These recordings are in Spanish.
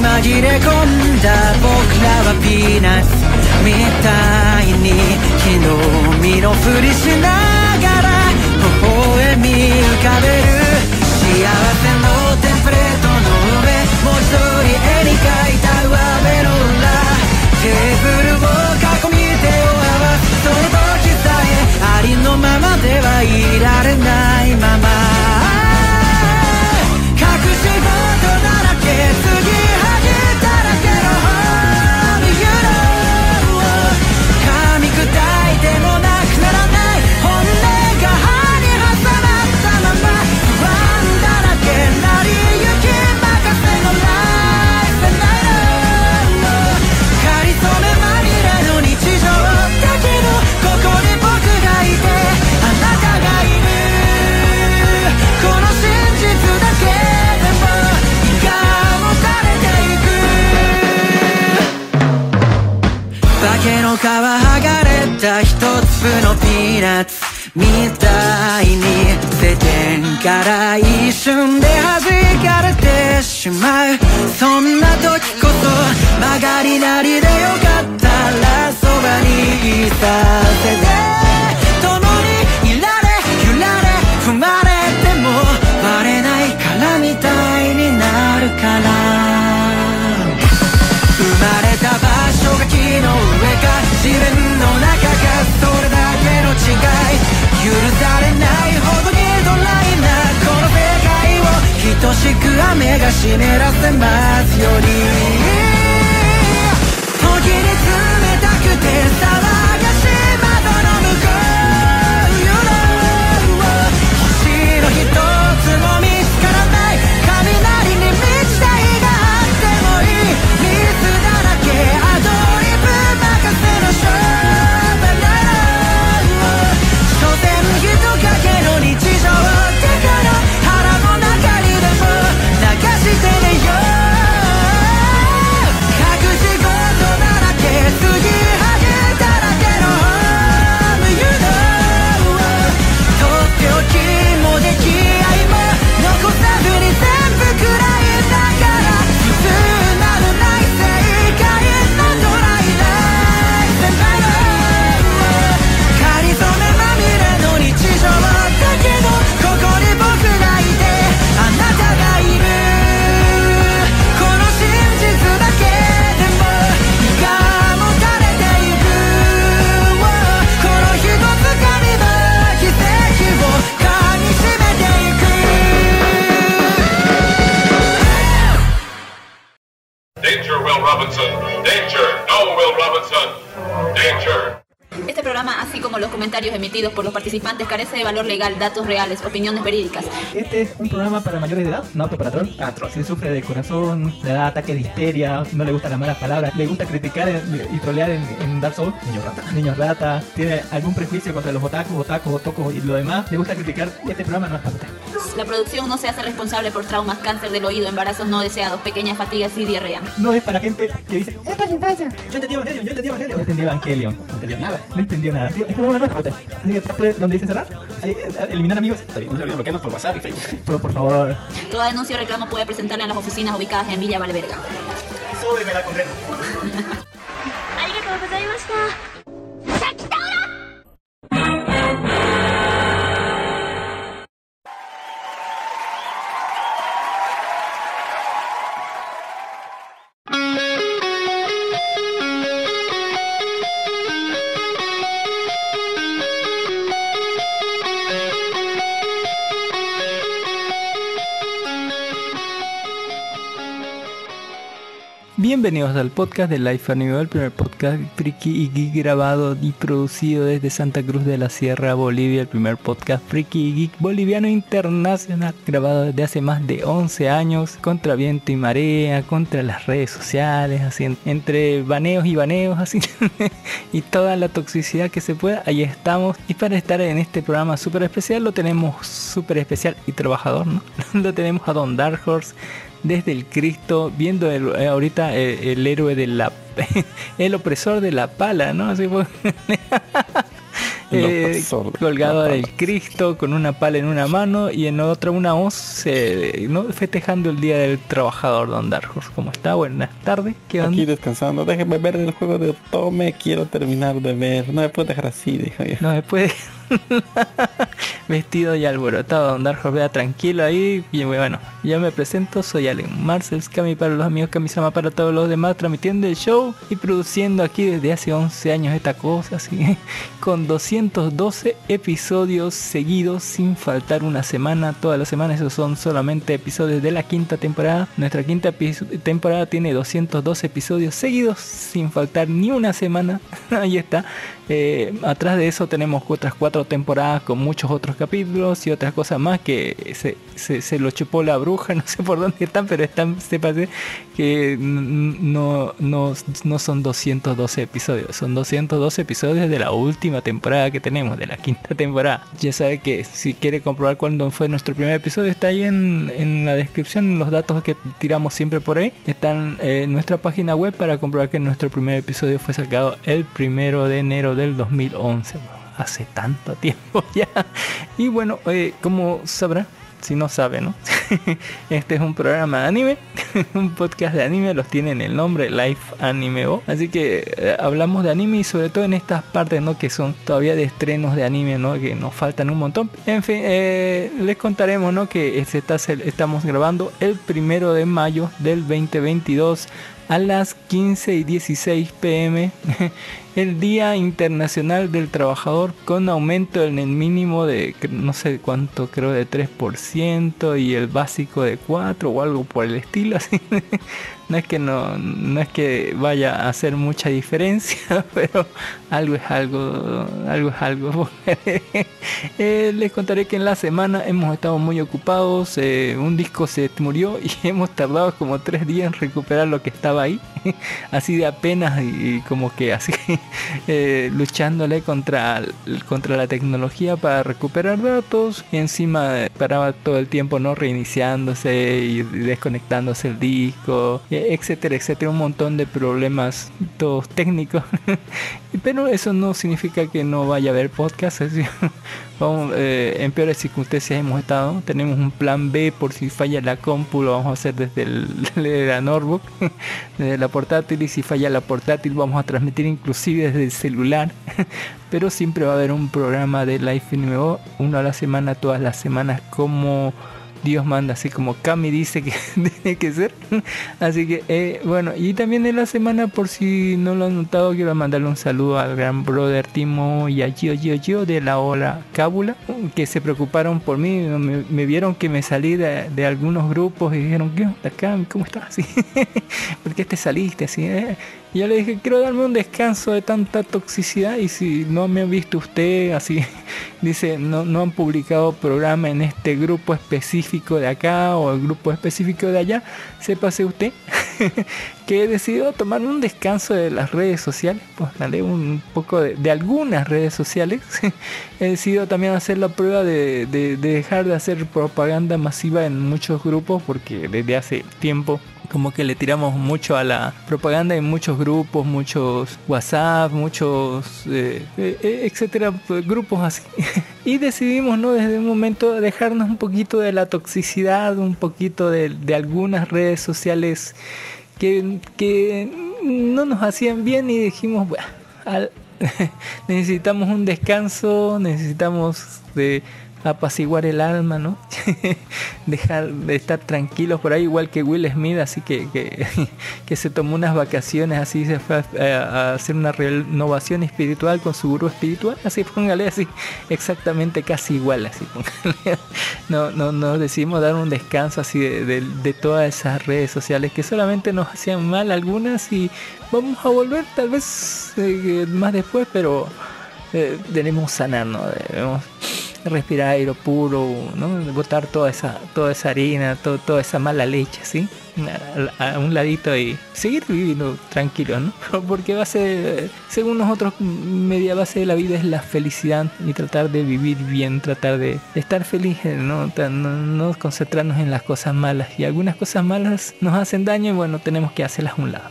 紛れ込んだ僕らはピーナッツみたいに昨日身のふりしながら微笑み浮かべる幸せのテンプレートの上もう一人絵に描いた一粒のピーナッツ。みたいに世間から一瞬で弾かれてしまう。そんな時こそ曲がりなりでよかったらそばにいさせて。共にいられ揺られ踏まれてもバレないからみたいになるから。生まれた場所が木の上か自分の中違い許されないほどにドライなこの世界を等しく雨が湿らせますように。時に冷たくて騒 carece de valor legal, datos reales, opiniones verídicas. Este es un programa para mayores de edad, no apto para troll. Si sufre de corazón, le da ataque de histeria, no le gustan las malas palabras, le gusta criticar y trolear en, en Dark Souls, niños rata, niños rata, tiene algún prejuicio contra los otakus, otakus, otocos y lo demás, le gusta criticar, este programa no es para usted. La producción no se hace responsable por traumas, cáncer del oído, embarazos no deseados, pequeñas fatigas y diarrea. No es para gente que dice, es para la infancia. Yo entendí Evangelion, yo entendí Evangelion. No entendí Evangelion. No entendió nada. No entendió nada. Es como una usted. Así que donde dice cerrar, ahí, eh, eliminar amigos. Está bien, no se olviden bloquearnos por WhatsApp y Facebook. Pero por favor, Toda denuncia o reclamo puede presentarla en las oficinas ubicadas en Villa Valverga. súbeme la corriente. Bienvenidos al podcast de Life Animal, el primer podcast friki y geek grabado y producido desde Santa Cruz de la Sierra, Bolivia, el primer podcast friki y geek boliviano internacional, grabado desde hace más de 11 años, contra viento y marea, contra las redes sociales, así en- entre baneos y baneos, así, y toda la toxicidad que se pueda, ahí estamos. Y para estar en este programa súper especial, lo tenemos súper especial y trabajador, ¿no? Lo tenemos a Don Dark Horse desde el Cristo, viendo el- eh, ahorita el, el héroe de la... el opresor de la pala, ¿no? Así fue. Eh, colgado del. Cristo con una pala en una mano y en otra una hoz eh, ¿no? festejando el Día del Trabajador Don Dark Horse. ¿Cómo está? Buenas tardes. ¿Qué onda? Aquí descansando, déjeme ver el juego de Tome, quiero terminar de ver. No me puedo dejar así, dijo yo. No, después vestido y alborotado, Don Horse, vea tranquilo ahí. Y bueno, ya me presento, soy Allen Marcel Scami para los amigos Kamisama para todos los demás, transmitiendo el show y produciendo aquí desde hace 11 años esta cosa, así con 212 episodios seguidos sin faltar una semana, todas las semanas, esos son solamente episodios de la quinta temporada. Nuestra quinta temporada tiene 212 episodios seguidos sin faltar ni una semana. Ahí está. Eh, atrás de eso tenemos otras cuatro temporadas con muchos otros capítulos y otras cosas más que se, se, lo chupó la bruja, no sé por dónde están, pero están, sépase que no, no, no son 212 episodios, son 212 episodios de la última temporada que tenemos, de la quinta temporada. Ya sabe que si quiere comprobar cuándo fue nuestro primer episodio, está ahí en, en la descripción, los datos que tiramos siempre por ahí, están en nuestra página web para comprobar que nuestro primer episodio fue sacado el primero de enero del 2011. Hace tanto tiempo ya. Y bueno, eh, como sabrá, si no sabe, ¿no? este es un programa de anime, un podcast de anime, los tiene en el nombre Life Anime O. Así que eh, hablamos de anime y sobre todo en estas partes, ¿no? Que son todavía de estrenos de anime, ¿no? Que nos faltan un montón. En fin, eh, les contaremos, ¿no? Que se está, cel- estamos grabando el primero de mayo del 2022 a las 15 y 16 pm el Día Internacional del Trabajador con aumento en el mínimo de no sé cuánto creo de 3% y el básico de 4 o algo por el estilo así no es que no no es que vaya a hacer mucha diferencia pero algo es algo algo es algo. Eh, les contaré que en la semana hemos estado muy ocupados eh, un disco se murió y hemos tardado como tres días en recuperar lo que estaba ahí así de apenas y, como que así eh, luchándole contra, contra la tecnología para recuperar datos y encima paraba todo el tiempo no reiniciándose y desconectándose el disco etcétera etcétera un montón de problemas todos técnicos. Pero eso no significa que no vaya a haber podcast vamos, eh, en peores circunstancias hemos estado. Tenemos un plan B por si falla la compu lo vamos a hacer desde la notebook desde la portátil y si falla la portátil vamos a transmitir inclusive desde el celular. Pero siempre va a haber un programa de Live NMO uno a la semana todas las semanas como Dios manda, así como Cami dice que tiene que ser. Así que, eh, bueno, y también en la semana, por si no lo han notado, quiero mandarle un saludo al gran brother Timo y a Gio Gio Gio de la Ola Cábula, que se preocuparon por mí, me, vieron que me salí de, algunos grupos y dijeron, ¿qué onda, Cami? ¿Cómo estás? Así, ¿Por qué te saliste así? eh?". Yo le dije, quiero darme un descanso de tanta toxicidad y si no me ha visto usted, así, dice, no, no han publicado programa en este grupo específico de acá o el grupo específico de allá, sépase usted que he decidido tomar un descanso de las redes sociales, pues dale un poco de, algunas redes sociales. he decidido también hacer la prueba de- de dejar de hacer propaganda masiva en muchos grupos porque desde hace tiempo como que le tiramos mucho a la propaganda en muchos grupos, muchos WhatsApp, muchos, eh, eh, eh, etcétera, pues, grupos así. y decidimos, ¿no? Desde un momento dejarnos un poquito de la toxicidad, un poquito de, algunas redes sociales que, que no nos hacían bien y dijimos, bueno, necesitamos un descanso, necesitamos de apaciguar el alma, ¿no? Dejar de estar tranquilos por ahí, igual que Will Smith, así que, que, que se tomó unas vacaciones, así se fue a, a hacer una renovación espiritual con su gurú espiritual, así póngale así, exactamente casi igual, así póngale. No, no, no decidimos dar un descanso así de, todas esas redes sociales que solamente nos hacían mal algunas y vamos a volver tal vez eh, más después, pero eh, debemos sanarnos, debemos respirar aire puro, ¿no? botar toda esa, toda esa harina, to- toda esa mala leche, ¿sí? A, un ladito y seguir viviendo tranquilo, ¿no? Porque ser, según nosotros, media base de la vida es la felicidad y tratar de vivir bien, tratar de estar felices, ¿no? No, no concentrarnos en las cosas malas. Y algunas cosas malas nos hacen daño y bueno, tenemos que hacerlas a un lado.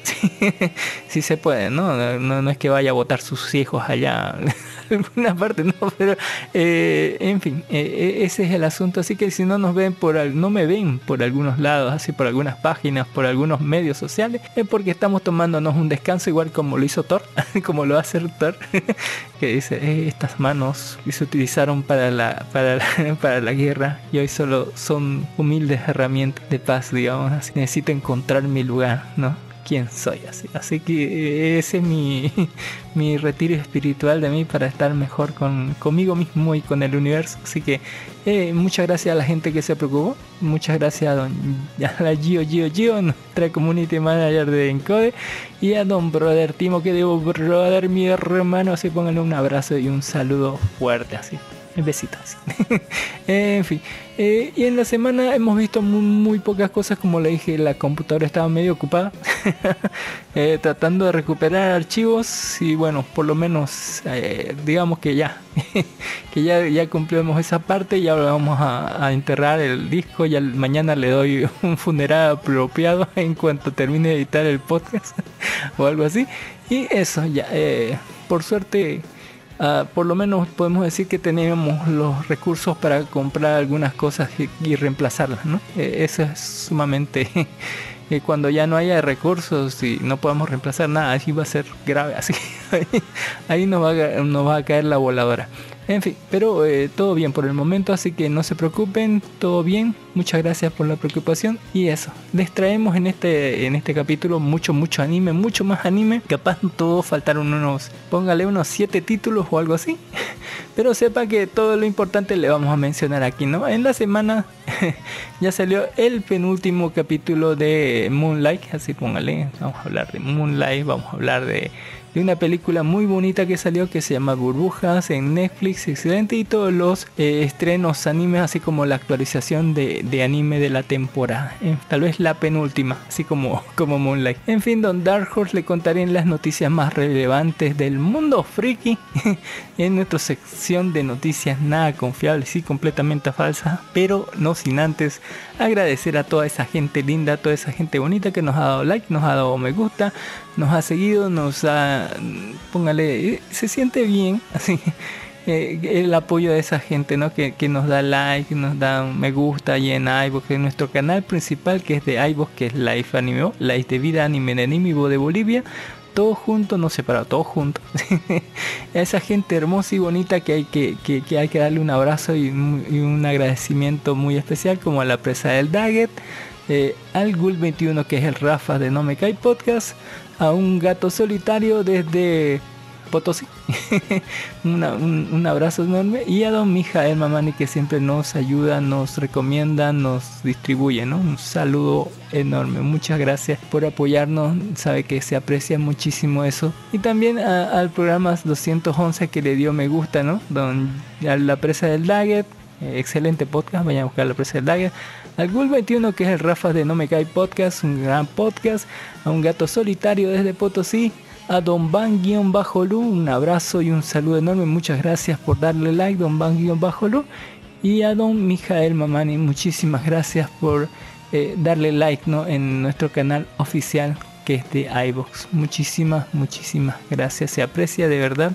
si se puede, ¿no? ¿no? No es que vaya a botar sus hijos allá en alguna parte, no, pero eh, en fin, eh, eh, ese es el asunto. Así que si no nos ven por, no me ven por algunos lados, así por algunas páginas, por algunos medios sociales, es porque estamos tomándonos un descanso igual como lo hizo Thor, como lo hace Thor, que dice, "Eh, estas manos que se utilizaron para la, para la, para la guerra y hoy solo son humildes herramientas de paz, digamos, así. necesito encontrar mi lugar, ¿no? Quién soy así. Así que eh, ese es mi, mi retiro espiritual de mí para estar mejor con, conmigo mismo y con el universo. Así que eh, muchas gracias a la gente que se preocupó. Muchas gracias a, don, la Gio Gio Gio, nuestra community manager de Encode. Y a don Brother Timo, que debo brother mi hermano. Así pónganle un abrazo y un saludo fuerte así. Besitos. en fin. Eh, y en la semana hemos visto muy, muy pocas cosas. Como le dije, la computadora estaba medio ocupada. eh, tratando de recuperar archivos. Y bueno, por lo menos eh, digamos que ya. que ya, ya cumplimos esa parte. Y ahora vamos a, a enterrar el disco. Y al- mañana le doy un funeral apropiado en cuanto termine de editar el podcast. o algo así. Y eso, ya. por suerte. Ah, por lo menos podemos decir que teníamos los recursos para comprar algunas cosas y, reemplazarlas, ¿no? Eh, eso es sumamente... eh, cuando ya no haya recursos y no podamos reemplazar nada, así va a ser grave, así ahí, ahí va a, nos va a caer la voladora. En fin, pero eh, todo bien por el momento, así que no se preocupen, todo bien. Muchas gracias por la preocupación y eso. Les traemos en este en este capítulo mucho mucho anime, mucho más anime. Capaz todo faltaron unos, póngale unos 7 títulos o algo así. Pero sepa que todo lo importante le vamos a mencionar aquí, ¿no? En la semana ya salió el penúltimo capítulo de Moonlight, así póngale, vamos a hablar de Moonlight, vamos a hablar de de una película muy bonita que salió que se llama Burbujas en Netflix, excelente, y todos los eh, estrenos animes, así como la actualización de, de anime de la temporada, eh, tal vez la penúltima, así como, como Moonlight. En fin, Don Dark Horse le contaré las noticias más relevantes del mundo friki en nuestra sección de noticias nada confiables y completamente falsas, pero no sin antes agradecer a toda esa gente linda, a toda esa gente bonita que nos ha dado like, nos ha dado me gusta, nos ha seguido, nos ha, póngale, eh, se siente bien, así, eh, el apoyo de esa gente, ¿no? Que, que nos da like, nos da un me gusta ahí en iVoox, que es nuestro canal principal, que es de iVoox, que es Life Anime, Life de Vida Anime de Animibo de Bolivia, todos juntos, no separados, todos juntos. esa gente hermosa y bonita que hay que, que, hay que darle un abrazo y un, agradecimiento muy especial, como a la presa del Daggett, eh, al Gul 21 que es el Rafa de No Me Cae Podcast, a un gato solitario desde Potosí, Una- un, abrazo enorme. Y a don Mijael Mamani que siempre nos ayuda, nos recomienda, nos distribuye, ¿no? Un saludo enorme, muchas gracias por apoyarnos, sabe que se aprecia muchísimo eso. Y también al programa 211 que le dio me gusta, ¿no? Don, a la presa del Daggett, eh, excelente podcast, vayan a buscar la presa del Daggett. Al Gul 21 que es el Rafa de No Me Cae Podcast, un gran podcast. A un gato solitario desde Potosí. A Don Van-Lu, un abrazo y un saludo enorme. Muchas gracias por darle like, Don Van-Lu. Y a Don Mijael Mamani, muchísimas gracias por eh, darle like ¿no? en nuestro canal oficial que es de iVoox. Muchísimas, muchísimas gracias. Se aprecia de verdad.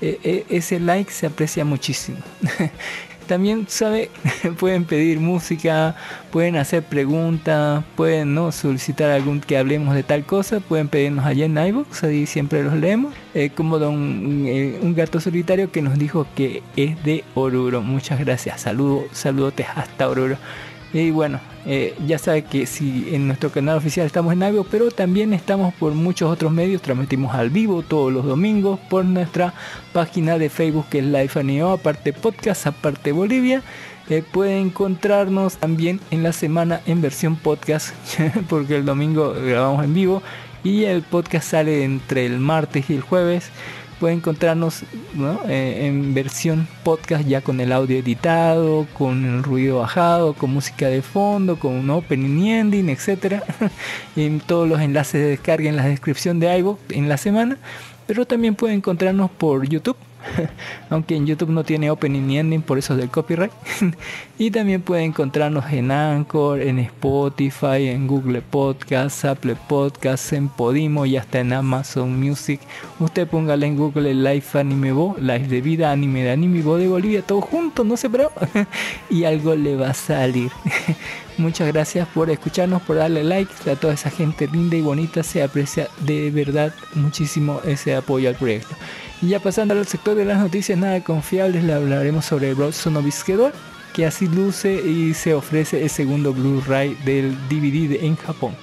Eh, eh, ese like se aprecia muchísimo. También, ¿sabe? pueden pedir música, pueden hacer preguntas, pueden ¿no? solicitar algún que hablemos de tal cosa, pueden pedirnos allá en iVoox, ahí siempre los leemos. Eh, como don, eh, un gato solitario que nos dijo que es de Oruro. Muchas gracias, saludos, saludotes hasta Oruro. Y bueno, eh, ya sabe que si en nuestro canal oficial estamos en iVoox, pero también estamos por muchos otros medios, transmitimos al vivo todos los domingos por nuestra página de Facebook que es Life Anio, aparte podcast, aparte Bolivia. Eh, puede encontrarnos también en la semana en versión podcast, porque el domingo grabamos en vivo y el podcast sale entre el martes y el jueves. Pueden encontrarnos ¿no? Eh, en versión podcast ya con el audio editado, con el ruido bajado, con música de fondo, con un opening y ending, etcétera. en todos los enlaces de descarga en la descripción de iVoox en la semana. Pero también pueden encontrarnos por YouTube aunque en YouTube no tiene opening ni ending por eso del copyright. y también pueden encontrarnos en Anchor, en Spotify, en Google Podcast, Apple Podcasts, en Podimo y hasta en Amazon Music. Usted póngale en Google Live Anime Bo, Live de Vida, Anime de Anime Bo de Bolivia, todo junto, no sé, pero y algo le va a salir. Muchas gracias por escucharnos, por darle like a toda esa gente linda y bonita. Se aprecia de verdad muchísimo ese apoyo al proyecto. Y ya pasando al sector de las noticias nada confiables, le hablaremos sobre Bronson Obisquedor, que así luce y se ofrece el segundo Blu-ray del DVD en Japón.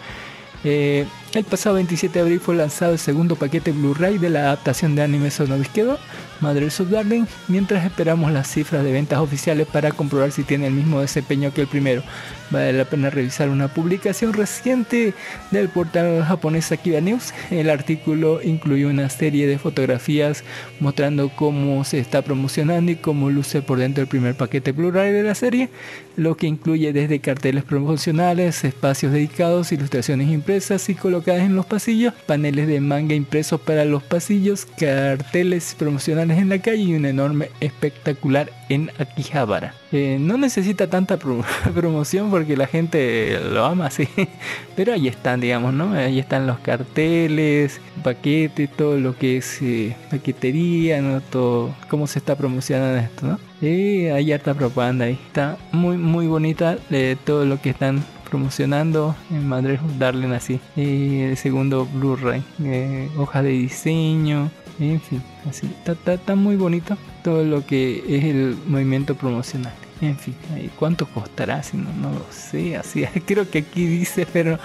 Eh, el pasado 27 de abril fue lanzado el segundo paquete Blu-ray de la adaptación de anime Sonobisquedo, Madres of Darling, mientras esperamos las cifras de ventas oficiales para comprobar si tiene el mismo desempeño que el primero. Vale la pena revisar una publicación reciente del portal japonés Akiba News. El artículo incluye una serie de fotografías mostrando cómo se está promocionando y cómo luce por dentro el primer paquete Blu-ray de la serie, lo que incluye desde carteles promocionales, espacios dedicados, ilustraciones impresas y colocaciones en los pasillos, paneles de manga impresos para los pasillos, carteles promocionales en la calle y un enorme espectacular en Akihabara. Eh, no necesita tanta promoción porque la gente lo ama así, pero ahí están, digamos, ¿no? Ahí están los carteles, paquetes, todo lo que es eh, paquetería, ¿no? Todo, cómo se está promocionando esto, ¿no? Y hay harta propaganda ahí. Está muy, muy bonita de todo lo que están promocionando en Madrid Darling así. Y el segundo Blu-ray, eh, hoja de diseño, en fin, así. Está, muy bonito todo lo que es el movimiento promocional. En fin, ¿cuánto costará? Si no, no lo sé, así. Creo que aquí dice, pero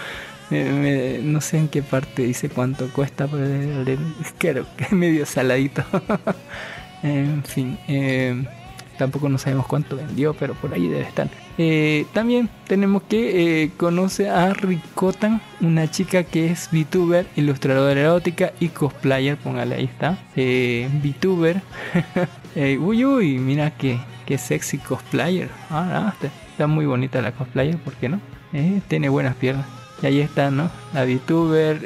no sé en qué parte dice cuánto cuesta, pero creo que es medio saladito. en fin, eh, tampoco no sabemos cuánto vendió, pero por ahí debe estar. Eh, también tenemos que eh, conoce a Ricotan, una chica que es VTuber, ilustradora erótica y cosplayer, póngale ahí está. Eh, VTuber. eh, uy, uy, mira que, que sexy cosplayer. Ah, está, muy bonita la cosplayer, ¿por qué no? Eh, tiene buenas piernas. Y ahí está, ¿no? La VTuber,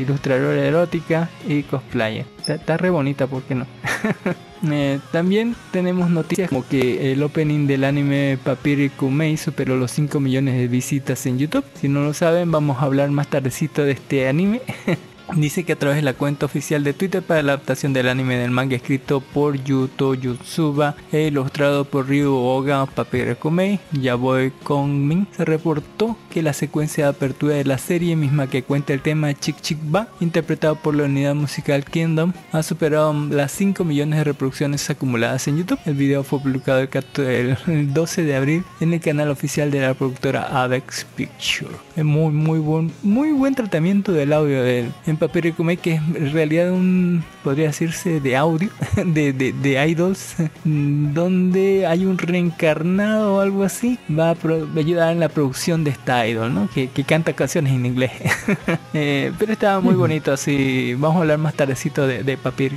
ilustradora erótica y cosplayer. Está, está re bonita, ¿por qué no? Eh, también tenemos noticias como que el opening del anime Papiri Kumei superó los 5 millones de visitas en YouTube. Si no lo saben, vamos a hablar más tardecito de este anime. Dice que a través de la cuenta oficial de Twitter para la adaptación del anime del manga escrito por Yuto Yutsuba e ilustrado por Ryu Oga Papere Komei, Yaboy Kongmin, se reportó que la secuencia de apertura de la serie misma que cuenta el tema Chick Chick Ba, interpretado por la unidad musical Kingdom, ha superado las 5 millones de reproducciones acumuladas en YouTube. El video fue publicado el 12 de abril en el canal oficial de la productora Avex Picture. Muy muy buen muy buen tratamiento del audio de él Papel que es en realidad un, podría decirse, de audio, de, de, idols, donde hay un reencarnado o algo así, va a, ayudar en la producción de esta idol, ¿no? Que, canta canciones en inglés. Eh, pero estaba muy bonito, así vamos a hablar más tardecito de, de Papir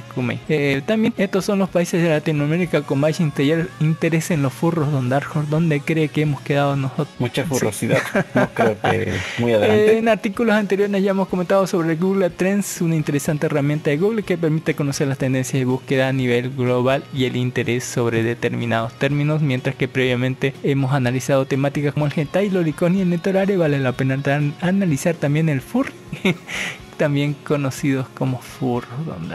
eh, también estos son los países de Latinoamérica con más interés en los furros Don Darjo, donde cree que hemos quedado nosotros. Mucha furrosidad, no creo que muy adelante. Eh, en artículos anteriores ya hemos comentado sobre Google Trends, una interesante herramienta de Google que permite conocer las tendencias de búsqueda a nivel global y el interés sobre determinados términos, mientras que previamente hemos analizado temáticas como el hentai, lolicón y el netorare, vale la pena analizar también el fur, también conocidos como fur, don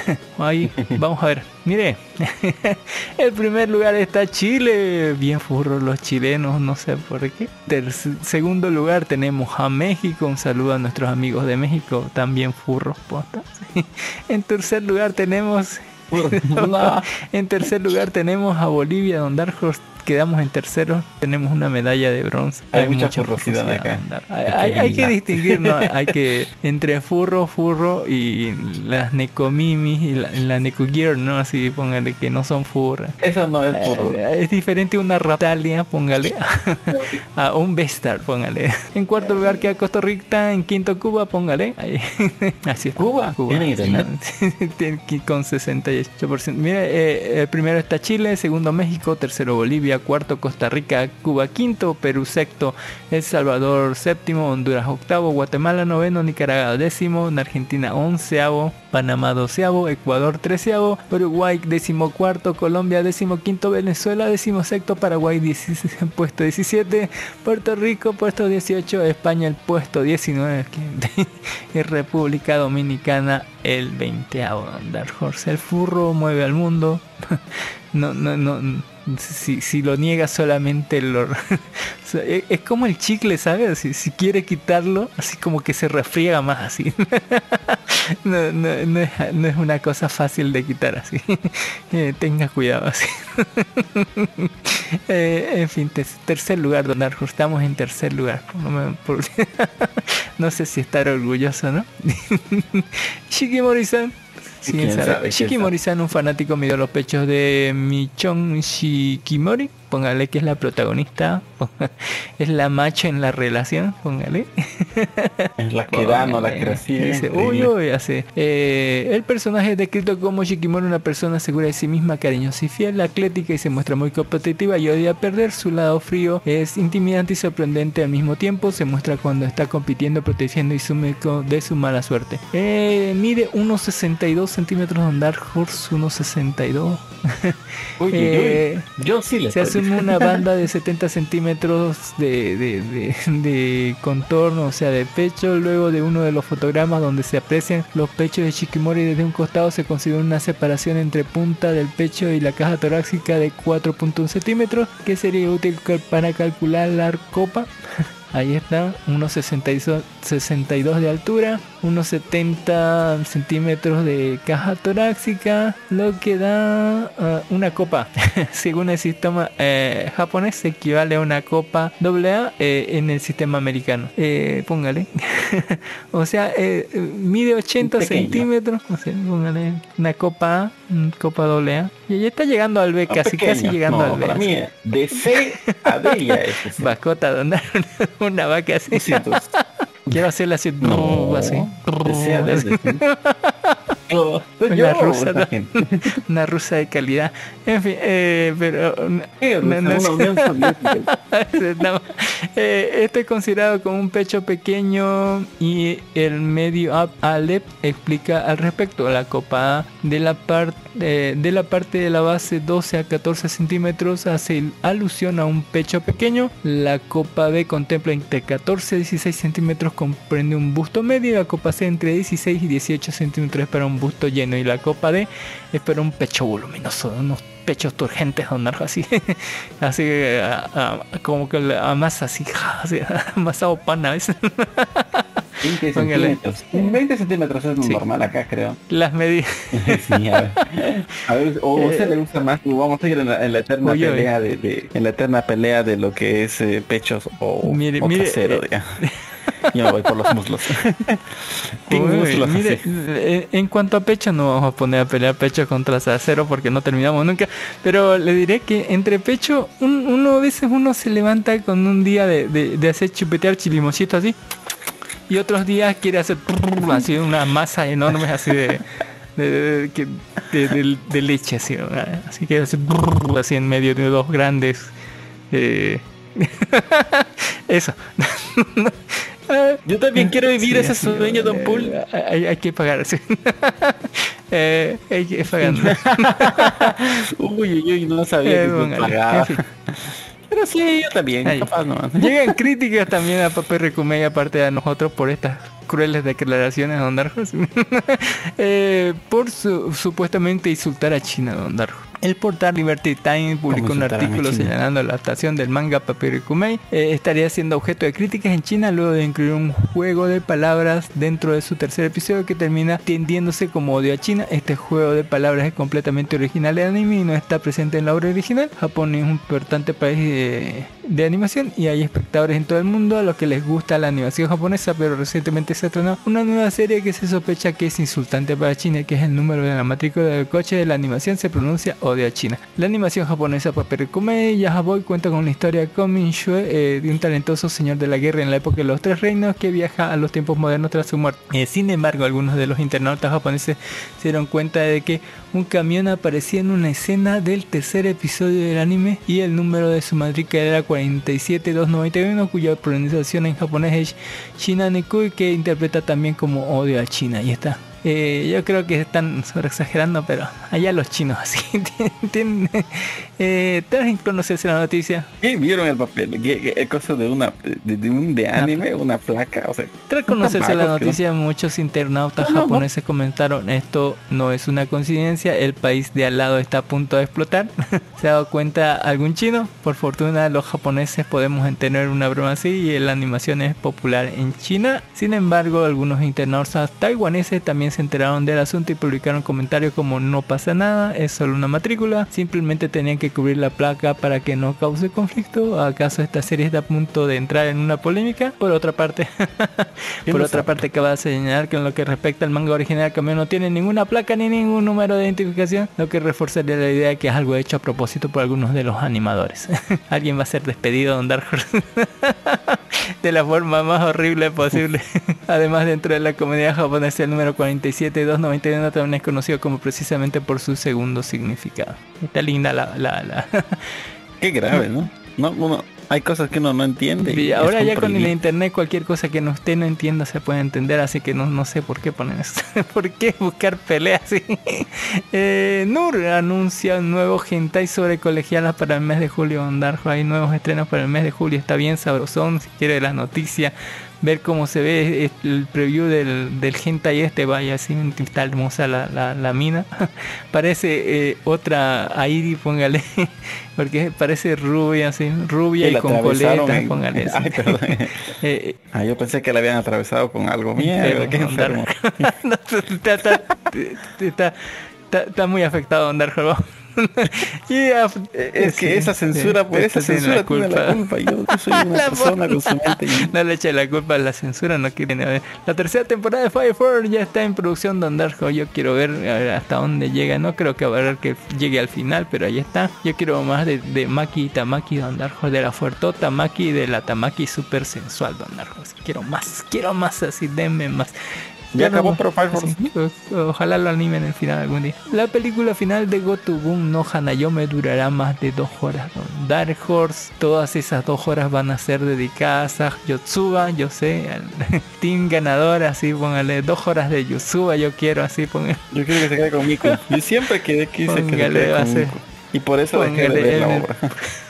Ahí, vamos a ver. Mire, el primer lugar está Chile. Bien furros los chilenos, no sé por qué. Segundo lugar tenemos a México. Un saludo a nuestros amigos de México. También furros, posta. En tercer lugar tenemos en tercer lugar tenemos a Bolivia, Don Dark quedamos en tercero, tenemos una medalla de bronce. Hay mucha acá. Don Dark. Hay, hay- hay que distinguir, ¿no? Hay que entre furro, furro y las necomimis y la, la necogear, ¿no? Así póngale que no son furras. Eso no es por... Eh, Es diferente una Raptalia, póngale, a un Vestar, póngale. En cuarto lugar queda Costa Rica, en quinto Cuba, póngale. Así es. ¿Cuba? Que- con 68%. Mira, eh, eh, primero está Chile, segundo México, tercero Bolivia, cuarto Costa Rica, Cuba quinto, Perú sexto, El Salvador séptimo, Honduras octavo, Guatemala noveno, Nicaragua décimo, en Argentina onceavo, Panamá doceavo, Ecuador treceavo, Uruguay décimo cuarto, Colombia décimo quinto, Venezuela décimo sexto, Paraguay 16 puesto 17, Puerto Rico puesto 18, España el puesto 19 que- y República Dominicana el 20 Dark Horse. El furro mueve al mundo. No, no, no. Si, si lo niega solamente lo... sea, es, como el chicle, ¿sabes? Si, si quiere quitarlo, así como que se refriega más así. No, no, no es, no es una cosa fácil de quitar así. Eh, tenga cuidado así. Eh, en fin, te- tercer lugar, Don Arjo. Estamos en tercer lugar. No sé si estar orgulloso, ¿no? Shikimori-san. Sí, ¿Quién sabe. sabe? ¿Quién Shikimori-san, un fanático, midió los pechos de Michon Shikimori. Póngale que es la protagonista. Es la macho en la relación. Póngale. Es la que da, no la que recibe. Dice, uy, uy, hace. eh, el personaje es descrito como Shikimori, una persona segura de sí misma, cariñosa y fiel, atlética y se muestra muy competitiva y odia perder. Su lado frío es intimidante y sorprendente al mismo tiempo. Se muestra cuando está compitiendo, protegiendo y sume de su mala suerte. Eh, mide 1,62 centímetros de Dark Horse, 1,62. Uy, uy, Eh, uy. Yo sí le Se una banda de 70 centímetros de, de- de- de contorno, o sea, de pecho. Luego de uno de los fotogramas donde se aprecian los pechos de Shikimori desde un costado, se consigue una separación entre punta del pecho y la caja torácica de 4.1 centímetros, que sería útil para calcular la copa. Ahí está, unos 62, 62 de altura, unos 70 centímetros de caja torácica, lo que da ah, una copa. Según el sistema eh, japonés, se equivale a una copa AA eh, en el sistema americano. Eh, póngale. o sea, eh, mide 80 Pequeño. centímetros. O sea, póngale una copa A, copa AA. Y ya está llegando al B, casi, casi llegando No, al B. Para mí, de C a D ya es. donde una vaca así. Quiero hacerla así, No, así. Una yo, rusa, de calidad. En fin, eh, pero... No, eh, este es considerado como un pecho pequeño y el medio up Alep explica al respecto. La copa de la, parte de la parte de la base 12 a 14 centímetros hace alusión a un pecho pequeño. La copa B contempla entre 14 y 16 centímetros, comprende un busto medio. La copa C entre 16 y 18 centímetros para un busto lleno. Y la copa D es para un pecho voluminoso, unos pechos turgentes o algo así. así que, a- a- como que la- a más así, así amasado pan a veces. 20 Póngale. centímetros. 20 centímetros es Sí. normal acá, creo. Las medidas. Sí, a ver. A ver, o a usted le gusta más, vamos a ir en la, en la eterna pelea de, de- en la eterna pelea de lo que es eh, pechos o, Mire, o mire, eh, ya. Yo me voy por los muslos. Uy, muslos, mire, así. eh, en cuanto a pecho no vamos a poner a pelear pecho contra trasero porque no terminamos nunca. Pero le diré que entre pecho, un- uno a veces uno se levanta con un día de, de- de hacer chupetear chilimochito así. Y otros días quiere hacer así una masa enorme así de, de, de- que- de- de- de leche así. Así que hace así en medio de dos grandes. eh, Eso. Yo también quiero vivir Sí, ese sueño, Don Pool. Hay, hay que pagar, sí. Eh, hay que pagar. Uy, uy, uy, no sabía Eh, que fin. Pero sí, yo también, Ahí. capaz no. Llegan críticas también a Papel Recumé aparte de a nosotros por estas crueles declaraciones de Don Darjo. Eh, por su- supuestamente insultar a China, Don Darjo. El portal Liberty Time publicó un artículo señalando la adaptación del manga Papyricumei eh, estaría siendo objeto de críticas en China luego de incluir un juego de palabras dentro de su tercer episodio que termina tendiéndose como odio a China. Este juego de palabras es completamente original de anime y no está presente en la obra original. Japón es un importante país de, de animación y hay espectadores en todo el mundo a los que les gusta la animación japonesa, pero recientemente se estrenó una nueva serie que se sospecha que es insultante para China, que es el número de la matrícula del coche de la animación se pronuncia odio a China. La animación japonesa Paperikume Yahaboy cuenta con la historia de Komin Shue, eh, de un talentoso señor de la guerra en la época de los tres reinos que viaja a los tiempos modernos tras su muerte. Eh, sin embargo, algunos de los internautas japoneses se dieron cuenta de que un camión aparecía en una escena del tercer episodio del anime y el número de su matrícula era 47291 cuya pronunciación en japonés es Shinanekui que interpreta también como odio a China. Y está. Eh, yo creo que están sobre exagerando, pero allá los chinos así tienen... eh, ¿Te conocerse la noticia? ¿Qué vieron el papel? ¿Qué, coso de una de, de un de anime, una placa? O sea, Tras conocerse la no- noticia, muchos internautas No, no, no. japoneses comentaron esto no es una coincidencia, el país de al lado está a punto de explotar. ¿Se ha dado cuenta algún chino? Por fortuna los japoneses podemos entender una broma así y la animación es popular en China. Sin embargo, algunos internautas taiwaneses también se enteraron del asunto y publicaron comentarios como no pasa nada, es solo una matrícula, simplemente tenían que cubrir la placa para que no cause conflicto. ¿Acaso esta serie está a punto de entrar en una polémica? Por otra parte, ¿Quién por otra sabe? parte cabe señalar que en lo que respecta al manga original camión no tiene ninguna placa ni ningún número de identificación, lo que reforzaría la idea de que es algo hecho a propósito por algunos de los animadores. Alguien va a ser despedido de Don Dark Horse de la forma más horrible posible. Además, dentro de la comunidad japonesa, el número 47291 también es conocido como precisamente por su segundo significado. Está linda la... la, la- Qué grave, ¿no? No, uno, hay cosas que uno no entiende. Y ahora ya con el internet cualquier cosa que no usted no entienda se puede entender, así que no, no sé por qué ponen esto. ¿Por qué buscar peleas así? Eh, Nur anuncia un nuevo hentai sobre colegialas para el mes de julio. Darjo, hay nuevos estrenos para el mes de julio. Está bien sabrosón. Si quiere la noticia, ver cómo se ve el preview del, del hentai este, vaya así, está hermosa la, la, la mina. parece eh, otra Airi, póngale, porque parece rubia, así, rubia Y con coletas, póngale. Ay, perdón. Eh, Ah, yo pensé que la habían atravesado con algo. Mierda, qué enfermo. No, está, está- está- está- está muy afectado Don Ah, Es que sí, esa censura, sí, por esa censura tiene la culpa. Yo, yo soy una La persona culpa. y- No le eche la culpa a la censura, no quieren ver. La tercera temporada de Fire Force ya está en producción Don Darjo. Yo quiero ver, hasta dónde llega. No creo que va a haber que llegue al final, pero ahí está. Yo quiero más de, de Maki y Tamaki Don Darjo, de la fuertota Maki y de la Tamaki super sensual Don Darjo. Así, quiero más, quiero más así, denme más. Ya no- acabó, pero Fire Force. así, o- Ojalá lo animen el final algún día. La película final de Goto Boom no Hanayome durará más de dos horas. Don Dark Horse, todas esas dos horas van a ser dedicadas a Yotsuba, yo sé, al team ganador, así póngale dos horas de Yotsuba, yo quiero así póngale. Yo quiero que se quede con Miku. Yo siempre quedé quise que se Póngale, quede con Miku. Y por eso dejé de póngale ver la obra.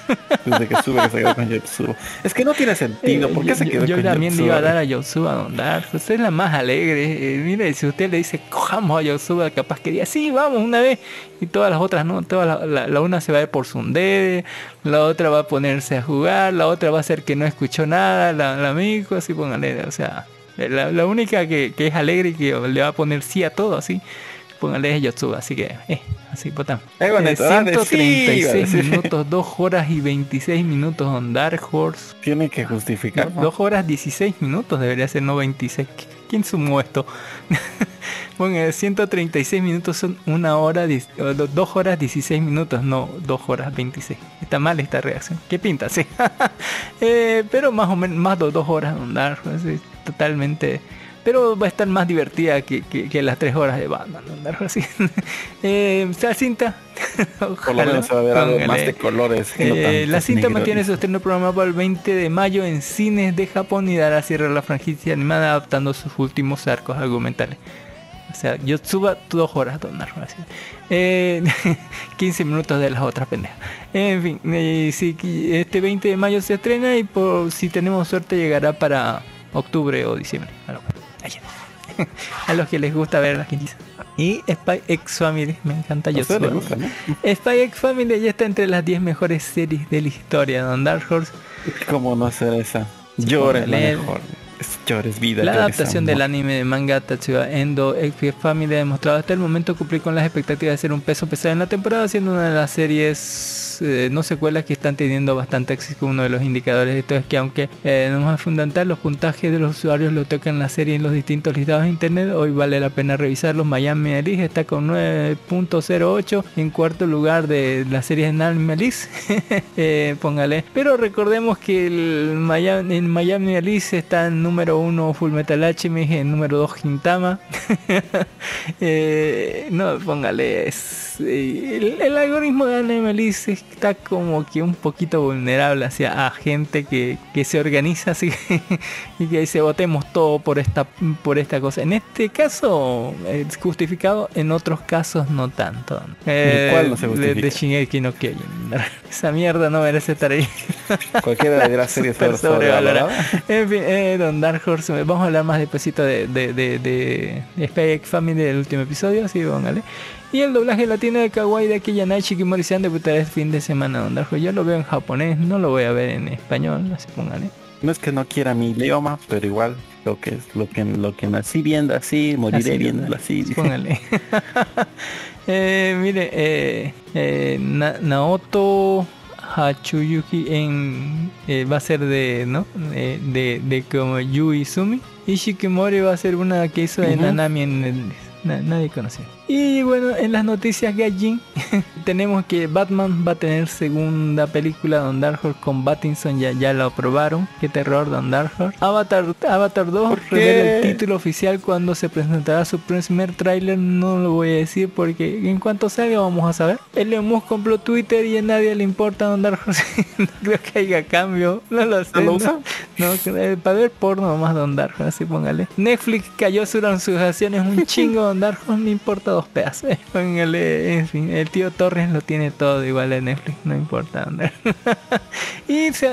Desde que sube que se quedó con Yotsuba. Es que no tiene sentido. ¿Por qué Eh, se yo- quedó yo con también le iba a dar a Yotsuba, Don Dark. Usted es la más alegre. Eh, mire, si usted le dice, cojamos a Yotsuba, capaz que diga, sí, vamos una vez. Y todas las otras no. Todas la, la- la una se va a ir por Sundere, la otra va a ponerse a jugar, la otra va a hacer que no escuchó nada, la, la amigo, así póngale. O sea, la, la única que, que es alegre y que le va a poner sí a todo, así. Póngale Yotsuba, así que, eh, así. Eh, Eh, sí, 136 sí. minutos, 2 horas y 26 minutos Don Dark Horse. Tiene que justificar. ¿no? Dos horas 16 minutos debería ser, no 26. ¿Quién sumó esto? bueno, 136 minutos son una hora, diez- o do- dos horas 16 minutos, no dos horas 26. Está mal esta reacción. ¿Qué pinta? Sí. Eh, pero más o menos, más de dos horas andar, así, totalmente. Pero va a estar más divertida que, que- que las tres horas de Batman, andar así. eh, ¿Está cinta? Por lo menos se va a ver algo más de colores. no Eh, la cinta negro. mantiene su estreno programado para el 20 de mayo en cines de Japón y dará cierre a la franquicia animada adaptando sus últimos arcos argumentales. O sea, Yotsuba dos horas, don Narro, así. Eh, 15 minutos de las otras pendejas. En fin, eh, sí, este 20 de mayo se estrena y por si tenemos suerte llegará para octubre o diciembre. A lo mejor. A los que les gusta ver las quintizas. Y Spy X Family, me encanta yo. gusta, ¿no? Spy X Family ya está entre las 10 mejores series de la historia. Don Dark Horse ¿Cómo no hacer esa? Llora es la mejor. Es- Llora es vida. La adaptación del anime de manga Tatsuya Endo X Family ha demostrado hasta el momento cumplir con las expectativas de ser un peso pesado en la temporada, siendo una de las series eh, no secuelas que están teniendo bastante éxito. Uno de los indicadores de esto es que aunque eh, no es fundamental, los puntajes de los usuarios lo tocan la serie en los distintos listados de internet, hoy vale la pena revisarlos. Miami Alice está con 9.08 en cuarto lugar de las series en Alice. Eh, póngale. Pero recordemos que el Miami, en Miami Alice está en número uno Full Metal Alchemist, en número 2 Gintama. Eh, no, póngale. es- eh, el, el algoritmo de Anime Alice está como que un poquito vulnerable hacia a gente que, que se organiza así y que dice votemos todo por esta por esta cosa. En este caso es justificado, en otros casos no tanto. Eh, cuál no se de, de Shingeki no Kyojin. Esa mierda no merece estar ahí. Cualquiera de las series sobre- sobrevalorada. En fin, eh, Don Dark Horse, vamos a hablar más despacito de, de, de, de, de Spy X Family del último episodio, así póngale. Y el doblaje latino de Kawaii de aquella Night Shikimori-san debutará este fin de semana, Don Dark Horse. Yo lo veo en japonés, no lo voy a ver en español, así póngale. No es que no quiera mi idioma, pero igual lo que es lo que lo que nací viendo así, moriré Así, viéndolo así. Póngale. Eh, mire, eh, eh, Na- Naoto Hachuyuki en, eh, va a ser de, ¿no? Eh, de, de como Yui Sumi. Y Shikimori va a ser una que hizo en Ujú. Anami en el... na- nadie conoce. Y bueno, en las noticias Gajin tenemos que Batman va a tener segunda película Don Dark Horse con Pattinson, ya, ya lo aprobaron. Qué terror Don Dark Horse. Avatar, Avatar 2 ¿Por qué? revela el título oficial cuando se presentará su primer tráiler. No lo voy a decir porque en cuanto salga vamos a saber. Elon Musk compró Twitter y a nadie le importa Don Dark Horse. no creo que haya cambio. No lo sé. ¿No no. eh, para ver porno más Don Dark Horse, así póngale. Netflix cayó sobre sus acciones un chingo Don Dark Horse, no importa dos pedazos. eh, en el tío Torres lo tiene todo igual de Netflix, no importa Dark Y se,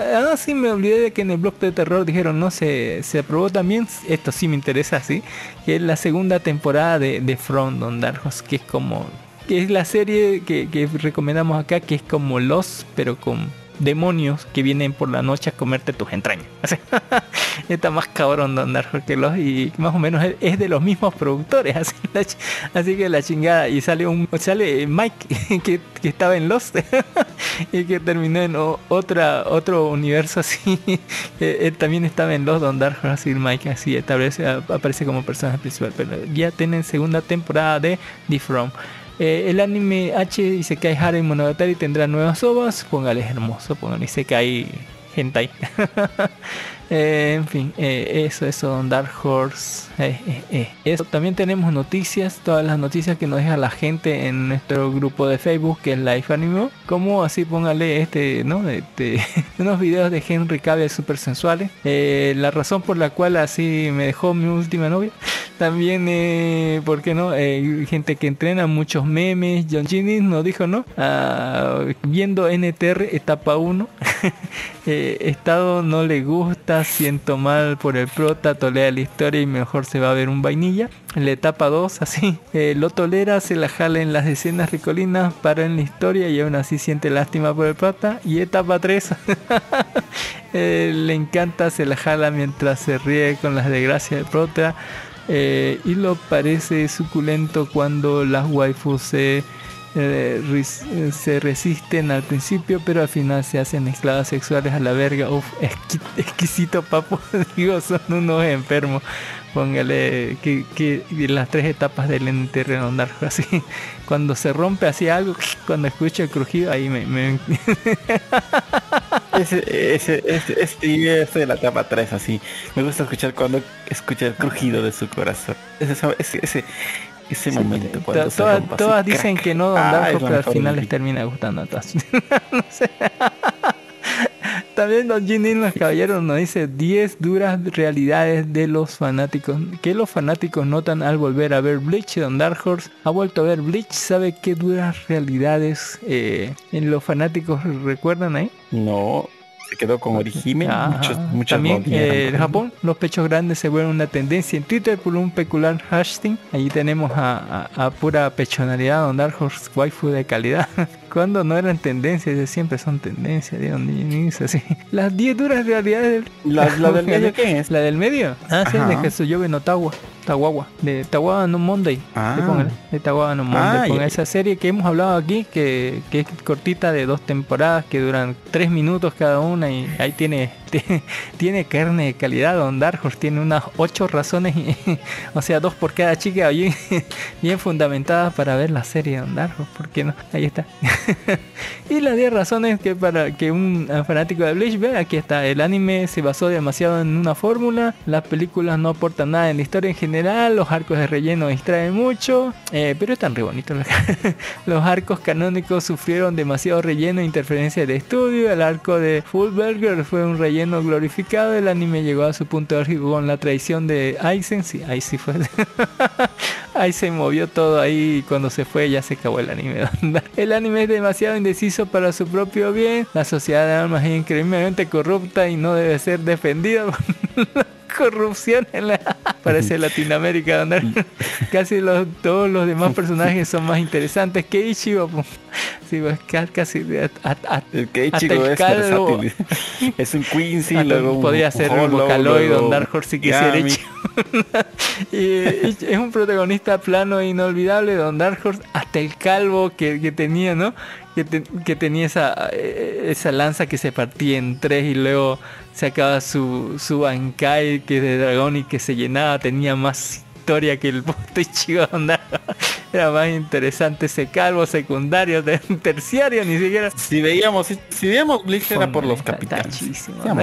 me olvidé de que en el blog de terror dijeron, no, se, se aprobó también, esto sí me interesa, sí, que es la segunda temporada de, de From Don Dark Horse, que es como que es la serie que, que recomendamos acá, que es como Los, pero con demonios que vienen por la noche a comerte tus entrañas. Está más cabrón de andar que los y más o menos es, de los mismos productores, así, que la chingada y sale un sale Mike que, estaba en Lost y que terminó en otra otro universo así. También estaba en Lost Don Dark así Mike así aparece como personaje principal, pero ya tienen segunda temporada de The From. Eh, el anime H Isekai Harem Monogatari tendrá nuevas ovas. Póngale hermoso, póngale Isekai Hentai. Eh, en fin, eh, eso, eso, Dark Horse. eh. Eso. También tenemos noticias, todas las noticias que nos deja la gente en nuestro grupo de Facebook, que es Life Anime. Como así, póngale este, ¿no? Este, unos videos de Henry Cavill super sensuales. La razón por la cual así me dejó mi última novia. También, eh, ¿por qué no? Gente que entrena, muchos memes. John Jennings nos dijo, ¿no? Ah, viendo NTR etapa 1. eh, estado no le gusta, siento mal por el prota, tolera la historia y mejor se va a ver un vainilla. La etapa 2, así, eh, lo tolera, se la jala en las escenas ricolinas, para en la historia y aún así siente lástima por el prota. Y etapa 3, eh, le encanta, se la jala mientras se ríe con las desgracias del prota. Eh, y lo parece suculento cuando las waifus se, eh, eh, se resisten al principio, pero al final se hacen esclavas sexuales a la verga. Uf, exqui- exquisito papo. Digo, son unos enfermos. Póngale que, las tres etapas del NT redondar así. Cuando se rompe así algo, cuando escucho el crujido, ahí me, me- ese, ese, ese, ese de la etapa 3 así. Me gusta escuchar cuando escucha el crujido de su corazón. Ese, ese, ese, momento cuando To- se todas, dicen crack. que no Don Darko, pero al final les termina gustando a todas. no sé. También Don Ginny los caballeros nos dice 10 duras realidades de los fanáticos. Que los fanáticos notan al volver a ver Bleach. Don Dark Horse ha vuelto a ver Bleach. ¿Sabe qué duras realidades eh, en los fanáticos recuerdan ahí? No, se quedó con Orihime. Muchos, muchos También eh, en Japón los pechos grandes se vuelven una tendencia en Twitter por un peculiar hashtag. Allí tenemos a, a- a pura pechonalidad, Don Dark Horse waifu de calidad. Cuando no eran tendencias, siempre son tendencias, de donde inicia, así. Las 10 duras realidades del... La, la del medio, ¿quién es? ¿La del medio? Ah, sí, de Jesuyobe no Tawa. Tawawa. De Tawawa no Monday. Ah. De Tawawa no Monday. Ah, Con esa serie que hemos hablado aquí, que, que es cortita de dos temporadas, que duran tres minutos cada una y ahí tiene, tiene, carne de calidad. Don Dark Horse tiene unas ocho razones, y- o sea, dos por cada chica, bien, bien fundamentadas para ver la serie de Don Dark Horse. ¿Por qué no? Ahí está. y las 10 razones que para que un fanático de Bleach vea, aquí está, el anime se basó demasiado en una fórmula, las películas no aportan nada en la historia en general, los arcos de relleno distraen mucho, eh, pero están re bonitos. los- arcos canónicos sufrieron demasiado relleno e interferencia del estudio, el arco de Fullberger fue un relleno glorificado, el anime llegó a su punto álgido con la traición de Aizen, sí, ahí sí fue. Ahí se movió todo ahí y cuando se fue ya se acabó el anime. El anime es demasiado indeciso para su propio bien. La sociedad de almas es increíblemente corrupta y no debe ser defendida corrupción en la... Parece Latinoamérica donde casi los, todos los demás personajes son más interesantes que Ichigo. Sí, pues ca- casi a- a- El que hasta el es versátil. Es un Quincy, hasta luego un podría ser un Hollow, Vocaloid Don Dark Horse si quisiera. Ichigo. y, y es un protagonista plano e inolvidable Don Dark Horse hasta el calvo que, que tenía no que, te- que tenía esa eh, esa lanza que se partía en tres y luego sacaba su su Bankai que es de dragón y que se llenaba tenía más historia que el puto Ichigo Don Dark Horse. era más interesante ese calvo secundario de terciario ni siquiera Si veíamos, si veíamos Bleach era por los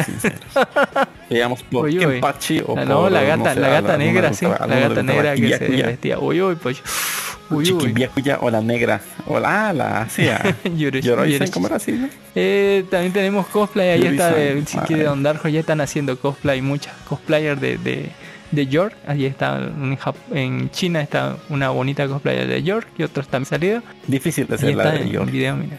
sinceros. Veíamos por Uy, uy. Kenpachi o Ah, por no, la gata, sé, la gata negra, sí, la gata negra que se vestía. Uy, uy, pues. Uy, uy. Chiquibiakuya o la negra. O la, la, sí, a- Yuri- Yoroi-san, ¿cómo era así? no? Eh, también tenemos cosplay, ahí está de. Chiqui de Don Darjo, ya están haciendo cosplay, muchas cosplayers de, de, de York, ahí está en, Jap- en China está una bonita cosplayer de York y otros también salido. Difícil de hacer la de York, video, mira.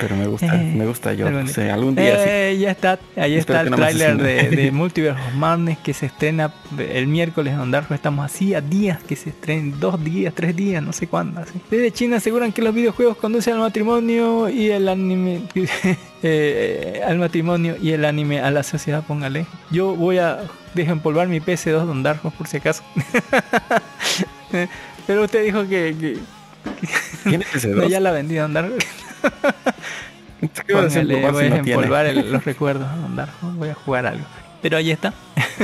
Pero me gusta, Eh, me gusta algún Sí, día. algún día sí. Eh, ya está, ahí Espero está el no tráiler de, de Multiverse of Madness que se estrena el miércoles en Don Darjo. Estamos así a días que se estrenen, dos días, tres días, no sé cuándo. así. Desde China aseguran que los videojuegos conducen al matrimonio y el anime eh, al matrimonio y el anime a la sociedad, póngale. Yo voy a desempolvar mi PC2 Don Darjo por si acaso. Pero usted dijo que, que- ¿Quién es ese no, ya la vendí Don Darjo. ¿Qué va a Póngale, voy si a desempolvar el- los recuerdos, andar, voy a jugar algo. Pero ahí está.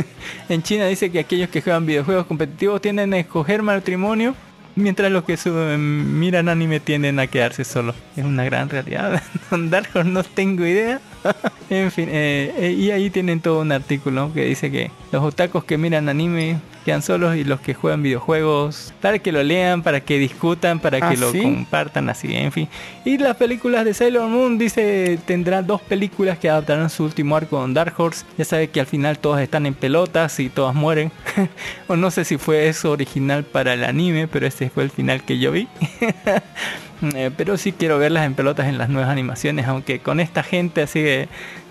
en China dice que aquellos que juegan videojuegos competitivos tienden a escoger matrimonio, mientras los que miran anime tienden a quedarse solos. Es una gran realidad. Horse no tengo idea. en fin, eh, eh, y ahí tienen todo un artículo que dice que los otakus que miran anime quedan solos y los que juegan videojuegos, para que lo lean, para que discutan, para Ah, que lo ¿sí? compartan así, en fin. Y las películas de Sailor Moon dice tendrá dos películas que adaptarán su último arco con Dark Horse. Ya sabe que al final todas están en pelotas y todas mueren. o no sé si fue eso original para el anime, pero ese fue el final que yo vi. Eh, pero sí quiero verlas en pelotas en las nuevas animaciones, aunque con esta gente así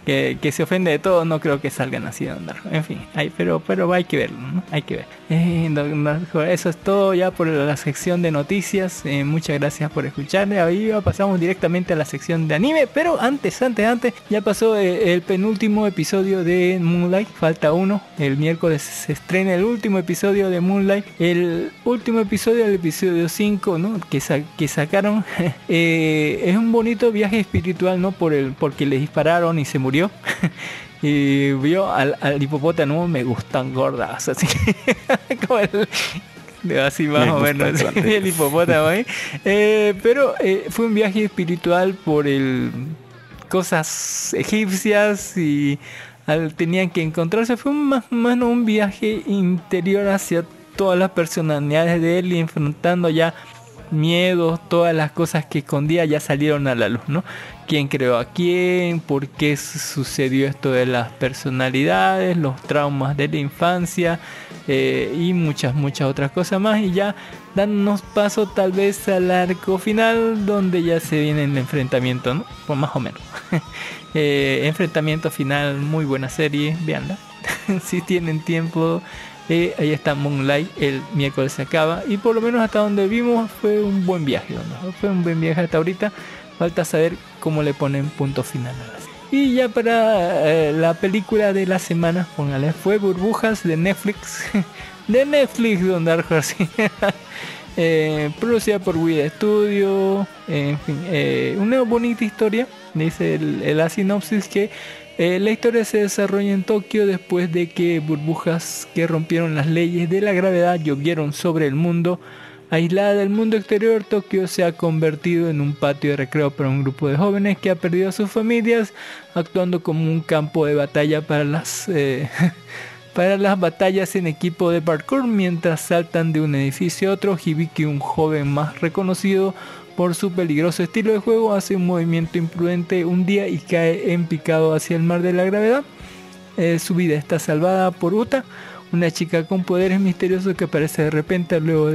que, que se ofende de todo, no creo que salgan así de andar. En fin, hay, pero, pero hay que verlo, ¿no? Hay que ver. Eh, eso es todo ya por la sección de noticias. Eh, muchas gracias por escuchar. Ahí pasamos directamente a la sección de anime, pero antes, antes, antes, ya pasó eh, el penúltimo episodio de Moonlight. Falta uno. El miércoles se estrena el último episodio de Moonlight. El último episodio del episodio 5, ¿no? Que, que sacaron. es un bonito viaje espiritual, ¿no? Por el, porque le dispararon y se murió. y vio al, al hipopótamo, me gustan gordas, así. como el, así más Me o menos el hipopótamo ahí. Eh, pero eh, fue un viaje espiritual por el cosas egipcias y al- tenían que encontrarse fue un más o menos un viaje interior hacia todas las personalidades de él y enfrentando ya miedos, todas las cosas que escondía ya salieron a la luz, ¿no? quién creó a quién, por qué sucedió esto de las personalidades, los traumas de la infancia eh, y muchas, muchas otras cosas más. Y ya dándonos paso tal vez al arco final donde ya se viene el enfrentamiento. Pues más o menos. Eh, enfrentamiento final, muy buena serie, veanla. si tienen tiempo. Eh, ahí está Moonlight, el miércoles se acaba y por lo menos hasta donde vimos fue un buen viaje, fue un buen viaje hasta ahorita. Falta saber cómo le ponen punto final a la. Y ya para eh, la película de la semana, póngale, fue Burbujas de Netflix. de Netflix, Don Dark Horse. eh, producida por Wii Studio. en fin, eh, una bonita historia. Dice la sinopsis que eh, la historia se desarrolla en Tokio después de que burbujas que rompieron las leyes de la gravedad llovieron sobre el mundo Aislada del mundo exterior, Tokio se ha convertido en un patio de recreo para un grupo de jóvenes que ha perdido a sus familias, actuando como un campo de batalla para las, eh, para las batallas en equipo de parkour mientras saltan de un edificio a otro. Hibiki, un joven más reconocido por su peligroso estilo de juego, hace un movimiento imprudente un día y cae en picado hacia el mar de la gravedad. Eh, su vida está salvada por Uta, una chica con poderes misteriosos que aparece de repente luego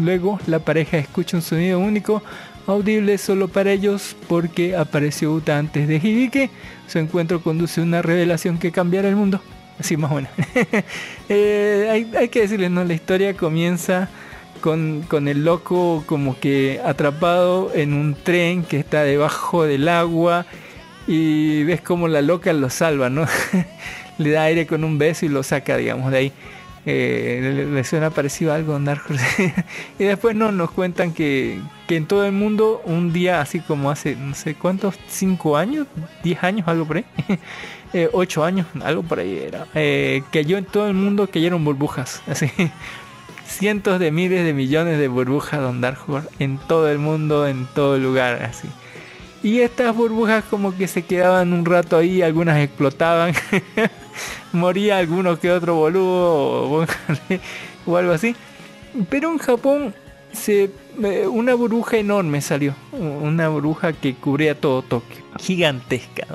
luego la pareja escucha un sonido único audible solo para ellos porque apareció Uta antes de Hibike. Su encuentro conduce a una revelación que cambiará el mundo. Así más o menos. Eh, hay, que decirles, ¿no? La historia comienza con, con, el loco como que atrapado en un tren que está debajo del agua y ves como la loca lo salva, ¿no? le da aire con un beso y lo saca, digamos, de ahí. Eh, le, suena parecido a algo Dark y después no, nos cuentan que, que, en todo el mundo, un día así como hace, no sé cuántos, 5 años, 10 años, algo por ahí, 8 eh, años, algo por ahí era, eh, cayó en todo el mundo, cayeron burbujas, así. Cientos de miles de millones de burbujas Don en todo el mundo, en todo lugar, así. Y estas burbujas como que se quedaban un rato ahí, algunas explotaban. Moría alguno que otro boludo o, algo así. Pero en Japón se, eh, una burbuja enorme salió. Una burbuja que cubría todo Tokio. Gigantesca.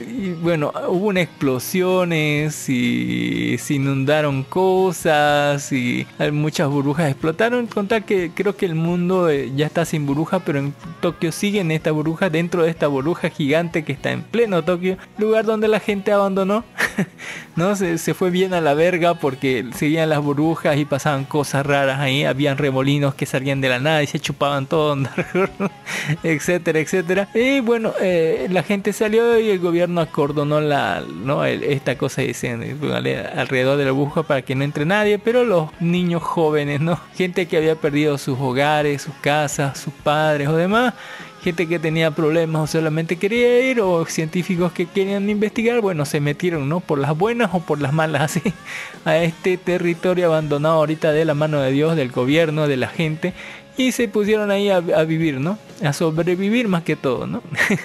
Y bueno, hubo explosiones y se inundaron cosas y muchas burbujas explotaron. Contar que creo que el mundo eh, ya está sin burbuja, pero en Tokio siguen esta burbuja dentro de esta burbuja gigante que está en pleno Tokio, lugar donde la gente abandonó. no se, se, fue bien a la verga porque seguían las burbujas y pasaban cosas raras ahí. Habían remolinos que salían de la nada y se chupaban todo, etcétera, etcétera. Y bueno, eh, la gente salió y el gobierno no acordonó la, ¿no? esta cosa dicen alrededor de la burbuja para que no entre nadie, pero los niños jóvenes, ¿no? Gente que había perdido sus hogares, sus casas, sus padres o demás, gente que tenía problemas o solamente quería ir, o científicos que querían investigar, bueno, se metieron, ¿no? Por las buenas o por las malas, así, a este territorio abandonado ahorita de la mano de Dios, del gobierno, de la gente, y se pusieron ahí a, vivir, ¿no? A sobrevivir más que todo, ¿no?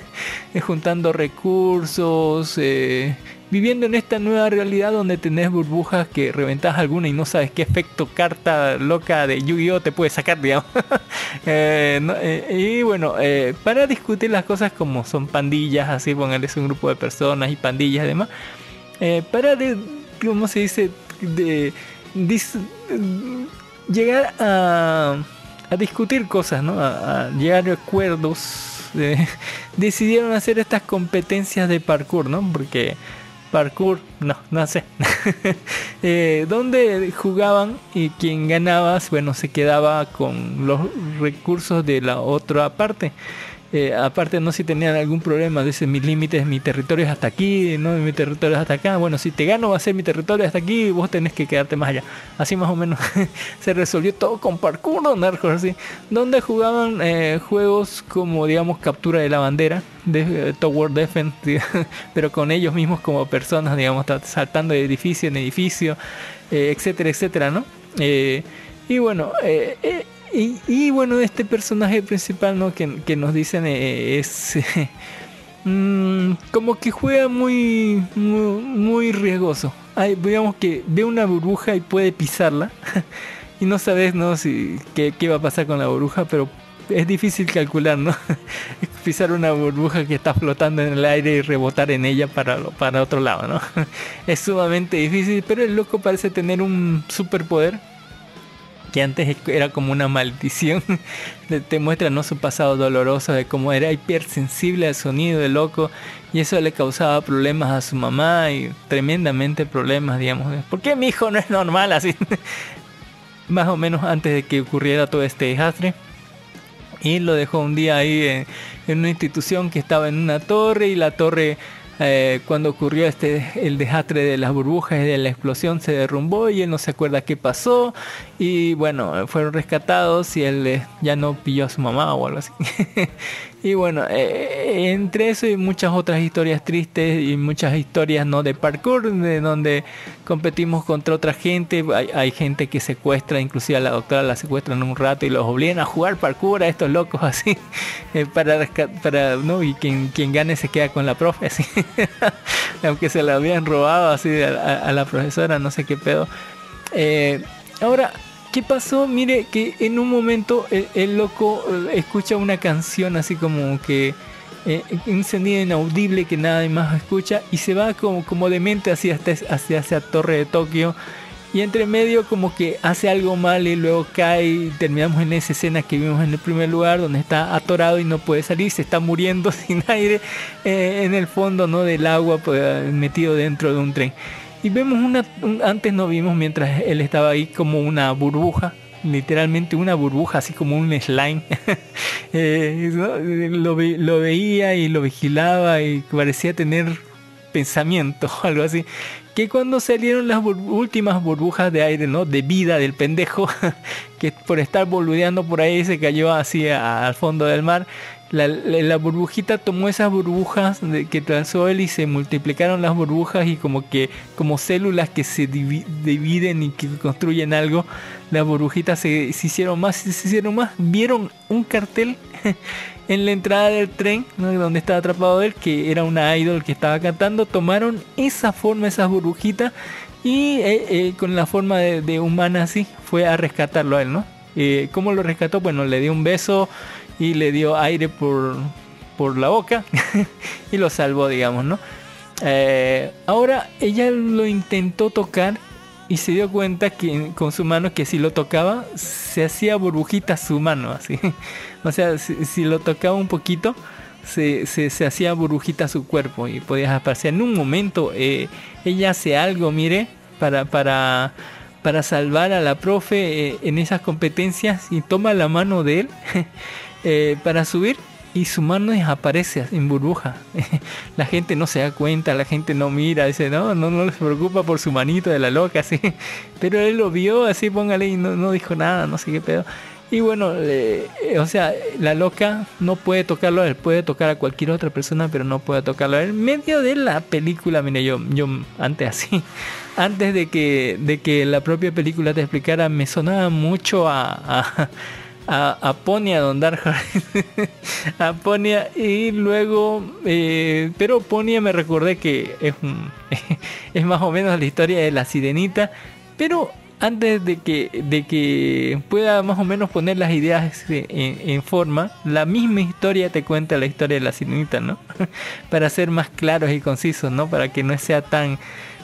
Juntando recursos, eh, viviendo en esta nueva realidad donde tenés burbujas que reventas alguna y no sabes qué efecto carta loca de Yu-Gi-Oh te puede sacar, digamos. Eh, eh, y bueno, para discutir las cosas como son pandillas, así es un grupo de personas y pandillas y demás, para, de, ¿cómo se dice? De, llegar a a discutir cosas, ¿no? a, llegar a acuerdos. decidieron hacer estas competencias de parkour, ¿no? Porque parkour, no, no sé. eh, donde jugaban y quien ganaba, bueno, se quedaba con los recursos de la otra parte. Eh, aparte no si tenían algún problema, dice mis límites, mi territorio es hasta aquí, no mi territorio es hasta acá, bueno, si te gano va a ser mi territorio hasta aquí, vos tenés que quedarte más allá. Así más o menos se resolvió todo con parkour, narcos así, donde jugaban eh, juegos como digamos captura de la bandera, de eh, Tower Defense, pero con ellos mismos como personas, digamos, saltando de edificio en edificio, etcétera, etcétera, ¿no? y bueno, y, bueno, este personaje principal ¿no? que, nos dicen eh, es mm, como que juega muy, muy, riesgoso. digamos que ve una burbuja y puede pisarla. y no sabes no si qué, qué va a pasar con la burbuja, pero es difícil calcular, ¿no? Pisar una burbuja que está flotando en el aire y rebotar en ella para, para otro lado, ¿no? Es sumamente difícil, pero el loco parece tener un superpoder que antes era como una maldición. Te muestra ¿no? su pasado doloroso de cómo era hipersensible al sonido del loco y eso le causaba problemas a su mamá y tremendamente problemas, digamos. ¿Por qué mi hijo no es normal así? Más o menos antes de que ocurriera todo este desastre. Y lo dejó un día ahí en una institución que estaba en una torre y la torre eh, cuando ocurrió este el desastre de las burbujas y de la explosión se derrumbó y él no se acuerda qué pasó. Y bueno fueron rescatados y él eh, ya no pilló a su mamá o algo así y bueno eh, entre eso y muchas otras historias tristes y muchas historias no de parkour de donde competimos contra otra gente hay, hay gente que secuestra inclusive a la doctora la secuestran un rato y los obligan a jugar parkour a estos locos así eh, para para no y quien quien gane se queda con la profe así aunque se la habían robado así a la profesora, no sé qué pedo. Eh, ahora, ¿qué pasó? Mire que en un momento el, el loco eh, escucha una canción así como que eh, un inaudible que nadie más escucha y se va como, como demente hacia, hacia esa torre de Tokio. Y entre medio como que hace algo mal y luego cae y terminamos en esa escena que vimos en el primer lugar donde está atorado y no puede salir, se está muriendo sin aire eh, en el fondo no del agua pues, metido dentro de un tren. Y vemos una, un- antes no vimos mientras él estaba ahí como una burbuja, literalmente una burbuja, así como un slime. Eh, lo, ve- lo veía y lo vigilaba y parecía tener pensamiento algo así. Que cuando salieron las últimas burbujas de aire, ¿no? De vida del pendejo, que por estar boludeando por ahí se cayó así al fondo del mar. La, burbujita tomó esas burbujas que trazó él y se multiplicaron las burbujas y como que como células que se divi- dividen y que construyen algo, las burbujitas se, se hicieron más, se hicieron más. Vieron un cartel en la entrada del tren, donde estaba atrapado él, que era una idol que estaba cantando, tomaron esa forma, esas burbujitas, y eh, eh, con la forma de, de humana así, fue a rescatarlo a él, ¿no? Eh, ¿Cómo lo rescató? Bueno, le dio un beso y le dio aire por, por la boca y lo salvó, digamos, ¿no? Eh, ahora ella lo intentó tocar y se dio cuenta que con su mano que si lo tocaba se hacía burbujita su mano así o sea si, si lo tocaba un poquito se, se, se hacía burbujita su cuerpo y podías aparecer en un momento eh, ella hace algo mire para para para salvar a la profe eh, en esas competencias y toma la mano de él eh, para subir y su mano desaparece en burbuja. la gente no se da cuenta, la gente no mira, dice, no, no, no se preocupa por su manito de la loca, así. Pero él lo vio, así, póngale, y no, no dijo nada, no sé qué pedo. Y bueno, eh, o sea, la loca no puede tocarlo a él, puede tocar a cualquier otra persona, pero no puede tocarlo a medio de la película, mire, yo, yo antes así, antes de que, de que la propia película te explicara, me sonaba mucho a, a, a Ponia Don Dark a Ponia y luego eh, pero Ponia me recordé que es un, es más o menos la historia de la sirenita pero antes de que de que pueda más o menos poner las ideas en, en forma la misma historia te cuenta la historia de la sirenita no para ser más claros y concisos no para que no sea tan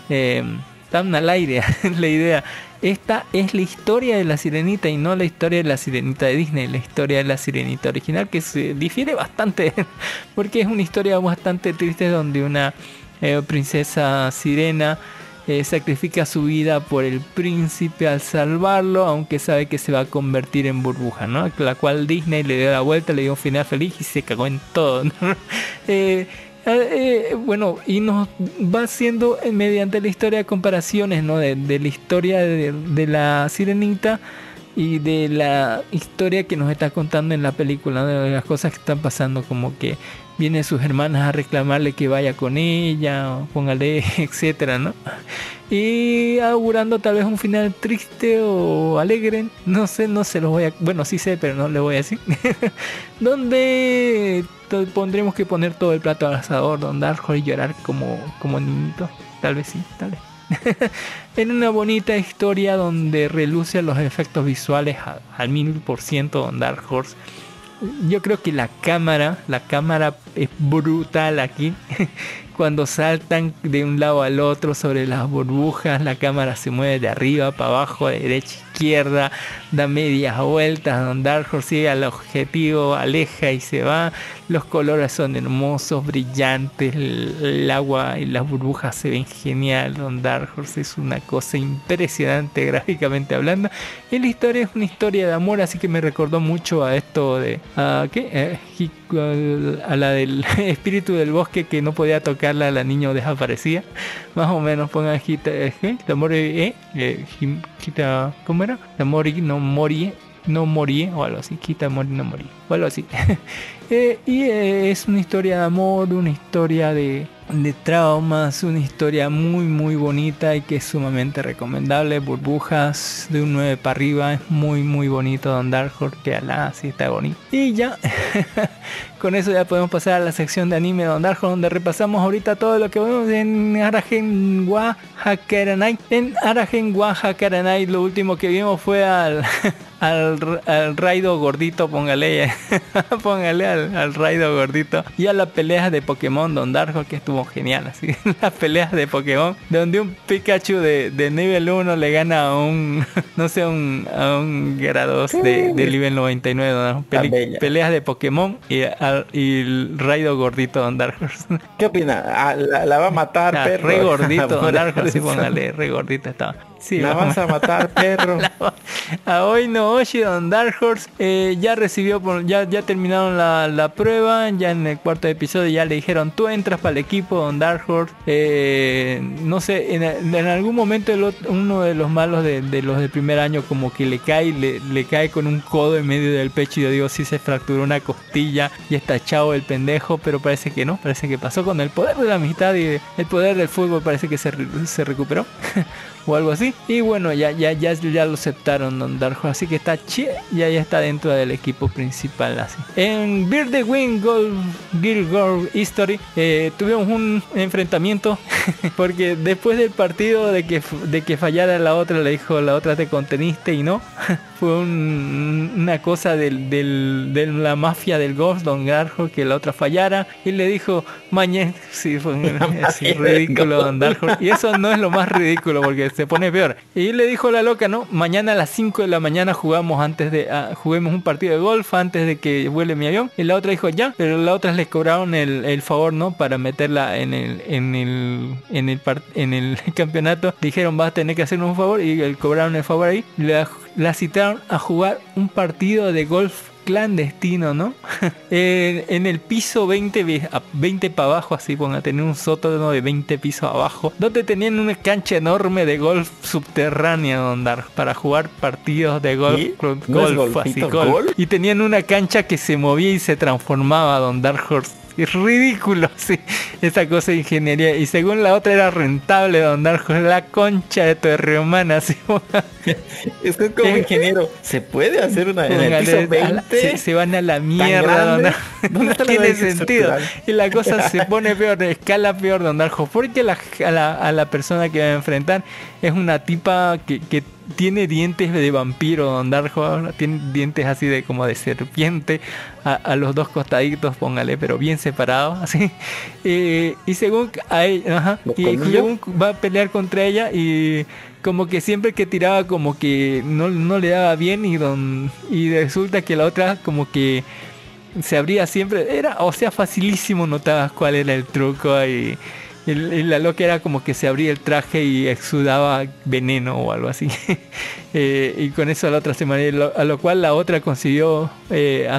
eh, tan al aire la idea esta es la historia de la sirenita y no la historia de la sirenita de Disney, la historia de la sirenita original que se difiere bastante porque es una historia bastante triste donde una eh, princesa sirena eh, sacrifica su vida por el príncipe al salvarlo, aunque sabe que se va a convertir en burbuja, ¿no? La cual Disney le dio la vuelta, le dio un final feliz y se cagó en todo. ¿no? Eh, eh, bueno, y nos va haciendo eh, mediante la historia comparaciones, ¿no? De, la historia de, la sirenita y de la historia que nos está contando en la película, de las cosas que están pasando, como que vienen sus hermanas a reclamarle que vaya con ella, o póngale, etcétera, ¿no? Y augurando tal vez un final triste o alegre, no sé, no se los voy a, bueno, sí sé, pero no le voy a decir. Donde pondremos que poner todo el plato al asador, don Darjo y llorar como, como niñito, tal vez sí, tal vez. en una bonita historia donde relucen los efectos visuales al mil por ciento Don Dark Horse. Yo creo que la cámara, la cámara es brutal aquí. Cuando saltan de un lado al otro sobre las burbujas, la cámara se mueve de arriba para abajo, de derecha izquierda, da medias vueltas, Don Dark Horse sigue al objetivo, aleja y se va. Los colores son hermosos, brillantes, el, agua y las burbujas se ven genial. Don Dark Horse es una cosa impresionante gráficamente hablando. Y la historia es una historia de amor, así que me recordó mucho a esto de... ¿A qué? Eh, a la del espíritu del bosque que no podía tocarla, la niña desaparecía. Más o menos pongan eh. Tamori, eh, eh, Him- Hita- ¿Cómo era? Tamori no mori no morí o algo así, quita morir no morí o algo así. Eh, y eh, es una historia de amor, una historia de, de traumas, una historia muy muy bonita y que es sumamente recomendable. Burbujas de un 9 para arriba, es muy muy bonito Don Dark Horse, que alá, sí está bonito. Y ya, con eso ya podemos pasar a la sección de anime de Don Dark Horse, donde repasamos ahorita todo lo que vemos en Aragen wa Hakaranai. En Aragen wa Hakaranai lo último que vimos fue al... al, al raido gordito, póngale, póngale al, al raido gordito y a las peleas de Pokémon Don Darjo que estuvo genial, así, las peleas de Pokémon donde un Pikachu de, de nivel 1 le gana a un, no sé, un, a un Gyarados de, de nivel 99, ¿no? Bella. peleas de Pokémon y, al- y el raido gordito Don Darjo. ¿Qué opina? Ah, la, la va a matar, Ah, perro. re gordito Don Darjo, sí, póngale, re gordito estaba. Sí, La vas a matar, perro. a hoy no Oshi Don Dark Horse eh, ya recibió ya ya terminaron la, la prueba ya en el cuarto episodio ya le dijeron tú entras para el equipo Don Dark Horse Eh, no sé en, algún momento uno de los malos de, los del primer año como que le cae le, le cae con un codo en medio del pecho y yo digo si se fracturó una costilla y está chavo el pendejo pero parece que no parece que pasó con el poder de la amistad y el poder del fútbol parece que se, se recuperó o algo así. Y bueno, ya ya ya, ya lo aceptaron Don Darjo, así que está chi ya ya está dentro del equipo principal así. En Beard the Wing Gold Guild Girl History eh, tuvimos un enfrentamiento porque después del partido de que de que fallara la otra le dijo la otra te conteniste y no fue un- una cosa del, del- de la mafia del Ghost Don Darjo que la otra fallara y le dijo mañana sí fue así ridículo. Don Horse. Y eso no es lo más ridículo porque se pone peor. Y le dijo la loca, ¿no? Mañana a las 5 de la mañana jugamos antes de ah, juguemos un partido de golf antes de que vuele mi avión. Y la otra dijo, ya, pero la otra les cobraron el, el favor, ¿no? Para meterla en el en el en el par- en el campeonato. Dijeron, vas a tener que hacernos un favor y le cobraron el favor ahí. La, la citaron a jugar un partido de golf clandestino, ¿no? en, en el piso 20, ve- a 20 para abajo, así, ponga, tener un sótano de 20 pisos abajo, donde tenían una cancha enorme de golf subterránea donde ar- para jugar partidos de golf, ¿Sí? golf, ¿No es golf, así, golf. golf? Y tenían una cancha que se movía y se transformaba Don Dark Horse. Es ridículo, sí, esa cosa de ingeniería. Y según la otra era rentable Don Horse, la concha de tu hermana, así. Es que es como ingeniero. ¿Se puede hacer una en el piso a la- 20? se, se van a la mierda. Don- ¿Dónde no tiene sentido. Y la cosa se pone peor, escala peor, Don Darjo. Porque la, a, la, a la persona que va a enfrentar es una tipa que, que tiene dientes de vampiro, Don Darjo. Tiene dientes así de como de serpiente a, a los dos costaditos, póngale, pero bien separados, así. Eh, y según a ella, ajá, va a pelear contra ella y como que siempre que tiraba como que no, no le daba bien y don y resulta que la otra como que se abría siempre era o sea facilísimo notabas cuál era el truco y, y- y la loca era como que se abría el traje y exudaba veneno o algo así Eh, y con eso la otra se mareó, lo- a lo cual la otra consiguió eh,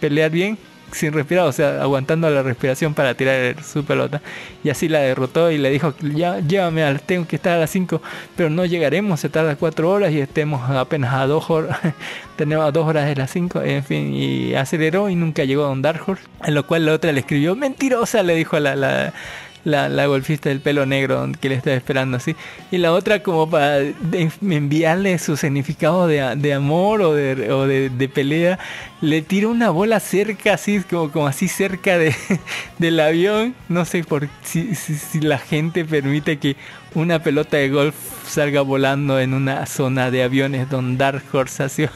pelear bien sin respirar, o sea, aguantando la respiración para tirar su pelota. Y así la derrotó y le dijo, ya llévame, al, tengo que estar a las 5, pero no llegaremos, se tarda 4 horas y estemos apenas a 2 horas, tenemos a 2 horas de las 5, en fin, y aceleró y nunca llegó a Don Dark Horse, a lo cual la otra le escribió, mentirosa, le dijo a la la, golfista del pelo negro que le estaba esperando así. Y la otra como para enviarle su significado de, amor o, de pelea. Le tira una bola cerca, así como, como así cerca de, del avión. No sé por si, si, si la gente permite que una pelota de golf salga volando en una zona de aviones donde Dark Horse.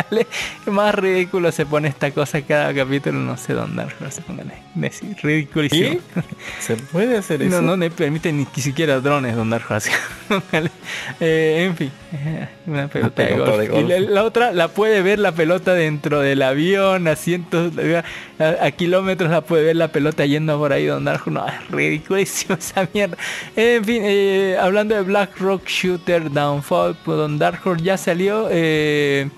Más ridículo se pone esta cosa cada capítulo, no sé dónde Dark Horse, póngale. Es ridiculísimo. ¿Se puede hacer eso? No, no le permite ni siquiera drones don Dark Horse. Eh, en fin, una pelota, de, golf. de golf. Y la, la otra la puede ver la pelota dentro del avión, a cientos, a, a kilómetros la puede ver la pelota yendo por ahí don Dark Horse. No, es ridiculísimo esa mierda. En fin, eh, hablando de Black Rock Shooter Downfall, pues don Dark ya salió. eh,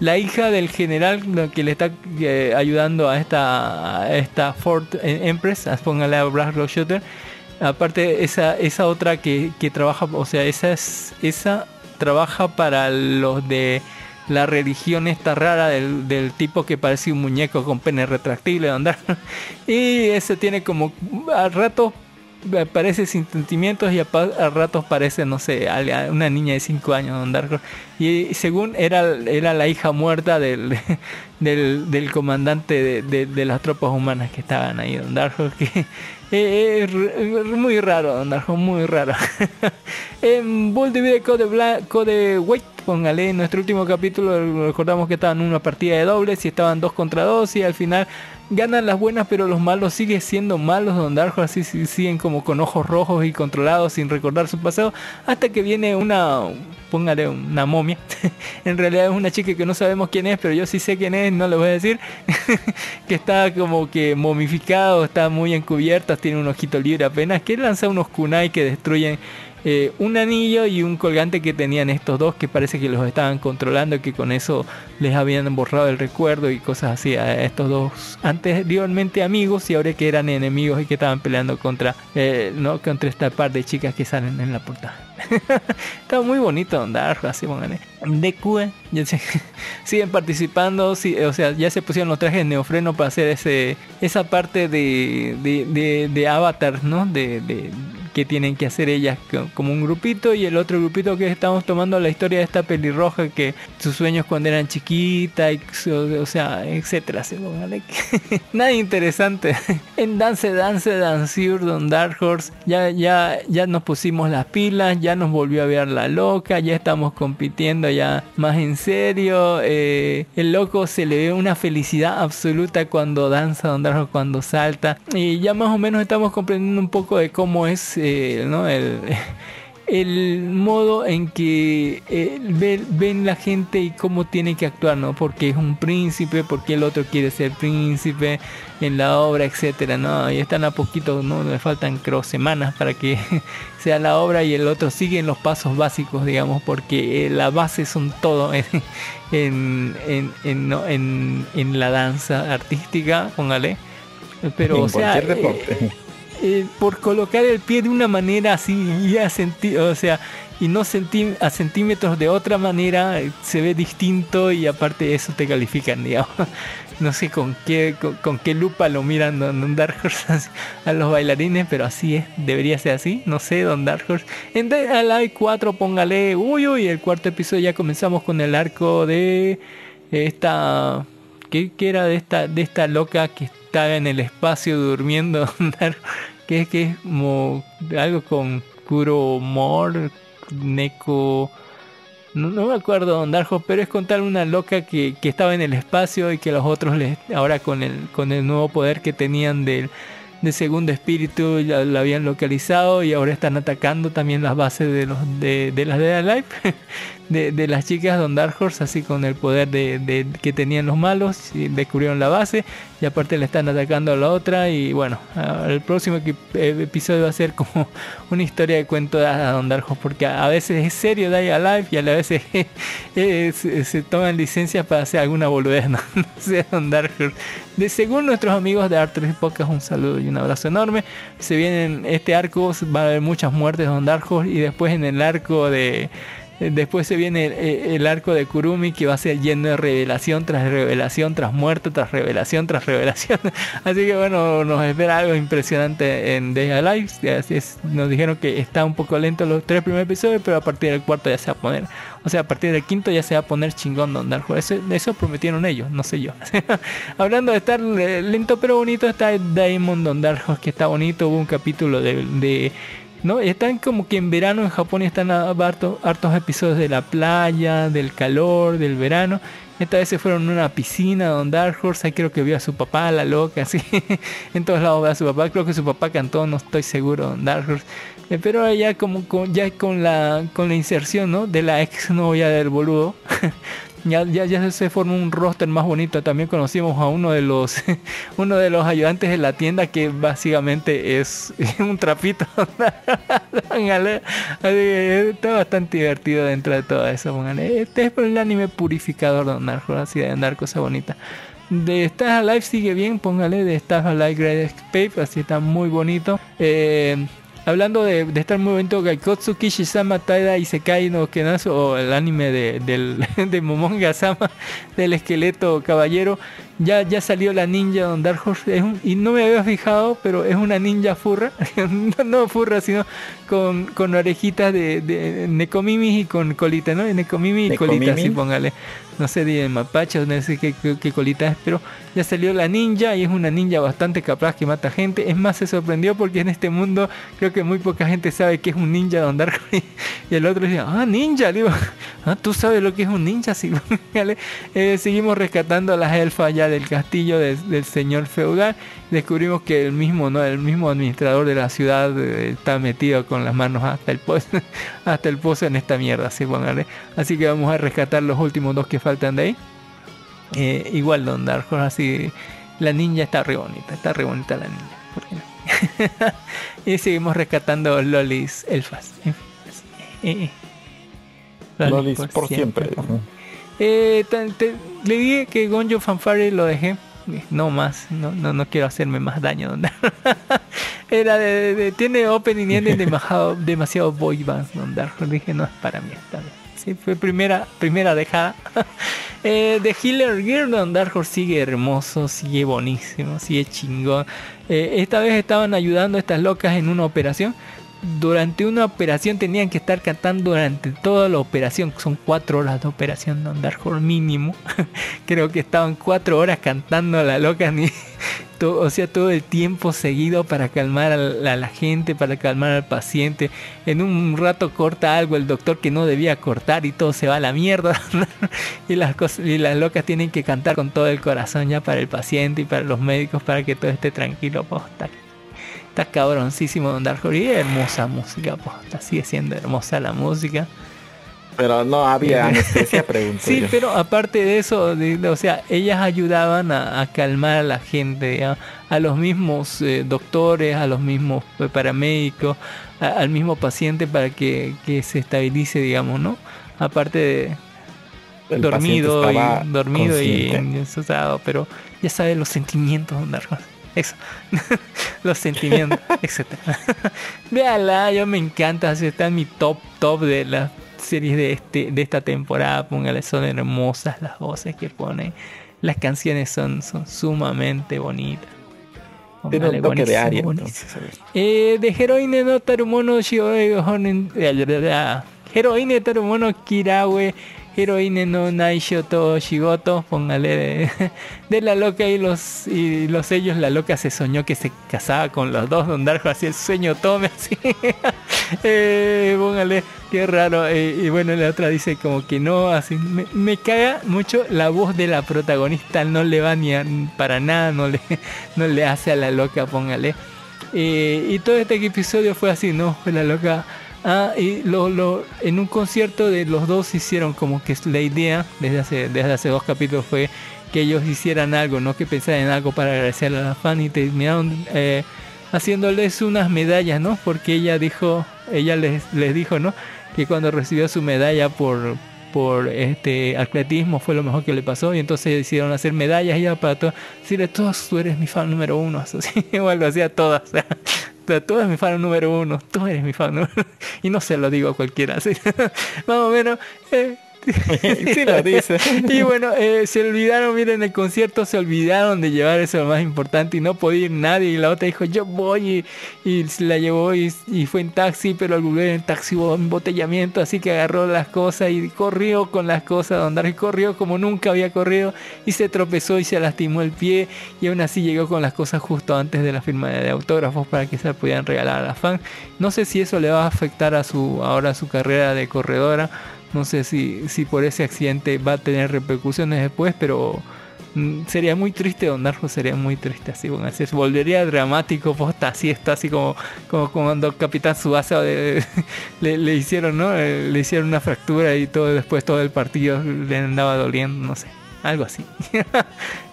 la hija del general que le está eh, ayudando a esta, esta Ford Empress, póngale a Black Rock Shooter. Aparte, esa, esa otra que, que trabaja, o sea, esa, es, esa trabaja para los de la religión esta rara del, del tipo que parece un muñeco con pene retractible de andar. Y ese tiene como a ratos eh, parece sin sentimientos y a, a ratos parece, no sé, una niña de 5 años Horse. Y según era, era la hija muerta del, del, del comandante de, de- las tropas humanas que estaban ahí, que eh, es r- muy raro, Horse, muy raro. en Bull de Code, Bla- Code White, póngale, en nuestro último capítulo recordamos que estaban una partida de dobles y estaban dos contra dos y al final ganan las buenas pero los malos siguen siendo malos Don Horse así sí- siguen como con ojos rojos y controlados sin recordar su pasado hasta que viene una póngale una momia. En realidad es una chica que no sabemos quién es pero yo sí sé quién es no le voy a decir. Que está como que momificado está muy encubierta tiene un ojito libre apenas que lanza unos kunai que destruyen eh, un anillo y un colgante que tenían estos dos que parece que los estaban controlando y que con eso les habían borrado el recuerdo y cosas así a estos dos anteriormente amigos y ahora que eran enemigos y que estaban peleando contra eh, no contra esta par de chicas que salen en la portada. Está muy bonito andar así póngale. De sé, siguen participando sí, o sea ya se pusieron los trajes neofreno para hacer ese esa parte de de, de, de avatar no de, de que tienen que hacer ellas co- como un grupito y el otro grupito que estamos tomando la historia de esta pelirroja que sus sueños cuando eran chiquita y su- o, sea etcétera nada interesante. En Dance Dance Danceur Don Dark Horse ya ya ya nos pusimos las pilas ya nos volvió a ver la loca ya estamos compitiendo ya más en serio. Eh, el loco se le ve una felicidad absoluta cuando danza Don Dark Horse cuando salta. Y ya más o menos estamos comprendiendo un poco de cómo es eh, ¿no? el, el modo en que eh, ve- ven la gente y cómo tiene que actuar, ¿no? Porque es un príncipe, porque el otro quiere ser príncipe en la obra, etcétera, ¿no? Y están a poquito, ¿no? Le faltan creo semanas para que sea la obra y el otro sigue los pasos básicos, digamos, porque eh, la base son todo en, en, en, en, ¿no? en- en la danza artística, póngale. Pero, En o sea, cualquier deporte. Eh, por colocar el pie de una manera así y a o sea y no senti- a centímetros de otra manera eh, se ve distinto y aparte de eso te califican no sé con qué con, qué lupa lo miran Don, Dark Horse a los bailarines pero así es debería ser así no sé Don Dark Horse. En Alive 4 póngale uy uy el cuarto episodio ya comenzamos con el arco de esta ¿Qué, qué era de esta, de esta loca que estaba en el espacio durmiendo? que es que es como algo con Kuromor, Neko. No, no me acuerdo Darjo, pero es contar una loca que, que estaba en el espacio y que los otros les, ahora con el, con el nuevo poder que tenían del, de segundo espíritu ya la habían localizado y ahora están atacando también las bases de los de, de las de Alive de, las chicas Don Dark Horse así con el poder de, que tenían los malos y descubrieron la base y aparte le están atacando a la otra y bueno el próximo eh, episodio va a ser como una historia de cuento de Don Dark Horse porque a veces es serio Die Alive y a veces eh, se, se toman licencias para hacer alguna boludez no, sé Don Dark Horse. De según nuestros amigos de Art3 Podcast un saludo y un abrazo enorme. Se vienen este arco va a haber muchas muertes de Don Dark Horse y después en el arco de Después se viene el, arco de Kurumi que va a ser lleno de revelación tras revelación, tras muerte, tras revelación, tras revelación. Así que bueno, nos espera algo impresionante en Day Alive. Así nos dijeron que está un poco lento los tres primeros episodios, pero a partir del cuarto ya se va a poner. O sea, a partir del quinto ya se va a poner chingón Don Dark Horse. Eso, prometieron ellos, no sé yo. Hablando de estar lento pero bonito, está Diamond Don Dark Horse, que está bonito. Hubo un capítulo de ¿no? Están como que en verano en Japón están hartos, hartos episodios de la playa, del calor, del verano. Esta vez se fueron a una piscina donde Dark Horse, ahí creo que vio a su papá, la loca, así. en todos lados ve a su papá, creo que su papá cantó, no estoy seguro, Don Dark Horse. Eh, pero ya como con, ya con la con la inserción, ¿no? De la ex novia del boludo. Ya, ya, ya se formó un roster más bonito. También conocimos a uno de los uno de los ayudantes de la tienda que básicamente es un trapito. Está bastante divertido dentro de todo eso. Este es el anime purificador de Narco, así de andar cosas bonitas. De Stars Alive sigue bien, póngale de Stars Alive Great Escape, así está muy bonito. Eh, Hablando de, de estar muy bonito, Gaikotsu Kishisama Taida Isekai no Kenasu, o el anime de, del, de Momonga Sama, del esqueleto caballero, ya, ya salió la ninja Don Dark Horse, es un- y no me había fijado, pero es una ninja furra, no, no furra, sino con, con orejitas de, de Nekomimis y con colita, ¿no? Nekomimi y colita, Nekomimi. así póngale. No sé de mapache no sé qué, qué- qué colita es, pero ya salió la ninja y es una ninja bastante capaz que mata gente. Es más, se sorprendió porque en este mundo creo que muy poca gente sabe que es un ninja Don Dark Horse. Y el otro decía, ah, ninja, le digo, ah, tú sabes lo que es un ninja, sí. Póngale. Eh, seguimos rescatando a las elfas ya del castillo del, del señor feudal. Descubrimos que el mismo, ¿no? El mismo administrador de la ciudad eh, está metido con las manos hasta el pozo, hasta el pozo en esta mierda, sí, póngale. Así que vamos a rescatar los últimos dos que faltan de ahí. Eh, igual Don Dark Horse, así la ninja está re bonita, está re bonita la ninja. ¿por qué no? y seguimos rescatando lolis elfas. Eh. Lolis por siempre. Eh, te- le dije que Gonjo Fanfare lo dejé. No más, no, no, no quiero hacerme más daño. Don Dark. Era de, de- de- tiene opening y ending demasiado, demasiado boy bands, Don Dark. Dije, no es para mí esta vez. Sí, fue primera, primera dejada. eh, The Healer Gear Don Dark Horse sigue hermoso, sigue buenísimo, sigue chingón. Eh, esta vez estaban ayudando a estas locas en una operación. Durante una operación tenían que estar cantando durante toda la operación. Son cuatro horas de operación Don Dark Horse mínimo. Creo que estaban cuatro horas cantando a la loca. Ni, to- o sea, todo el tiempo seguido para calmar a la, a la gente, para calmar al paciente. En un rato corta algo el doctor que no debía cortar y todo se va a la mierda. y, las cosas, y las locas tienen que cantar con todo el corazón ya para el paciente y para los médicos para que todo esté tranquilo. Posta. Está cabroncísimo Don Dark Horse y hermosa música. Posta. Sigue siendo hermosa la música. Pero no había anestesia, pregunto Sí, yo. pero aparte de eso, de- de- o sea, ellas ayudaban a, a calmar a la gente, a, a los mismos eh, doctores, a los mismos eh, paramédicos, a- al mismo paciente para que, que se estabilice, digamos, ¿no? Aparte de El dormido y dormido y asustado, pero ya sabes los sentimientos, don Darko. Eso, los sentimientos, etcétera. Véala, yo me encanta, así está en mi top top de las series de este de esta temporada. Póngale, son hermosas las voces que ponen, las canciones son, son sumamente bonitas. Tiene un toque de Aria, entonces. Eh, de Heroine no Tarumono Shioe eh. Heroine Tarumono Kirawe Heroine no Naishoto Shigoto Póngale de, la loca y los y los sellos La loca se soñó que se casaba con los dos Don Darjo así el sueño tome así eh, Póngale Qué raro eh, Y bueno la otra dice como que no así Me, me caga mucho la voz de la protagonista No le va ni a- para nada No le, no le hace a la loca Póngale eh, y todo este episodio fue así, ¿no? Fue la loca. Ah, y lo, lo, en un concierto de los dos hicieron como que la idea, desde hace, desde hace dos capítulos, fue que ellos hicieran algo, ¿no? Que pensaran en algo para agradecer a la fan y terminaron eh, haciéndoles unas medallas, ¿no? Porque ella dijo, ella les, les dijo, ¿no? Que cuando recibió su medalla por por este atletismo fue lo mejor que le pasó y entonces decidieron hacer medallas ya para todos decirle todos tú eres mi fan número uno así o algo así a todas tú eres mi fan número uno, tú eres mi fan número Y no se lo digo a cualquiera, así. Más o menos. eh, y bueno, eh, se olvidaron, miren, en el concierto se olvidaron de llevar eso lo más importante y no podía ir nadie. Y la otra dijo, yo voy y, y la llevó y, fue en taxi, pero al volver en taxi hubo embotellamiento, así que agarró las cosas y corrió con las cosas, Don Darjo corrió como nunca había corrido y se tropezó y se lastimó el pie y aún así llegó con las cosas justo antes de la firma de autógrafos para que se la pudieran regalar a la fan. No sé si eso le va a afectar a su ahora a su carrera de corredora. No sé si, si por ese accidente va a tener repercusiones después, pero mm, sería muy triste, Don Darjo sería muy triste así, bueno, así se volvería dramático posta así está así como, como cuando Capitán Subasa le, le hicieron, ¿no? Eh, Le hicieron una fractura y todo después todo el partido le andaba doliendo, no sé, algo así.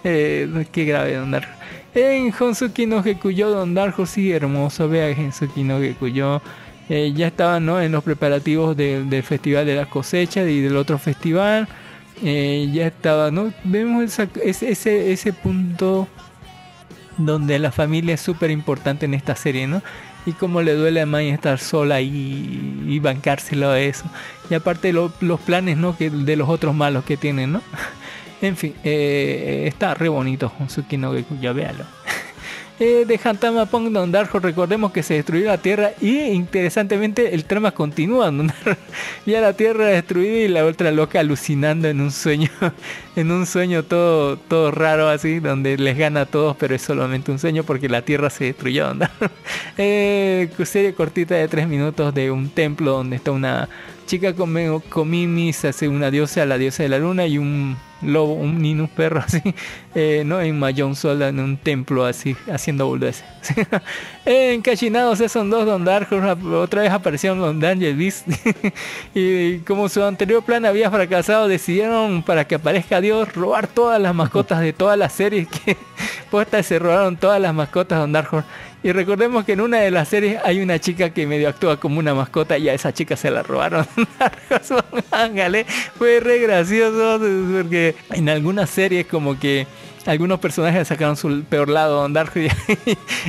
Eh, qué grave Don Darjo. En Honsuki no Gekuyo, Don Darjo sí, hermoso, vea Honsuki no Gekuyo. Eh, ya estaban ¿no? en los preparativos del- Festival de la Cosecha y del otro festival. Eh, ya estaba, ¿no? Vemos esa- ese, ese, punto donde la familia es súper importante en esta serie, ¿no? Y cómo le duele a Mai estar sola y, y bancárselo a eso. Y aparte lo- los planes, ¿no? Que, de los otros malos que tienen, ¿no? En fin, eh, está re bonito Honsuki no Geku, ya véalo. Eh, de Hantama Pong Don Darjo, recordemos que se destruyó la Tierra y interesantemente el trama continúa. Ya la Tierra destruida y la otra loca alucinando en un sueño, en un sueño todo, todo raro así, donde les gana a todos, pero es solamente un sueño porque la Tierra se destruyó. Don. Eh, serie cortita de tres minutos de un templo donde está una chica con, con mimis, hace una diosa, la diosa de la luna y un lobo, un nino, un perro así, eh, ¿no? En Mayón sola en un templo así, haciendo boludeces. en Cachinados son dos Don Dark, otra vez aparecieron los Danger Beast. y como su anterior plan había fracasado, decidieron para que aparezca Dios robar todas las mascotas de todas las series que puestas se robaron todas las mascotas Don. Y recordemos que en una de las series hay una chica que medio actúa como una mascota y a esa chica se la robaron. Ángale, fue re gracioso porque en algunas series como que algunos personajes sacaron su peor lado Don Darjo y,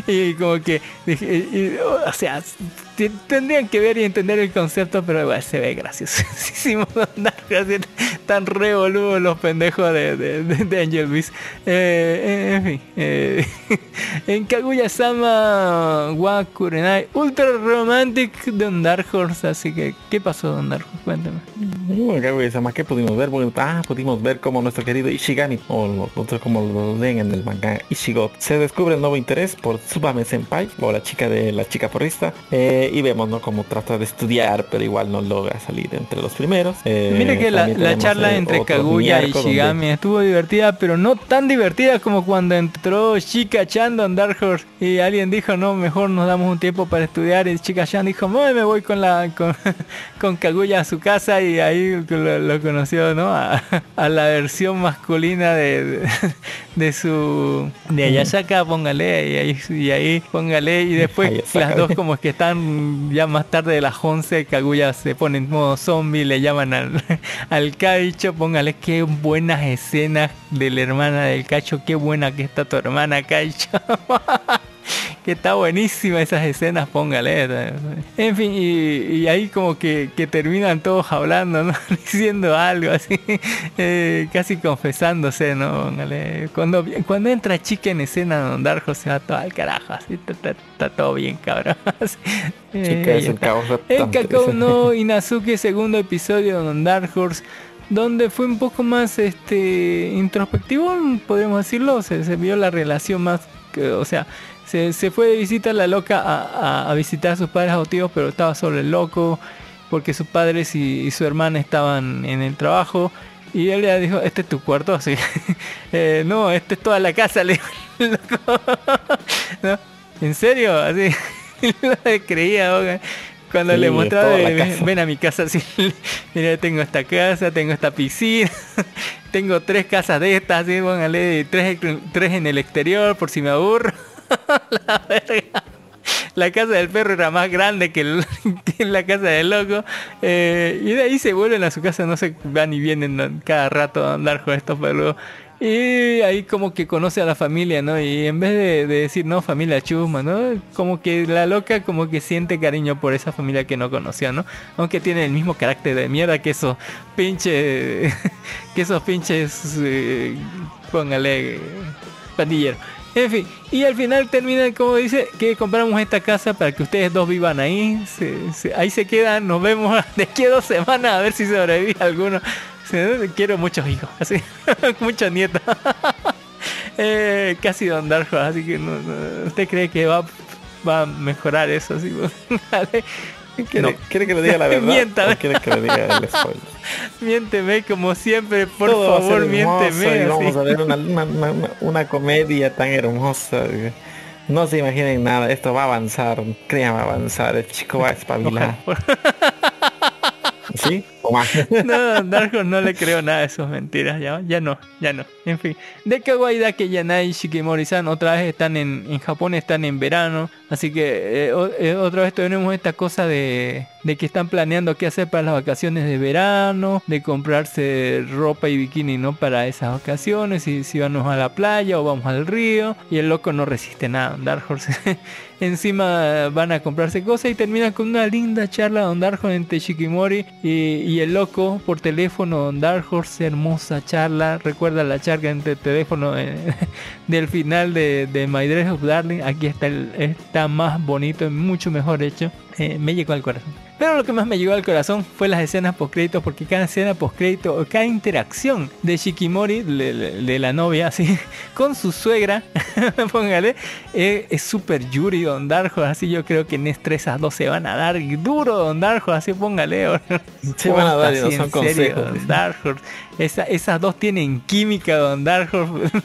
y como que dije, y- o sea tendrían que ver y entender el concepto pero igual se ve graciosísimo tan re los pendejos de, de, de- Angel Beast Eh, en fin eh, en Kaguya Sama wa Kurenai Ultra Romantic Don Dark Horse así que ¿qué pasó Don Dark Horse? cuéntame Bueno, ¿qué pudimos ver? Ah, pudimos ver como nuestro querido Ishigami, o otros como lo leen en el manga Ishigo, se descubre el nuevo interés por Tsubame Senpai, o la chica de la chica porrista, eh, y vemos, ¿no? Como trata de estudiar, pero igual no logra salir entre los primeros. Eh, Mire que la, la charla eh, entre Kaguya y donde- Shigami estuvo divertida, pero no tan divertida como cuando entró Chica Chan en Dark Horse y alguien dijo, no, mejor nos damos un tiempo para estudiar y Chica Chan dijo, "Bueno, me voy con la con, con Kaguya a su casa y ahí lo, lo conoció, ¿no? A, a la versión masculina de, de, de su... de Ayasaka, póngale, y ahí, y ahí póngale, y después Ayasaka. las dos como que están ya más tarde de las 11, Kaguya se pone en modo zombie, le llaman al, al Kaicho, póngale qué buenas escenas de la hermana del Cacho, qué buena que está tu hermana Kaicho. que está buenísima esas escenas, póngale. En fin, y, y ahí como que, que terminan todos hablando, ¿no? Diciendo algo así, eh, casi confesándose, ¿no? Póngale. Cuando, cuando entra chica en escena, Don Darjo se va todo al carajo, así, está, está- está todo bien, cabrón. Así. Chica Eh, es En Kakao no Inazuki, segundo episodio de Don Dark Horse, donde fue un poco más este introspectivo, podríamos decirlo, se, se vio la relación más, que, o sea, se, se fue de visita la loca a, a- a visitar a sus padres adoptivos, pero estaba solo el loco, porque sus padres y, y su hermana estaban en el trabajo. Y él le dijo, este es tu cuarto, así. Eh, no, este es toda la casa, le dijo el loco. ¿No? ¿En serio? Así. no le creía, oiga. Cuando Sí, le mostraba, ven a mi casa así. Mira, tengo esta casa, tengo esta piscina, tengo tres casas de estas, así, póngale, tres, tres en el exterior por si me aburro. La casa del perro era más grande que, la casa del loco. Eh, y de ahí se vuelven a su casa, no se van y vienen cada rato a andar con estos perros. Y ahí como que conoce a la familia, ¿no? Y en vez de, de decir, no, familia chusma, ¿no? Como que la loca como que siente cariño por esa familia que no conocía, ¿no? Aunque tiene el mismo carácter de mierda que esos pinches... que esos pinches... eh, póngale... pandilleros. En fin, y al final termina como dice que compramos esta casa para que ustedes dos vivan ahí. Ahí se quedan, nos vemos de aquí a dos semanas a ver si sobrevive alguno. Quiero muchos hijos, así, muchos nietos. Eh, casi Don Darjo, así que no, no- ¿usted cree que va, va a mejorar eso? Así, ¿Quiere, quiere que le diga la verdad? Miéntame. ¿O quiere que le diga el spoiler? Miénteme como siempre, por Todo favor, miénteme. vamos a ver una, una, una- una- una comedia tan hermosa. No se imaginen nada, esto va a avanzar, créanme va a avanzar, el chico va a espabilar. ¿Sí? No, Don Darjo no le creo nada de sus mentiras, ya, ya no, ya no. En fin, de Kawaii Dake Yanai Shikimori-san otra vez están en, en Japón, están en verano, así que eh, eh, otra vez tenemos esta cosa de, de que están planeando qué hacer para las vacaciones de verano, de comprarse ropa y bikini, ¿no? Para esas vacaciones, y si vamos a la playa o vamos al río, y el loco no resiste nada, Dark Horse. Encima van a comprarse cosas y terminan con una linda charla Don Dark entre Shikimori y, y el loco por teléfono Dark Horse, hermosa charla. Recuerda la charla entre teléfono eh, del final de, de My Dress of Darling. Aquí está, el- está más bonito mucho mejor hecho. Eh, me llegó al corazón. Pero lo que más me llegó al corazón fue las escenas post créditos porque cada escena post crédito o cada interacción de Shikimori, de, de- de la novia, así, con su suegra, póngale, eh, es súper Yuri Don Darjo, así yo creo que en entre esas dos se van a dar duro Don Darjo, así póngale. Se van a dar y no Así, son serio, consejos. Dark Horse. Esa- esas dos tienen química, Don Dark Horse.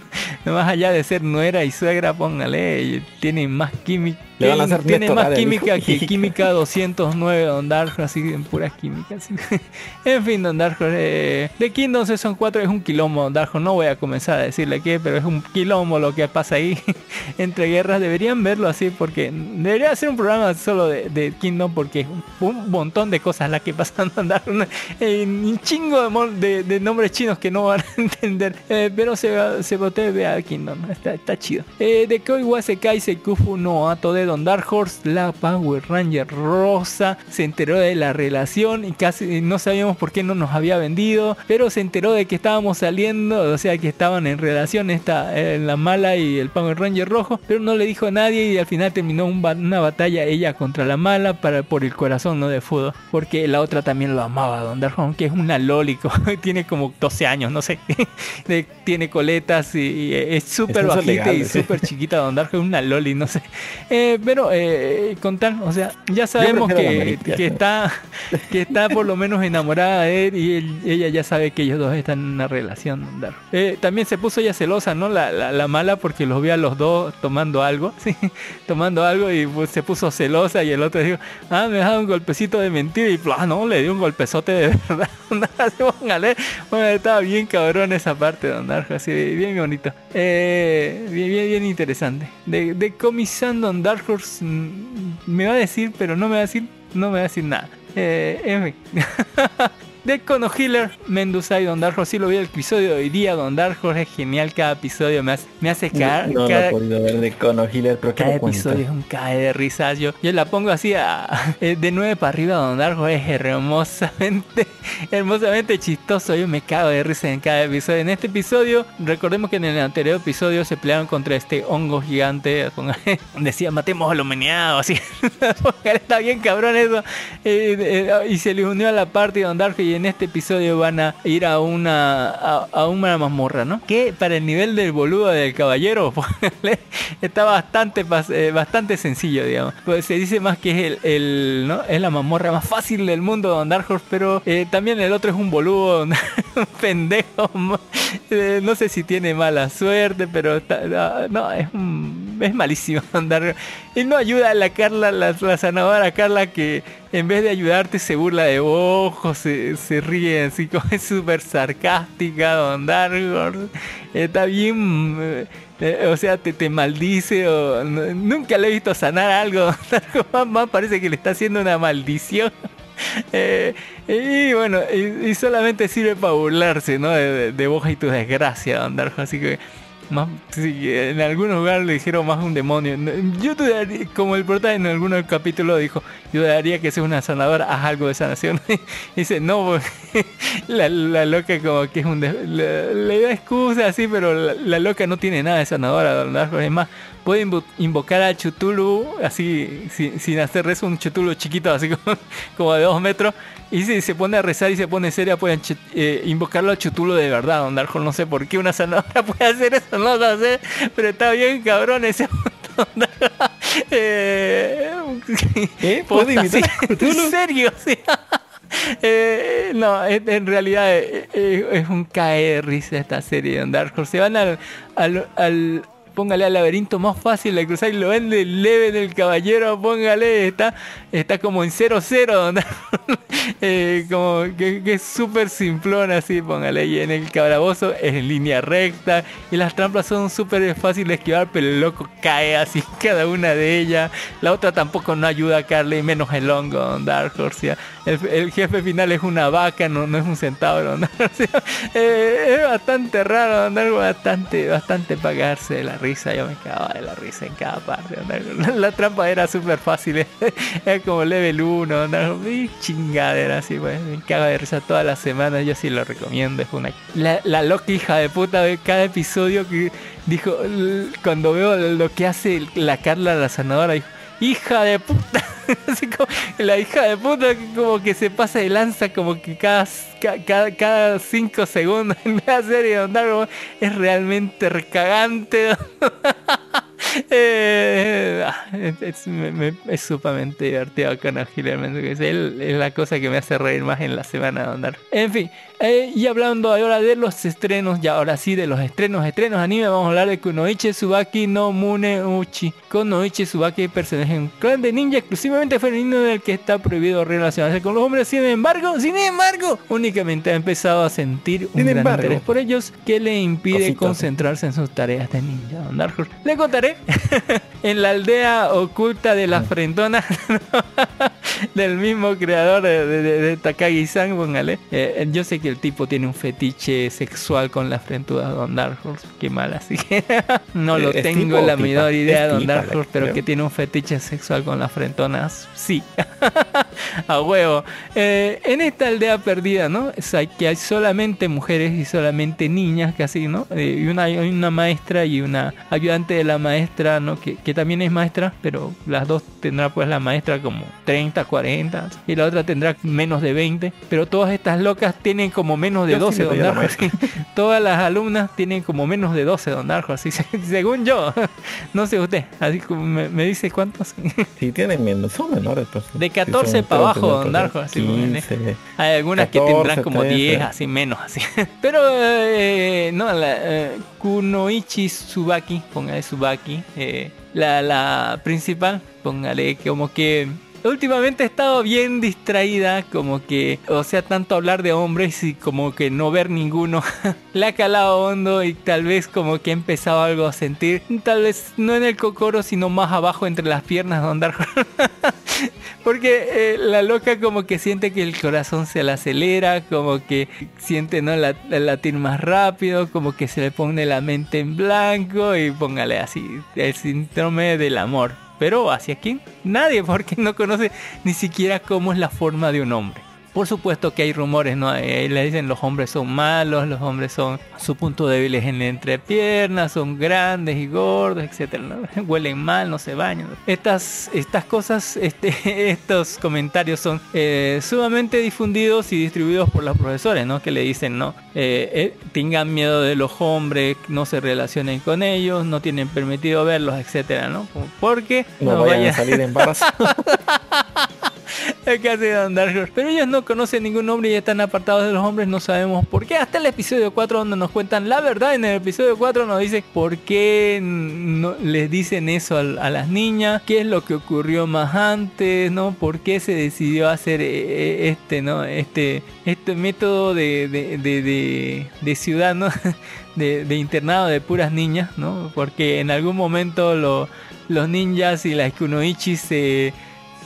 Más allá de ser nuera y suegra, póngale, tienen más química. Le van a hacer tiene más química que química 209 Don Dark así en puras químicas. en fin, Don Dark eh, de Kingdom Season 4 es un quilombo, Don Dark. No voy a comenzar a decirle qué, pero es un quilombo lo que pasa ahí entre guerras. Deberían verlo así porque debería ser un programa solo de, de Kingdom porque es un, un montón de cosas las que pasan Don Dark. Eh, un chingo de, mon- de- de nombres chinos que no van a entender. Eh, pero se, se bote vea Kingdom. Está, está chido. Eh, de Koi Wasekai Sekufu no Ato de Don Dark Horse, la Power Ranger rosa, se enteró de la relación y casi no sabíamos por qué no nos había vendido, pero se enteró de que estábamos saliendo, o sea que estaban en relación esta, eh, la mala y el Power Ranger rojo, pero no le dijo a nadie y al final terminó un una batalla ella contra la mala para, por el corazón no de Fudo, porque la otra también lo amaba, Don Dark Horse, que es una lólico, tiene como 12 años, no sé, tiene coletas y, y es súper bajita legal, y sí. súper chiquita Don Dark es una loli, no sé. Eh, pero eh, contar, o sea, ya sabemos que, está que está por lo menos enamorada de él y él- ella ya sabe que ellos dos están en una relación. Eh, también se puso ella celosa, ¿no? La, la, la mala porque los vio a los dos tomando algo, sí, tomando algo y pues, se puso celosa y el otro dijo, ah, me dado un golpecito de mentira y ah, no, le dio un golpezote de verdad. Así, póngale. Bueno, estaba bien cabrón esa parte Don Darjo, así bien bonito. Eh, bien, bien, bien interesante. De, de Comisan Don Dark Mm, me va a decir, pero no me va a decir, no me va a decir nada. Eh, en. De Kono Healer, Mendoza y Don Dark Horse. Sí lo vi el episodio de hoy día. Don Dark Horse es genial. Cada episodio me hace, me hace caer. No, no lo cada- he podido ver de Cono Healer, pero ¿qué cada cuenta? episodio es un cae de risas. Yo, yo la pongo así a- eh, de 9 para arriba. Don Darjo es hermosamente, hermosamente chistoso. Yo me cago de risa en cada episodio. En este episodio, recordemos que en el anterior episodio se pelearon contra este hongo gigante. decía, matemos a los meneados. Así. Está bien cabrón eso. Eh, eh, y se le unió a la parte de Don Darjo. En este episodio van a ir a una, a, una mazmorra, ¿no? Que para el nivel del boludo del caballero, está bastante eh, bastante sencillo, digamos. Pues se dice más que es el, el, ¿no? es la mazmorra más fácil del mundo Don Dark Horse, pero eh, también el otro es un boludo, pendejo. eh, no sé si tiene mala suerte, pero está- no, es es malísimo Horse. Y no ayuda a la Carla, la, la sanadora Carla que en vez de ayudarte se burla de vos, se, se ríe así como es súper sarcástica, Don Dark Horse. Está bien, eh, eh, o sea, te, te maldice o nunca le he visto sanar algo. Don más, parece que le está haciendo una maldición. Eh, y bueno, y, solamente sirve para burlarse, ¿no? De, de, vos y tu desgracia, Don Darjo. Así que más, en algunos lugares le dijeron más un demonio. Yo como el prota en algunos capítulos dijo, yo dudaría que sea una sanadora, haz algo de sanación. dice, no, porque la, loca como que es un... le, da excusa así, pero la, loca no tiene nada de sanadora, Darjo. Es más, puede invo- invocar a Chutulu así, sin, hacer rezo, un Chutulu chiquito, así como, de dos metros. Y si se pone a rezar y se pone seria, pueden eh, invocarlo a Chutulo de verdad, Don Darjo. No sé por qué una sanadora puede hacer eso, no lo sé, pero está bien cabrón ese. eh, ¿Qué? ¿Puede posta, imitar sí? En serio, sí. Eh, no, en, realidad eh, eh, es un cae de risa esta serie de Dark Horse. Se van al, al, al- póngale al laberinto más fácil de cruzar y lo ven del leve del caballero, póngale, está, está como en 0-0, Don Dark Horse. Eh, como que, es súper simplón así, póngale, y en el calabozo es en línea recta y las trampas son súper fáciles de esquivar, pero el loco cae así cada una de ellas. La otra tampoco no ayuda a Carly, menos el hongo, Dark Horse. ya. El, jefe final es una vaca, no, no es un centauro. Don Dark Horse. Eh, es bastante raro, Horse, bastante, bastante pagarse de la risa. Yo me cagaba de la risa en cada parte. Horse. La, trampa era súper fácil, eh. era como level 1, Don Dark Horse. Y chingadera así, pues. Me cago de risa todas las semanas. Yo sí lo recomiendo. Es una. La, loca hija de puta de cada episodio que dijo. Cuando veo lo que hace la Carla la sanadora, dijo. Hija de puta. Así como la hija de puta como que se pasa de lanza como que cada, ca- cada, cada cinco segundos en la serie de Don Darko es realmente recagante. Eh, ah, es, me- sumamente divertido con Gilberto que es, él, es la cosa que me hace reír más en la semana de andar. En fin, eh, y hablando ahora de los estrenos, ya ahora sí de los estrenos, estrenos anime, vamos a hablar de Kunoichi Tsubaki no Mune Uchi. Kunoichi Tsubaki, personaje en un clan de ninja exclusivamente femenino del que está prohibido relacionarse con los hombres. Sin embargo, sin embargo, únicamente ha empezado a sentir un Sin gran embargo. interés por ellos que le impide concentrarse en sus tareas de ninja. Don Dark Horse. Le contaré en la aldea oculta de la frentona del mismo creador de, de- de- de Takagi-san, póngale. Eh, yo sé que el tipo tiene un fetiche sexual con las frentudas de Don Dark Horse. Qué mal, así que no lo ¿Es tengo o la menor idea de Don Dark Horse, pero que tiene un fetiche sexual con las frentonas, sí. a huevo. Eh, en esta aldea perdida, ¿no? Es hay- que hay solamente mujeres y solamente niñas, casi, ¿no? Eh, y una, hay una maestra y una ayudante de la maestra, ¿no? Que, que también es maestra, pero las dos tendrá pues la maestra como 30, 40 y la otra tendrá menos de 20. Pero todas estas locas tienen como menos de Yo 12, sí le don la Darjo, así. Todas las alumnas tienen como menos de 12, don Darjo, así se- según yo. No sé usted, así como me, me dice cuántos. Si tienen menos, son menores. Pues, De Si 14 son- para abajo, don Darjo, así, póngale. 15. Hay algunas que 14, tendrán como 13. 10, así menos, así. Pero, eh, no, la eh, Kunoichi Tsubaki, póngale Tsubaki, eh, la, la principal, póngale como que últimamente he estado bien distraída, como que, o sea, tanto hablar de hombres y como que no ver ninguno. Le ha calado hondo y tal vez como que he empezado algo a sentir, tal vez no en el cocoro, sino más abajo entre las piernas de andar. Porque eh, la loca como que siente que el corazón se le acelera, como que siente no la, la latir más rápido, como que se le pone la mente en blanco y póngale así el síndrome del amor. Pero hacia quién? Nadie, porque no conoce ni siquiera cómo es la forma de un hombre. Por supuesto que hay rumores, ¿no? Eh, le dicen los hombres son malos, los hombres son su punto débil es en la entrepierna, son grandes y gordos, etcétera, ¿no? Huelen mal, no se bañan. Estas, estas cosas, este, estos comentarios son eh, sumamente difundidos y distribuidos por los profesores, ¿no? Que le dicen, ¿no? Eh, eh, tengan miedo de los hombres, no se relacionen con ellos, no tienen permitido verlos, etcétera, ¿no? Porque No, vayan a salir embarazados. Es Dark Horse. Pero ellos no conocen ningún hombre y están apartados de los hombres, no sabemos por qué. Hasta el episodio 4 donde nos cuentan la verdad, en el episodio 4 nos dice por qué no les dicen eso al- a, las niñas, qué es lo que ocurrió más antes, ¿no? ¿Por qué se decidió hacer eh, eh, este, ¿no? Este, este método de, de, de, de- ciudad, ¿no? De, de internado de puras niñas, ¿no? Porque en algún momento lo- los ninjas y las kunoichis se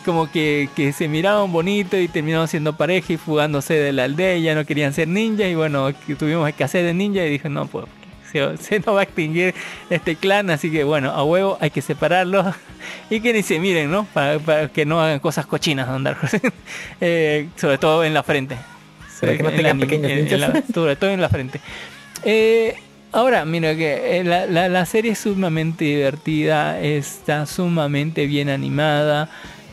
como que, que se miraban bonito y terminaron siendo pareja y fugándose de la aldea y ya no querían ser ninjas y bueno, tuvimos que hacer de ninja y dije, no, pues se, se nos va a extinguir este clan, así que bueno, a huevo hay que separarlos y que ni se miren, ¿no? Para, para que no hagan cosas cochinas, Horse. Eh, sobre todo en la frente. Para que no En tengan la- pequeños en- en ninjas. la- sobre todo en la frente. Eh, ahora, mira que eh, la, la- la serie es sumamente divertida, está sumamente bien animada.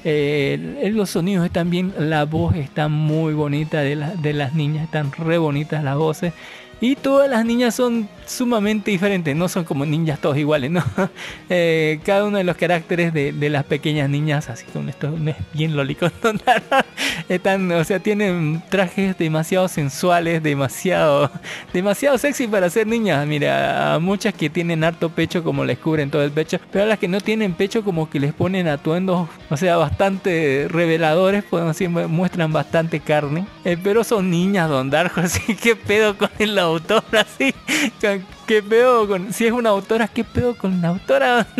Eh, los sonidos están bien, la voz está muy bonita de, de las niñas, están re bonitas las voces. Y todas las niñas son sumamente diferentes, no son como ninjas todos iguales, ¿no? Eh, cada uno de los caracteres de, de las pequeñas niñas, así con esto no es bien lolicón, están, o sea, tienen trajes demasiado sensuales, demasiado, demasiado sexy para ser niñas. Mira, a muchas que tienen harto pecho como les cubren todo el pecho, pero a las que no tienen pecho como que les ponen atuendos, o sea, bastante reveladores, podemos decir, mu- muestran bastante carne, Eh, pero son niñas, don Darjo, así que pedo con el autor, así, ¿Qué pedo con.? Si es una autora, ¿qué pedo con la autora?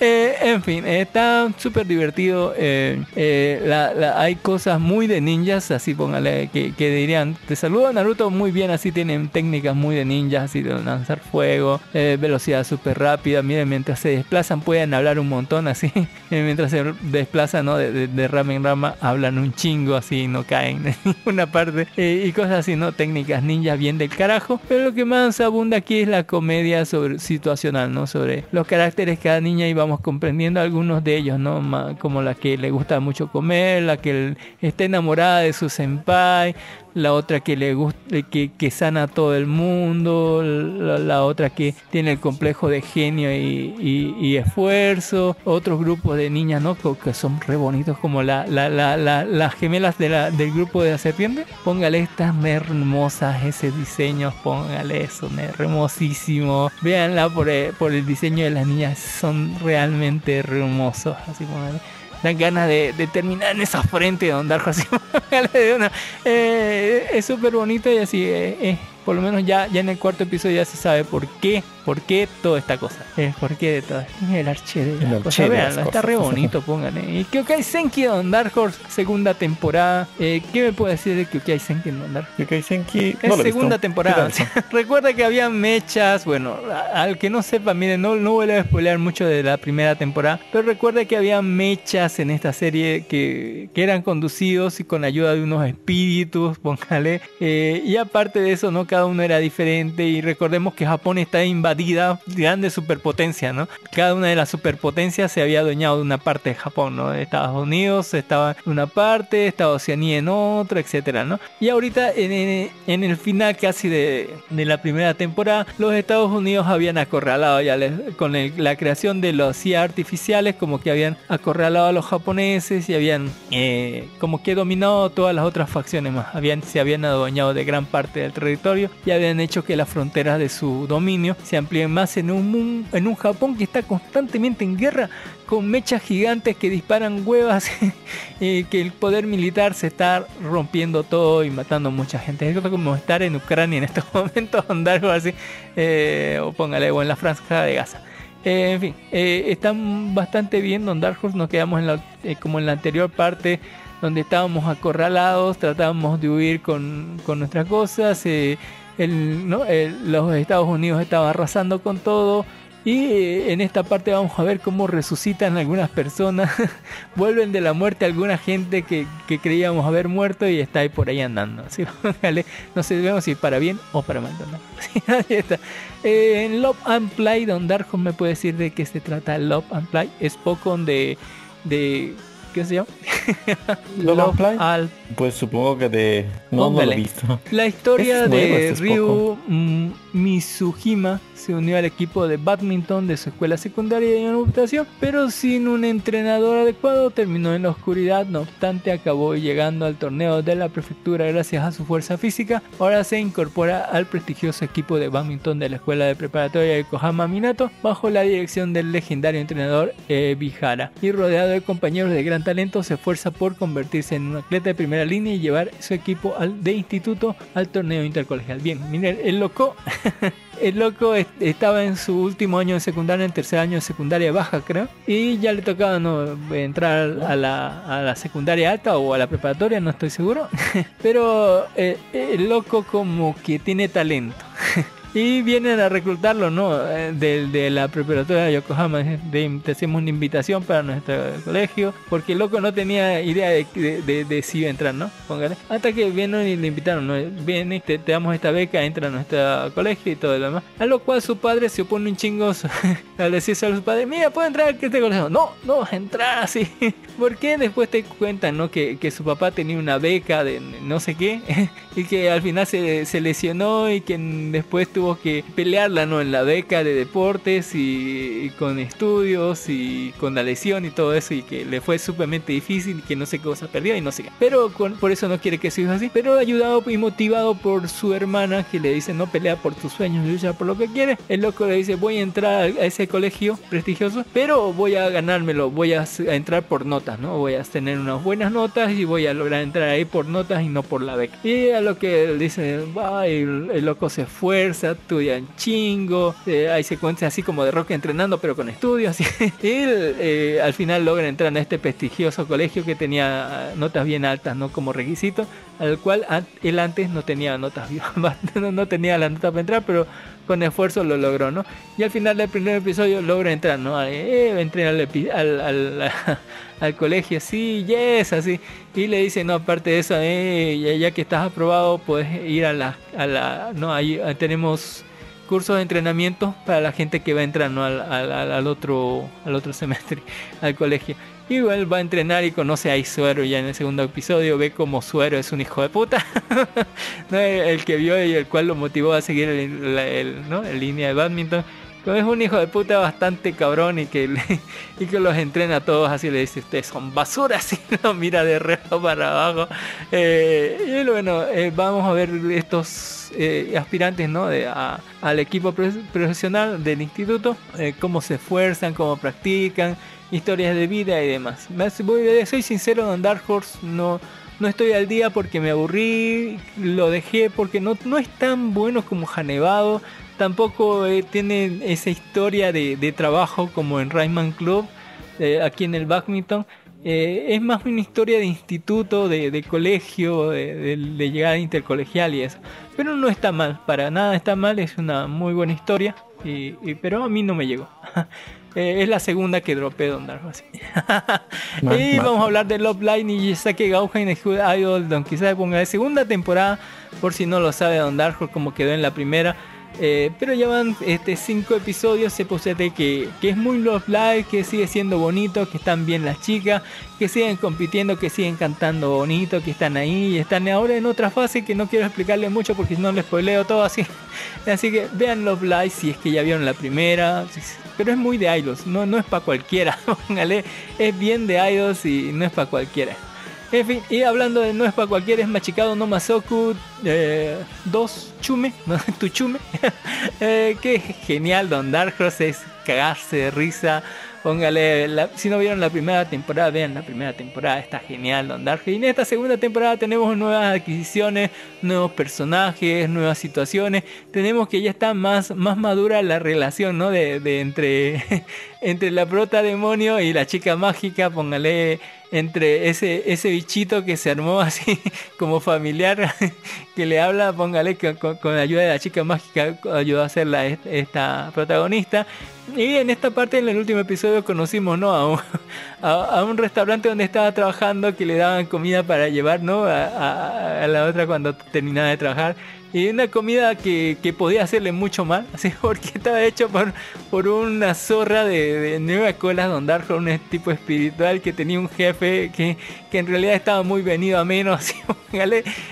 Eh, en fin, eh, está súper divertido. eh, eh, la- hay cosas muy de ninjas, así póngale, que, dirían: Te saludo Naruto muy bien, así tienen técnicas muy de ninjas, así de lanzar fuego, velocidad súper rápida. Miren, mientras se desplazan, pueden hablar un montón, así. Mientras se desplazan, ¿no? De, rama en rama, hablan un chingo, así, no caen en ninguna parte. y cosas así, ¿no? Técnicas ninjas bien del carajo. Pero lo que más abunda aquí es la comedia sobre, situacional, ¿no? Sobre los caracteres de cada niña y vamos comprendiendo algunos de ellos, ¿no? Como la que le gusta mucho comer, la que está enamorada de su senpai, la otra que le gusta, que, que sana a todo el mundo, la, otra que tiene el complejo de genio y, y- esfuerzo, otros grupos de niñas, ¿no? Que, son re bonitos, como la, la, la, la- las gemelas de del grupo de la serpiente. Póngale estas hermosas, ese diseño, póngale eso, hermosísimo. Véanla por el, por el diseño de las niñas, son realmente hermosos, así póngale dan ganas de, terminar en esa frente de Don así de. Eh, es súper bonito y así eh, eh, por lo menos ya, ya en el cuarto episodio ya se sabe por qué por qué toda esta cosa eh, por qué de todo el arché de El las arché cosas las está cosas. re bonito pónganle y Kyokai Senki de Don Dark Horse segunda temporada eh, ¿qué me puede decir de Kyokai Senki de Don Dark Horse? Yokai Senki, Es lo segunda visto. temporada. Recuerda que había mechas. Bueno, al que no sepa, miren, no, no voy a spoilear mucho de la primera temporada. Pero recuerda que había mechas en esta serie que, que eran conducidos y con ayuda de unos espíritus, póngale. Eh, y aparte de eso, ¿no? Cada uno era diferente. Y recordemos que Japón está invadida de grandes superpotencias, ¿no? Cada una de las superpotencias se había adueñado de una parte de Japón, ¿no? Estados Unidos estaba en una parte, estaba Oceanía en otra, etcétera, ¿no? Y ahorita en, el final casi de, de la primera temporada, los Estados Unidos habían acorralado ya les- con la creación de los CIA artificiales, como que habían acorralado a los japoneses y habían eh, como que dominado todas las otras facciones más. Habían, se habían adueñado de gran parte del territorio y habían hecho que las fronteras de su dominio se amplíen más en un, en un Japón que está constantemente en guerra con mechas gigantes que disparan huevas y que el poder militar se está rompiendo todo y matando mucha gente. Es como estar en Ucrania en estos momentos, andar algo así, eh, o póngale, o en la franja de Gaza. Eh, en fin, eh, están bastante bien Don Dark nos quedamos eh, como en la anterior parte donde estábamos acorralados, tratábamos de huir con, con nuestras cosas, eh, los Estados Unidos estaban arrasando con todo y eh, en esta parte vamos a ver cómo resucitan algunas personas, vuelven de la muerte alguna gente que, que creíamos haber muerto y está ahí por ahí andando. ¿sí? No sabemos si para bien o para mal. Eh, en Love and Play, Don Darjo me puede decir de qué se trata Love and Play. Es poco de... de ¿Qué se llama? Love and Play? al Pues supongo que de... No, no lo he visto. La historia de este es Ryu mm, Mizuhima se unió al equipo de badminton de su escuela secundaria de computación, pero sin un entrenador adecuado terminó en la oscuridad. No obstante, acabó llegando al torneo de la prefectura gracias a su fuerza física. Ahora se incorpora al prestigioso equipo de badminton de la escuela de preparatoria de Kohama Minato bajo la dirección del legendario entrenador Ebihara. Y rodeado de compañeros de gran talento, se esfuerza por convertirse en un atleta de primera línea y llevar su equipo de instituto al torneo intercolegial. Bien, miren, el loco el loco est- estaba en su último año de secundaria, en tercer año de secundaria baja, creo. Y ya le tocaba no entrar a la, a la secundaria alta o a la preparatoria, no estoy seguro. Pero eh, el loco como que tiene talento. Y vienen a reclutarlo, ¿no? Eh, De, de la preparatoria de Yokohama. De, te hacemos una invitación para nuestro colegio. Porque el loco no tenía idea de, de, de- si iba a entrar, ¿no? Póngale. Hasta que vienen y le invitaron, ¿no? Viene, te, te damos esta beca, entra a nuestro colegio y todo lo demás. A lo cual su padre se opone un chingo al decirse a su padre, mira, puede entrar a este colegio. No, no, entrar así. ¿Por qué? Después te cuentan, ¿no? Que, que su papá tenía una beca de no sé qué. y que al final se, se lesionó y que después tuvo que pelearla no en la beca de deportes y, y con estudios y con la lesión y todo eso y que le fue sumamente difícil y que no sé qué cosa perdió y no sé qué. Pero con- por eso no quiere que su hijo así pero ayudado y motivado por su hermana que le dice no pelea por tus sueños lucha por lo que quieres el loco le dice voy a entrar a ese colegio prestigioso pero voy a ganármelo voy a, a entrar por notas no voy a tener unas buenas notas y voy a lograr entrar ahí por notas y no por la beca y a lo que dice va el, el loco se esfuerza estudia en chingo eh, hay secuencias así como de rock entrenando pero con estudios y él eh, al final logra entrar a este prestigioso colegio que tenía ah, notas bien altas no como requisito al cual él antes no tenía notas no, tenía la nota para entrar pero con esfuerzo lo logró no y al final del primer episodio logra entrar no eh, al, al, al- al colegio sí yes así y le dice no aparte de eso eh, ya, ya que estás aprobado puedes ir a la a la no ahí tenemos cursos de entrenamiento para la gente que va ¿no? al, al- al- otro al otro semestre al colegio él va a entrenar y conoce a Isuero ya en el segundo episodio ve como Suero es un hijo de puta ¿no? el, el que vio y el cual lo motivó a seguir el, la- el- ¿no? en línea de badminton como es un hijo de puta bastante cabrón y que, y que los entrena a todos así le dice ustedes son basuras y lo mira de reto para abajo. Eh, y bueno eh, vamos a ver estos eh, aspirantes no de, al equipo pro- profesional del instituto cómo se esfuerzan cómo practican historias de vida y demás. Soy sincero Don Dark Horse no no estoy al día porque me aburrí, lo dejé porque no, no es tan bueno como Janevado, tampoco eh, tiene esa historia de, de trabajo como en Rayman Club, eh, aquí en el badminton. Eh, es más una historia de instituto, de, de colegio, de, de- llegada intercolegial y eso. Pero no está mal, para nada está mal, es una muy buena historia, y, y- pero a mí no me llegó. Eh, es la segunda que dropé Don Dark así. Y vamos a hablar de Love Line y Sake de Good Idol, Don quizás ponga de segunda temporada, por si no lo sabe Don Dark Horse como quedó en la primera. Eh, pero ya van este, cinco episodios, se posee que, que es muy Love Live, que sigue siendo bonito, que están bien las chicas, que siguen compitiendo, que siguen cantando bonito, que están ahí y están ahora en otra fase que no quiero explicarles mucho porque si no les spoileo todo así. Así que vean Love Live si es que ya vieron la primera, pero es muy de idols, no, no es para cualquiera, es bien de idols y no es para cualquiera. En fin, y hablando de no es para cualquiera, es Machikado no Masoku 2 Chume, no, tu Chume. eh, qué genial, Don Dark es cagarse de risa. Póngale, si no vieron la primera temporada, vean la primera temporada, está genial Don Dark. Y en esta segunda temporada tenemos nuevas adquisiciones, nuevos personajes, nuevas situaciones. Tenemos que ya está más, más madura la relación, ¿no? De, de entre, entre la prota demonio y la chica mágica, póngale entre ese, ese bichito que se armó así como familiar que le habla, póngale que con, la ayuda de la chica mágica ayudó a ser la, esta protagonista. Y en esta parte, en el último episodio, conocimos ¿no? a, un, restaurante donde estaba trabajando que le daban comida para llevar ¿no? a- a la otra cuando terminaba de trabajar. Y una comida que, que podía hacerle mucho mal, así porque estaba hecho por, por una zorra de, de Nueva Cola Don Dark, un tipo espiritual que tenía un jefe que, que en realidad estaba muy venido a menos, así,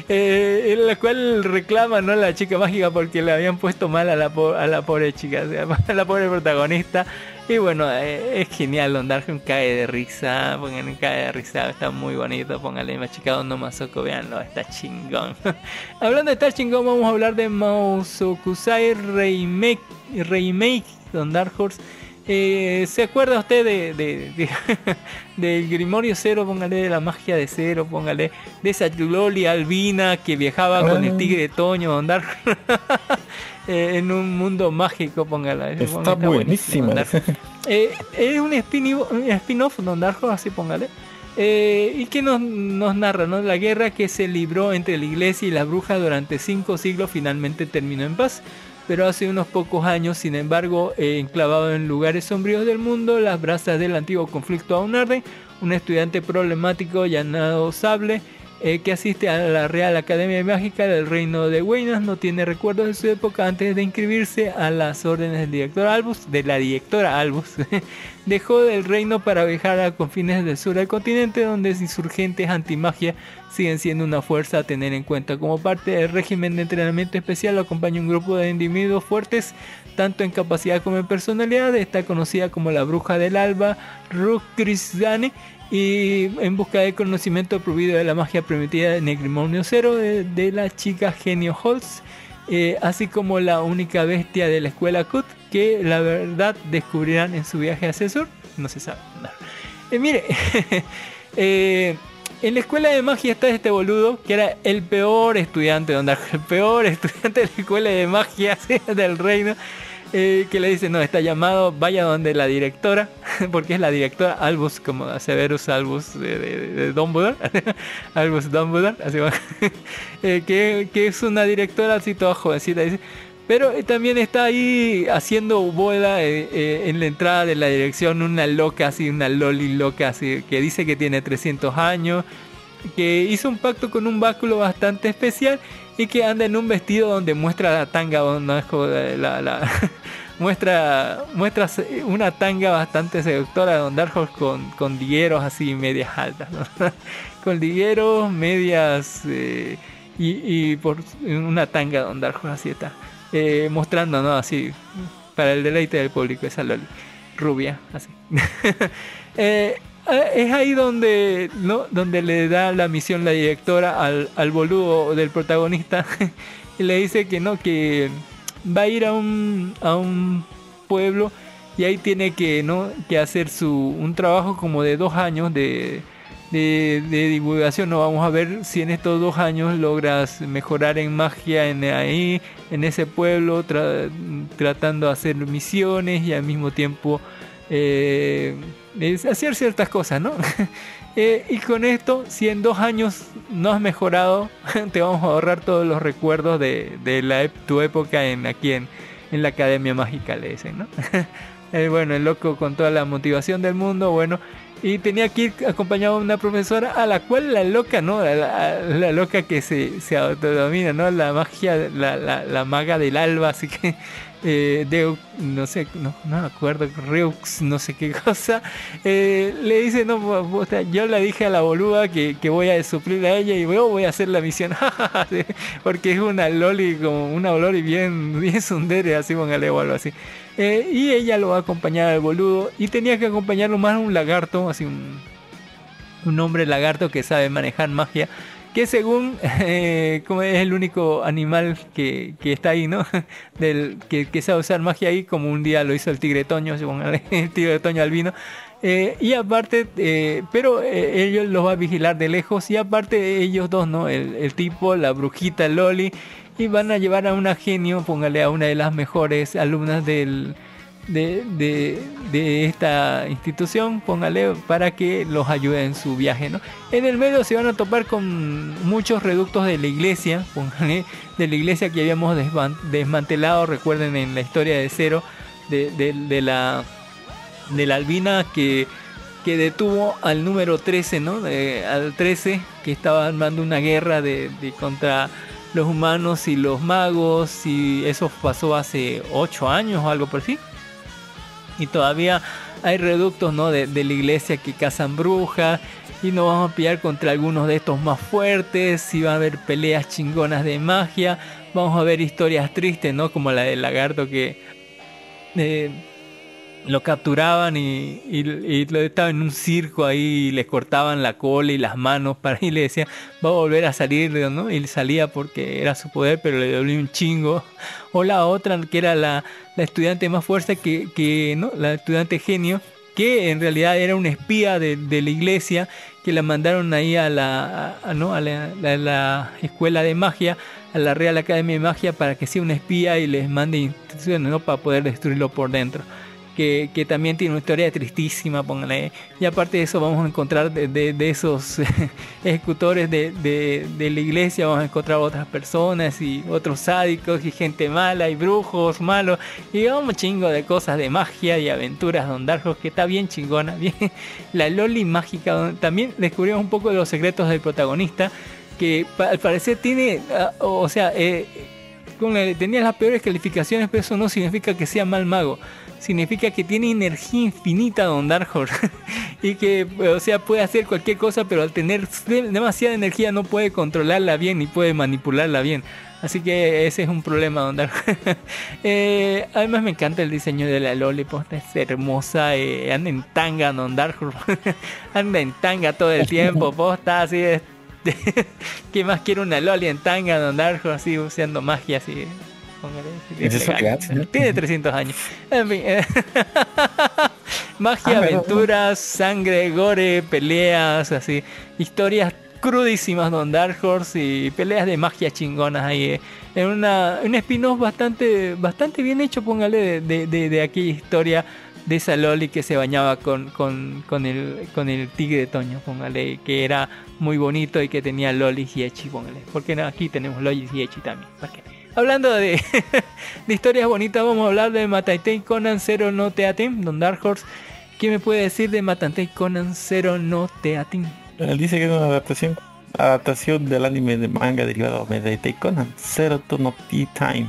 eh, en la cual reclama ¿no? la chica mágica porque le habían puesto mal a la, a la pobre chica, o a la pobre protagonista. Y bueno, eh, es genial, Don Dark cae de risa, pónganle cae de risa, está muy bonito, póngale machicado no masoco, véanlo, está chingón. Hablando de estar chingón, vamos a hablar de Mausokusai Remake, Remake Don Dark Horse. Eh, ¿Se acuerda usted de, de, de- del Grimorio Cero? Póngale de la magia de Cero, póngale de esa Loli albina que viajaba con el Ah. tigre de Toño, Don Dark eh, en un mundo mágico, póngala. Está buenísima. buenísimo, Dark. Eh, es un spin- spin-off, Don Dark Horse, así póngale. Eh, y que nos, nos narra ¿no? la guerra que se libró entre la iglesia y la bruja durante cinco siglos finalmente terminó en paz. Pero hace unos pocos años, sin embargo, eh, enclavado en lugares sombríos del mundo, las brasas del antiguo conflicto aún arden. Un estudiante problemático llamado Sable, eh, que asiste a la Real Academia Mágica del Reino de Weynas, no tiene recuerdos de su época antes de inscribirse a las órdenes del director Albus, de la directora Albus. Dejó del reino para viajar a confines del sur del continente, donde insurgentes antimagia siguen siendo una fuerza a tener en cuenta. Como parte del régimen de entrenamiento especial, acompaña un grupo de individuos fuertes, tanto en capacidad como en personalidad. Está conocida como la Bruja del Alba, Rukrisdane, y en busca de conocimiento prohibido de la magia primitiva de Negrimonio Cero de, de la chica Genio Holtz. eh, así como la única bestia de la escuela Kut, que la verdad descubrirán en su viaje hacia el. No se sabe. Eh, mire, eh, en la escuela de magia está este boludo que era el peor estudiante, donde el peor estudiante de la escuela de magia del reino. Eh, que le dice, no, está llamado, vaya donde la directora, porque es la directora Albus, como Severus Albus de, de, de Dumbledore, Albus Dumbledore. Eh, que, que es una directora así toda jovencita, dice, pero eh, también está ahí haciendo eh, en la entrada de la dirección una loca, así, una loli loca, así, que dice que tiene 300 años, que hizo un pacto con un báculo bastante especial y que anda en un vestido donde muestra la tanga, no la, la- muestra, muestra una tanga bastante seductora de Don Dark con, con digueros así medias altas, con digueros medias eh, y, y por una tanga Don Dark así está, eh, mostrando, ¿no? Así, para el deleite del público, esa loli, rubia, así. Eh, es ahí donde, ¿no? donde le da la misión la directora al, al boludo del protagonista y le dice que no, que va a ir a un, a un pueblo y ahí tiene que, ¿no? que hacer su, un trabajo como de dos años de, de, divulgación. No vamos a ver si en estos dos años logras mejorar en magia en ahí, en ese pueblo, tra- tratando de hacer misiones y al mismo tiempo eh, es hacer ciertas cosas, ¿no? Eh, y con esto, si en dos años no has mejorado, te vamos a ahorrar todos los recuerdos de, de la, tu época en aquí en, en la Academia Mágica, le dicen, ¿no? Eh, bueno, el loco con toda la motivación del mundo, bueno, y tenía que ir acompañado de una profesora a la cual la loca, ¿no? La, la- la loca que se, se autodomina, ¿no? La magia, la, la maga del alba, así que eh, Deu, no sé, no, no me acuerdo, Reux, no sé qué cosa, eh, le dice, no, te- yo le dije a la boluda que, que voy a suplir a ella y yo voy a hacer la misión, porque es una loli, como una loli bien, bien sundere, así póngale o algo así. Eh, y ella lo va a acompañar al boludo y tenía que acompañarlo más un lagarto, así un, un hombre lagarto que sabe manejar magia, que según eh, como es el único animal que, que está ahí, ¿no? Del, que, sabe usar magia ahí, como un día lo hizo el tigre Toño, según el, el tigre Toño albino. Eh, y aparte, eh, pero ellos los va a vigilar de lejos y aparte ellos dos, ¿no? El, el tipo, la brujita Loli, y van a llevar a una genio, póngale a una de las mejores alumnas del, de, de, esta institución, póngale, para que los ayude en su viaje, ¿no? En el medio se van a topar con muchos reductos de la iglesia, póngale, de la iglesia que habíamos desman- desmantelado, recuerden en la historia de Cero, de, de- la, de la albina que, que detuvo al número 13, ¿no? Al 13, que estaba armando una guerra de, contra los humanos y los magos, y eso pasó hace 8 años o algo por así y todavía hay reductos ¿no? de, la iglesia que cazan brujas y nos vamos a pelear contra algunos de estos más fuertes y va a haber peleas chingonas de magia vamos a ver historias tristes no como la del lagarto que eh, lo capturaban y, y, lo estaba en un circo ahí y le cortaban la cola y las manos para y le decían va a volver a salir ¿no? y salía porque era su poder pero le dolió un chingo o la otra que era la, la estudiante más fuerte que, que no la estudiante genio que en realidad era un espía de, de la iglesia que la mandaron ahí a la, ¿no? a la, la- la escuela de magia, a la Real Academia de Magia para que sea un espía y les mande instrucciones ¿no? para poder destruirlo por dentro. Que, también tiene una historia tristísima, pónganle. Y aparte de eso vamos a encontrar de, de- de esos ejecutores de, de- de la iglesia, vamos a encontrar otras personas y otros sádicos y gente mala y brujos malos y un chingo de cosas de magia y aventuras Don Darjo que está bien chingona, bien. La Loli mágica, donde también descubrimos un poco de los secretos del protagonista que al parecer tiene, ah, o sea, eh, tenía las peores calificaciones, pero eso no significa que sea mal mago. Significa que tiene energía infinita Don Darkhold y que, o sea, puede hacer cualquier cosa, pero al tener de- demasiada energía no puede controlarla bien ni puede manipularla bien. Así que ese es un problema, Don Darkhold. Eh, además me encanta el diseño de la Loli, posta, es hermosa, eh, anda en tanga Don Darkhold. anda en tanga todo el tiempo, posta, así es. ¿Qué más quiere una Loli en tanga, Don Darjo, así usando magia, así? Es. Tiene 300 años. En fin, magia, Ah, aventuras, sangre, gore, peleas, así. Historias crudísimas, Don Dark Horse y peleas de magia chingonas ahí. eh. En una, un spin-off bastante, bastante bien hecho, póngale, de, de, de- de aquella historia de esa Loli que se bañaba con, con, con, el, con el tigre de Toño, póngale, que era muy bonito y que tenía Loli y Echi, póngale. Porque no, aquí tenemos Loli y Echi también. ¿por qué? Hablando de, historias bonitas, vamos a hablar de Matatei Conan Zero no Teatin, Don Dark Horse. ¿Qué me puede decir de Matatei Conan Zero no Teatin? Él dice que es una adaptación adaptación del anime de manga derivado de Medete Conan, Zero to No Time.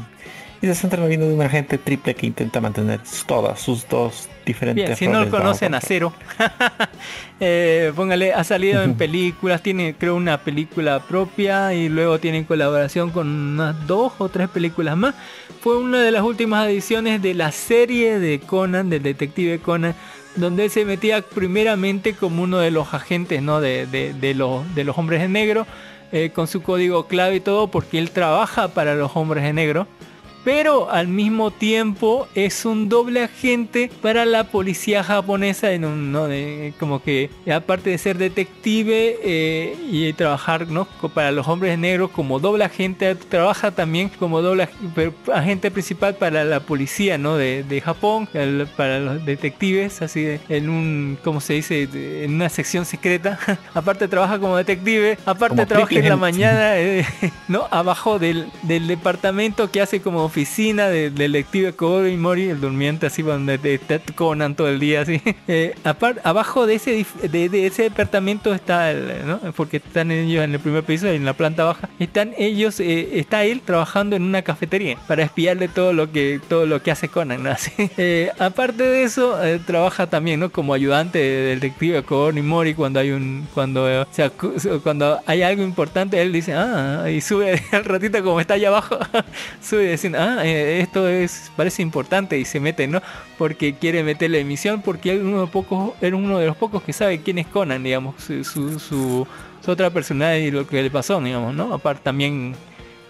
Y se centra en la vida de un agente triple que intenta mantener todas sus dos diferentes Bien, si no lo conocen a Cero, eh, póngale, ha salido en películas, tiene creo una película propia y luego tiene colaboración con unas dos o tres películas más. Fue una de las últimas ediciones de la serie de Conan, del detective Conan, donde él se metía primeramente como uno de los agentes ¿no? de, de- de los, de los hombres de negro, eh, con su código clave y todo, porque él trabaja para los hombres de negro pero al mismo tiempo es un doble agente para la policía japonesa en un no de- como que aparte de ser detective eh, y trabajar no para los hombres negros como doble agente trabaja también como doble agente principal para la policía no de, de Japón el- para los detectives así de- en un como se dice en una sección secreta. Aparte trabaja como detective aparte Como trabaja en la mañana eh, no abajo del, del departamento que hace como oficina del detective Kogoro Mori el durmiente así donde está Conan todo el día así Eh, abajo de ese de, ese departamento está porque están ellos en el primer piso en la planta baja están ellos eh, está él trabajando en una cafetería para espiarle todo lo que todo lo que hace Conan. Así. Eh, aparte de eso eh, trabaja también como ayudante del detective Kogoro Mori cuando hay un cuando cuando hay algo importante él dice ah y sube al ratito como está allá abajo sube diciendo ah eh, esto es parece importante y se mete no porque quiere meter la emisión porque uno de pocos era uno de los pocos que sabe quién es Conan digamos su, su, otra personalidad y lo que le pasó digamos no aparte también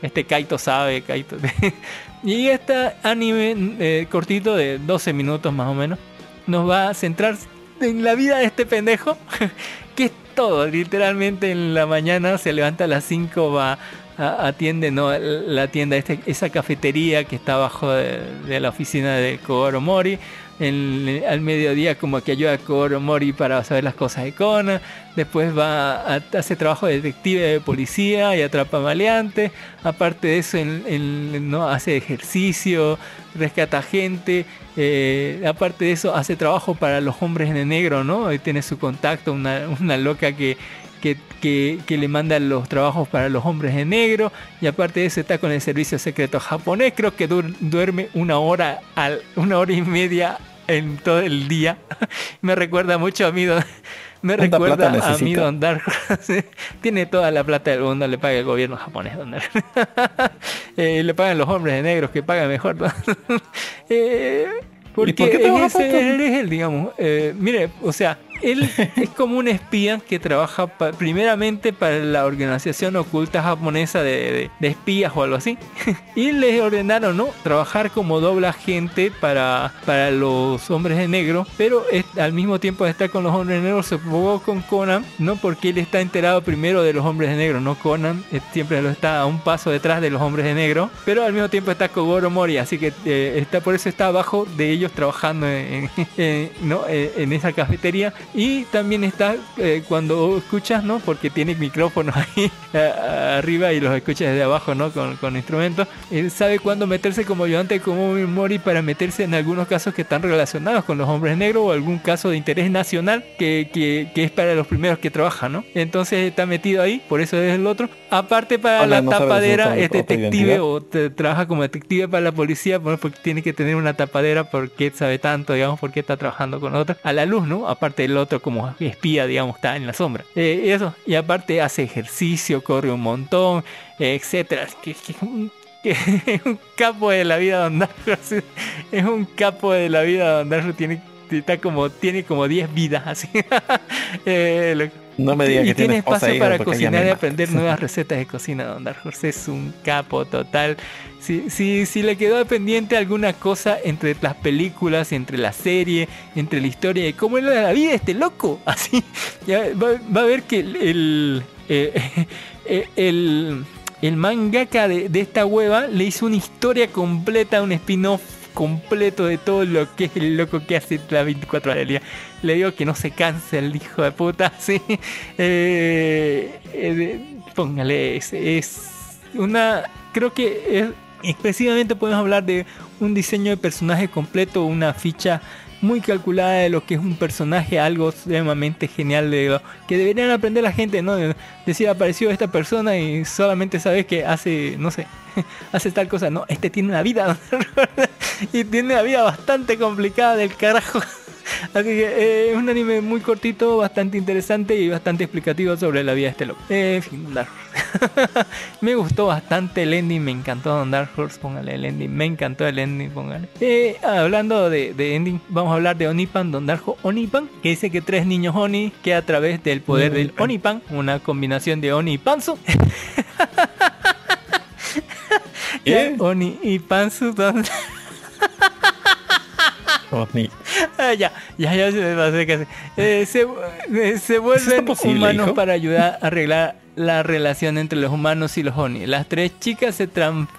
este Kaito sabe Kaito y este anime eh, cortito de 12 minutos más o menos nos va a centrar en la vida de este pendejo que es todo literalmente en la mañana se levanta a las 5 va atiende ¿no? la tienda este, esa cafetería que está abajo de, la oficina de Kogoro Mori. En- al mediodía como que ayuda a Kogoro Mori para saber las cosas de Conan después va a hacer trabajo de detective de policía y atrapa maleantes. Aparte de eso en- en- no hace ejercicio rescata gente. Eh, aparte de eso hace trabajo para los hombres de negro no tiene su contacto una, una loca que que, que- que le manda los trabajos para los hombres de negro y aparte de eso está con el servicio secreto japonés creo que duerme una hora al una hora y media en todo el día me recuerda mucho a mí don- me ¿Cuánta recuerda a mí? Don Dark Horse. tiene toda la plata del mundo le paga el gobierno japonés Don Eh, le pagan los hombres de negros que pagan mejor ¿no? Eh, porque por qué te ese- él, digamos. Eh, mire, o sea, él es como un espía que trabaja pa- primeramente para la organización oculta japonesa de, espías o algo así. y les ordenaron, ¿no? Trabajar como doble agente para, para los hombres de negro, pero es- al mismo tiempo de estar con los hombres de negro se jugó con Conan, ¿no? Porque él está enterado primero de los hombres de negro, ¿no? Conan eh, siempre lo está a un paso detrás de los hombres de negro, pero al mismo tiempo está Kogoro Mori, así que eh, está por eso está abajo de ellos trabajando en- ¿no? Eh, en esa cafetería y también está eh, cuando escuchas, ¿no? Porque tiene micrófonos ahí a- arriba y los escuchas desde abajo, ¿no? Con, con instrumentos. Él sabe cuándo meterse como ayudante como Mori para meterse en algunos casos que están relacionados con los hombres negros o algún caso de interés nacional que, que, que es para los primeros que trabajan, ¿no? Entonces está metido ahí, por eso es el otro. Aparte para Hola, la no tapadera otra- es otra detective o te- trabaja como detective para la policía bueno, porque tiene que tener una tapadera porque sabe tanto, digamos, porque está trabajando con otro. A la luz, ¿no? Aparte el otro como espía, digamos, está en la sombra. Eh, eso. Y aparte hace ejercicio, corre un montón, etcétera. Que, que es un- capo de la vida así. Es un capo de la vida Don Darjo. Tiene, está como, tiene como 10 vidas así. Eh, No me digas y que tiene tiene espacio e para cocinar y aprender nuevas recetas de cocina. Don Dark Horse es un capo total. Si, si, si le quedó pendiente alguna cosa entre las películas, entre la serie, entre la historia de cómo era la vida de este loco, así, ya va, va a ver que el, el, eh, eh, el, el mangaka de, de esta hueva le hizo una historia completa, un spin-off completo de todo lo que es el loco que hace las 24 horas del día. Le digo que no se canse el hijo de puta, sí. Eh, eh, póngale, es, es una. Creo que es, expresivamente podemos hablar de un diseño de personaje completo, una ficha muy calculada de lo que es un personaje, algo sumamente genial de lo que deberían aprender la gente, ¿no? De decir apareció esta persona y solamente sabes que hace, no sé, hace tal cosa, no, este tiene una vida y tiene una vida bastante complicada del carajo. Así que eh, es un anime muy cortito, bastante interesante y bastante explicativo sobre la vida de este loco. Eh, en fin. me gustó bastante el ending, me encantó Don Dark Horse, póngale el ending, me encantó el ending, póngale. Eh, hablando de, de ending, vamos a hablar de Onipan, Don Dark Horse Onipan, que dice que tres niños Oni, que a través del poder del Onipan, una combinación de Oni y Panzu, ¿Qué? Oni y Panzu, Don Oh, ni- Ah, ya, ya, ya se me pasó casi. Eh, se, eh, se vuelven humanos para ayudar a arreglar la relación entre los humanos y los Oni. Las tres chicas se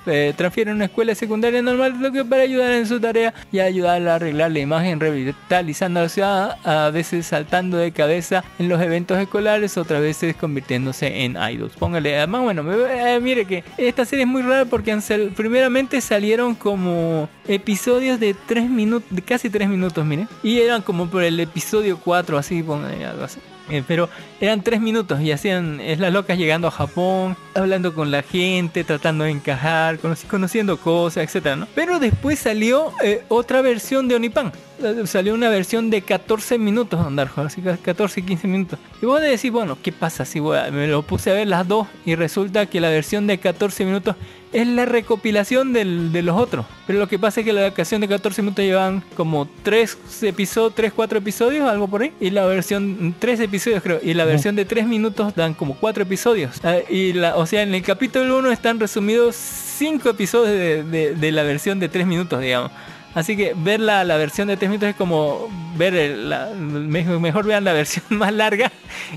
eh, transfieren a una escuela secundaria normal lo que para ayudar en su tarea y ayudarla a arreglar la imagen, revitalizando a la ciudad, a veces saltando de cabeza en los eventos escolares, otras veces convirtiéndose en idols. Póngale, además, bueno, me- eh, mire que esta serie es muy rara porque primeramente salieron como episodios de 3 minutos, casi 3 minutos, mire, y eran como por el episodio 4, así, póngale algo así. Eh, pero eran tres minutos y hacían es las locas llegando a Japón, hablando con la gente, tratando de encajar, conoci- conociendo cosas, etcétera, ¿no? Pero después salió eh, otra versión de Onipan. Eh, Salió una versión de 14 minutos, andar, así que 14, 15 minutos. Y vos decís, bueno, ¿qué pasa si voy me lo puse a ver las dos y resulta que la versión de 14 minutos es la recopilación del- de los otros. Pero lo que pasa es que la versión de 14 minutos llevan como 3 episodios, 3, 4 episodios, algo por ahí. Y la versión, 3 episodios creo. Y la versión de 3 minutos dan como 4 episodios. Ah, y la, o sea, en el capítulo 1 están resumidos 5 episodios de, de- de la versión de 3 minutos, digamos. Así que ver la, la versión de 3 minutos es como ver el- la, mejor, vean la versión más larga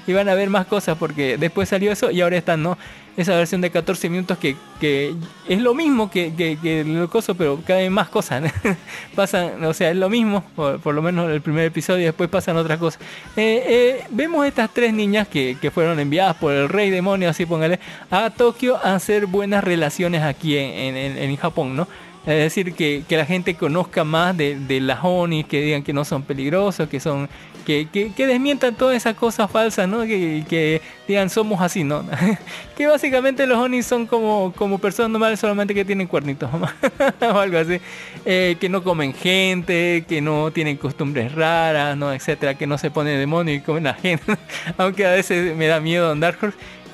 y van a ver más cosas porque después salió eso y ahora están, ¿no? Esa versión de 14 minutos que, que es lo mismo que, que, que el coso, pero cada vez más cosas. pasan, o sea, es lo mismo, por, por lo menos el primer episodio y después pasan otras cosas. Eh, eh, vemos estas tres niñas que, que fueron enviadas por el rey demonio, así póngale, a Tokio a hacer buenas relaciones aquí en, en- en Japón, ¿no? Es decir, que, que la gente conozca más de, de las ONI, que digan que no son peligrosos, que son que, que, desmientan todas esas cosas falsas, ¿no? Que, digan somos así, ¿no? que básicamente los ONI son como, como personas normales solamente que tienen cuernitos o algo así. Eh, que no comen gente, que no tienen costumbres raras, ¿no? Etcétera, que no se ponen demonio y comen a gente. Aunque a veces me da miedo andar.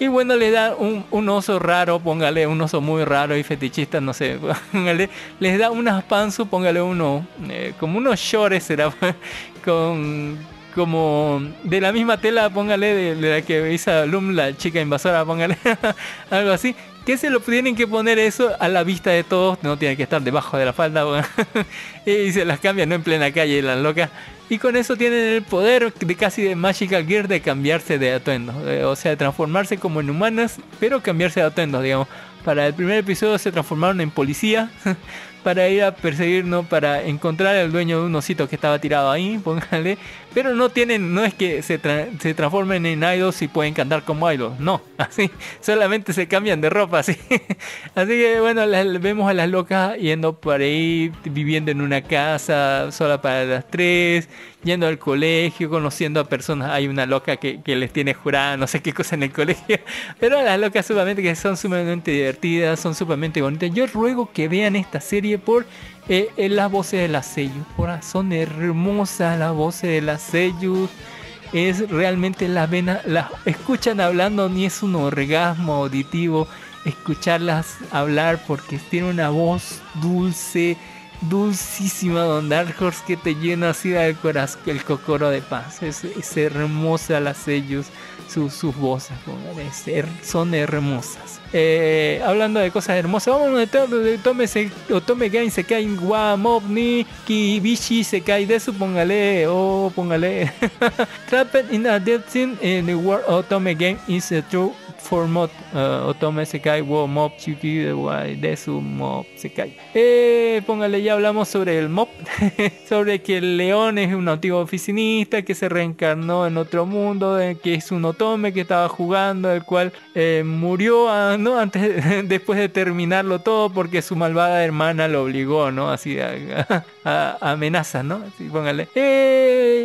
Y bueno, le da un, un oso raro, póngale un oso muy raro y fetichista, no sé, póngale, les da unas panzu, póngale uno, eh, como unos shorts, será, con, como de la misma tela, póngale, de, la que hizo Loom, la chica invasora, póngale, algo así. Que se lo tienen que poner eso a la vista de todos, no tiene que estar debajo de la falda, y se las cambian ¿no? en plena calle, las locas. Y con eso tienen el poder de casi de Magical Gear de cambiarse de atuendo. eh, o sea, de transformarse como en humanas, pero cambiarse de atuendo, digamos. Para el primer episodio se transformaron en policía. para ir a perseguir, ¿no? Para encontrar al dueño de un osito que estaba tirado ahí, póngale. Pero no tienen, no es que se, se transformen en idols y pueden cantar como idols, no, así, solamente se cambian de ropa, así. Así que bueno, las- vemos a las locas yendo por ahí, viviendo en una casa sola para las tres, yendo al colegio, conociendo a personas. Hay una loca que, que les tiene jurada, no sé qué cosa en el colegio. Pero las locas sumamente que son sumamente divertidas, son sumamente bonitas. Yo ruego que vean esta serie por eh, eh, las voces de las sellos. Son hermosas las voces de las sellos. Es realmente las venas, las escuchan hablando, ni es un orgasmo auditivo escucharlas hablar porque tiene una voz dulce, dulcísima Don Dark Horse que te llena así del corazón, el cocoro de paz. Es, es hermosa las sellos, sus, sus voces, es her- son hermosas. Eh, hablando de cosas hermosas, vamos de, to- de Tome se, Otome Game se cae wa mob ni Kibishi se cae de su póngale oh póngale Trapped in a dead in the world Otome Game is a true format uh, Otome Sekai wo mob chuki de wa de su mob Sekai. Eh, póngale ya hablamos sobre el mob sobre que el león es un antiguo oficinista que se reencarnó en otro mundo eh, que es un Otome que estaba jugando el cual eh, murió ah, no antes después de terminarlo todo porque su malvada hermana lo obligó no así a, amenazas no así póngale.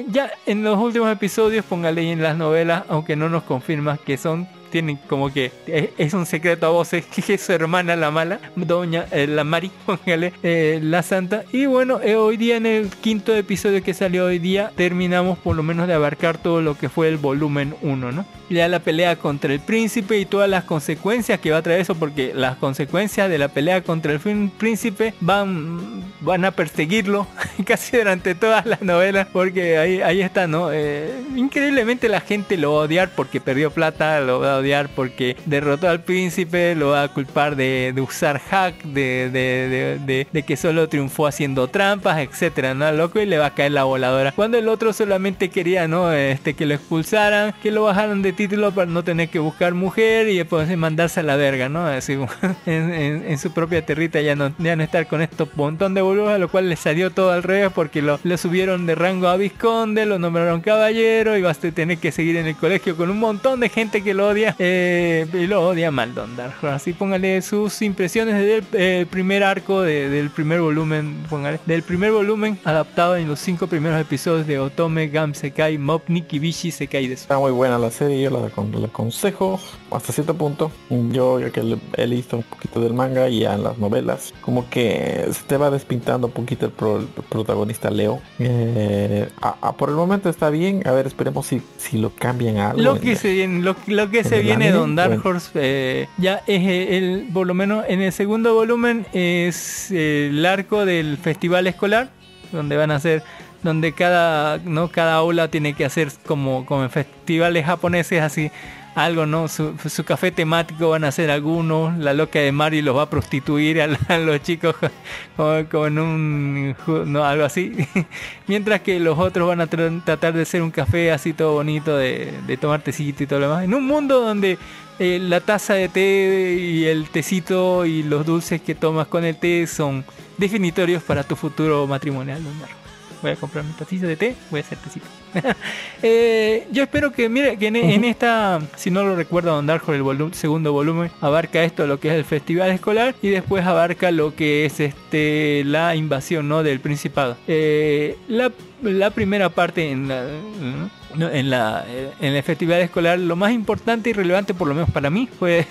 Ya en los últimos episodios póngale en las novelas aunque no nos confirma que son tienen como que es, es un secreto a voces que es su hermana la mala, doña eh, la Mari, póngale, eh, la santa. Y bueno, eh, hoy día en el quinto episodio que salió hoy día, terminamos por lo menos de abarcar todo lo que fue el volumen 1, ¿no? Ya la pelea contra el príncipe y todas las consecuencias que va a traer eso, porque las consecuencias de la pelea contra el fin- príncipe van, van a perseguirlo casi durante todas las novelas, porque ahí, ahí está, ¿no? Eh, increíblemente la gente lo va a odiar porque perdió plata, lo va a odiar porque derrotó al príncipe, lo va a culpar de, usar hack, de, de, de- que solo triunfó haciendo trampas, etcétera, ¿no? Loco y le va a caer la voladora. Cuando el otro solamente quería, ¿no? Este, que lo expulsaran, que lo bajaran de título para no tener que buscar mujer y después mandarse a la verga, ¿no? Así, en, en- su propia territa ya no, ya no estar con estos montón de boludos, a lo cual le salió todo al revés porque lo, lo subieron de rango a visconde, lo nombraron caballero y vas a tener que seguir en el colegio con un montón de gente que lo odia eh, y lo odia mal Don Dark Horse. Así póngale sus impresiones del eh, primer arco de- del primer volumen, póngale, del primer volumen adaptado en los cinco primeros episodios de Otome Gam Sekai Mob Nikki Bishi Sekai de Está muy buena la serie, yo la, acon- la aconsejo hasta cierto punto. Yo ya que le- he visto un poquito del manga y en las novelas, como que se te va despintando un poquito el, pro- el protagonista Leo. Eh, a- a- por el momento está bien, a ver, esperemos si, si lo cambian a algo. Lo que se lo, lo que en se viene Don Dark bueno. Horse eh, ya es eh, el por lo menos en el segundo volumen es eh, el arco del festival escolar donde van a hacer donde cada no cada aula tiene que hacer como como en festivales japoneses así algo, ¿no? Su, café temático van a hacer algunos, la loca de Mario los va a prostituir a, los chicos en un, no, algo así. Mientras que los otros van a tra- tratar de hacer un café así todo bonito, de, tomar tecito y todo lo demás. En un mundo donde eh, la taza de té y el tecito y los dulces que tomas con el té son definitorios para tu futuro matrimonial, don Darko. Voy a comprar mi tacita de té, voy a hacer tecito. Eh, yo espero que, mire, que en, en esta, si no lo recuerdo, Don Dark el volu- segundo volumen, abarca esto, lo que es el festival escolar, y después abarca lo que es este la invasión ¿no? del Principado. Eh, la, la primera parte en la, en la en el festival escolar, lo más importante y relevante, por lo menos para mí, fue,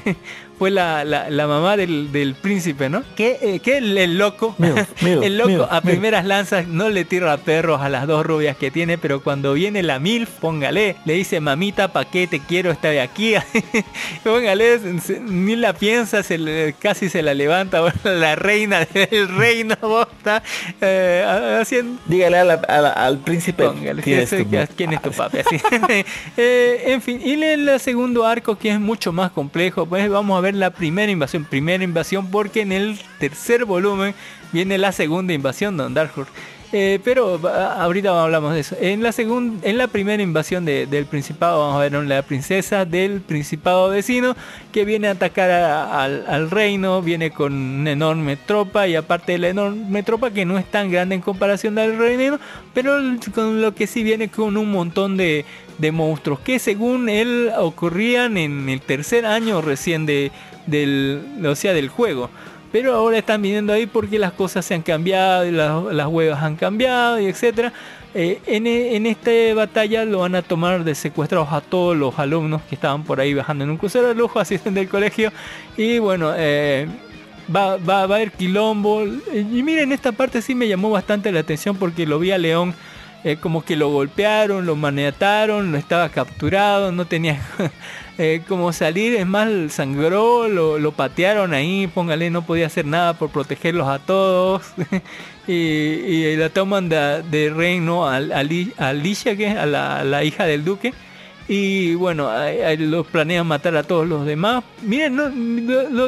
fue la, la, la mamá del, del príncipe, ¿no? Que, eh, que el, el loco, el loco a primeras lanzas no le tira perros a las dos rubias que tiene, pero cuando viene la MILF, póngale, le dice, mamita, ¿pa' qué te quiero estar de aquí? póngale, se- ni la piensa, se le- casi se la levanta, bueno, la reina del reino, está eh, haciendo... Dígale a la, a al príncipe. Póngale, ¿quién, tu es- no. quién es tu papi? Así. Eh, en fin, y en el segundo arco que es mucho más complejo, pues vamos a ver la primera invasión. Primera invasión porque en el tercer volumen viene la segunda invasión de Dark. Eh, pero ahorita hablamos de eso. En la segunda, en la primera invasión de- del Principado vamos a ver a la princesa del Principado vecino que viene a atacar al, al reino, viene con una enorme tropa y aparte de la enorme tropa que no es tan grande en comparación del reino, pero con lo que sí viene con un montón de, de monstruos que según él ocurrían en el tercer año recién de, del, o sea, del juego. Pero ahora están viniendo ahí porque las cosas se han cambiado, y las, huevas han cambiado y etcétera. Eh, en, en esta batalla lo van a tomar de secuestrados a todos los alumnos que estaban por ahí bajando en un crucero de lujo, asisten del colegio. Y bueno, eh, va, va, va a haber quilombo. Y miren, esta parte sí me llamó bastante la atención porque lo vi a León eh, como que lo golpearon, lo maniataron, lo estaba capturado, no tenía eh, cómo salir, es más, sangró, lo, patearon ahí, póngale, no podía hacer nada por protegerlos a todos. y, la toman de, reino a, a, Li- a Alicia, que es a la, hija del duque. Y bueno, ahí- ahí lo planean matar a todos los demás. Miren, no,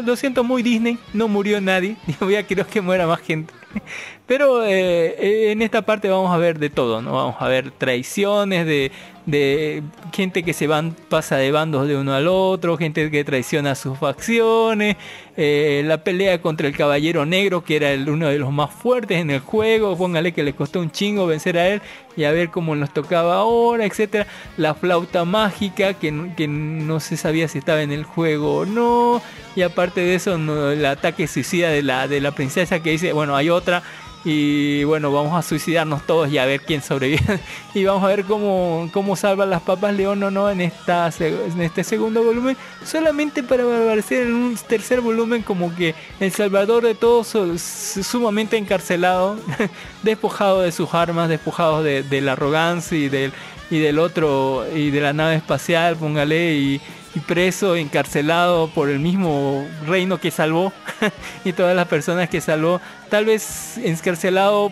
lo, siento muy Disney, no murió nadie. Yo voy a quiero que muera más gente. Pero eh, en esta parte vamos a ver de todo, ¿no? Vamos a ver traiciones de, de gente que se van, pasa de bandos de uno al otro, gente que traiciona sus facciones, eh, la pelea contra el Caballero Negro, que era el, uno de los más fuertes en el juego, póngale que le costó un chingo vencer a él y a ver cómo nos tocaba ahora, etcétera. La flauta mágica, que, que no se sabía si estaba en el juego o no, y aparte de eso, el ataque suicida de la, de la princesa que dice, bueno, hay otra y bueno, vamos a suicidarnos todos y a ver quién sobrevive. y vamos a ver cómo, cómo salvan las papas León o no en, esta, en este segundo volumen. Solamente para aparecer en un tercer volumen como que el salvador de todos su- su- sumamente encarcelado, despojado de sus armas, despojado de, de la arrogancia y del, y del otro, y de la nave espacial, póngale, y, y preso, encarcelado por el mismo reino que salvó y todas las personas que salvó, tal vez encarcelado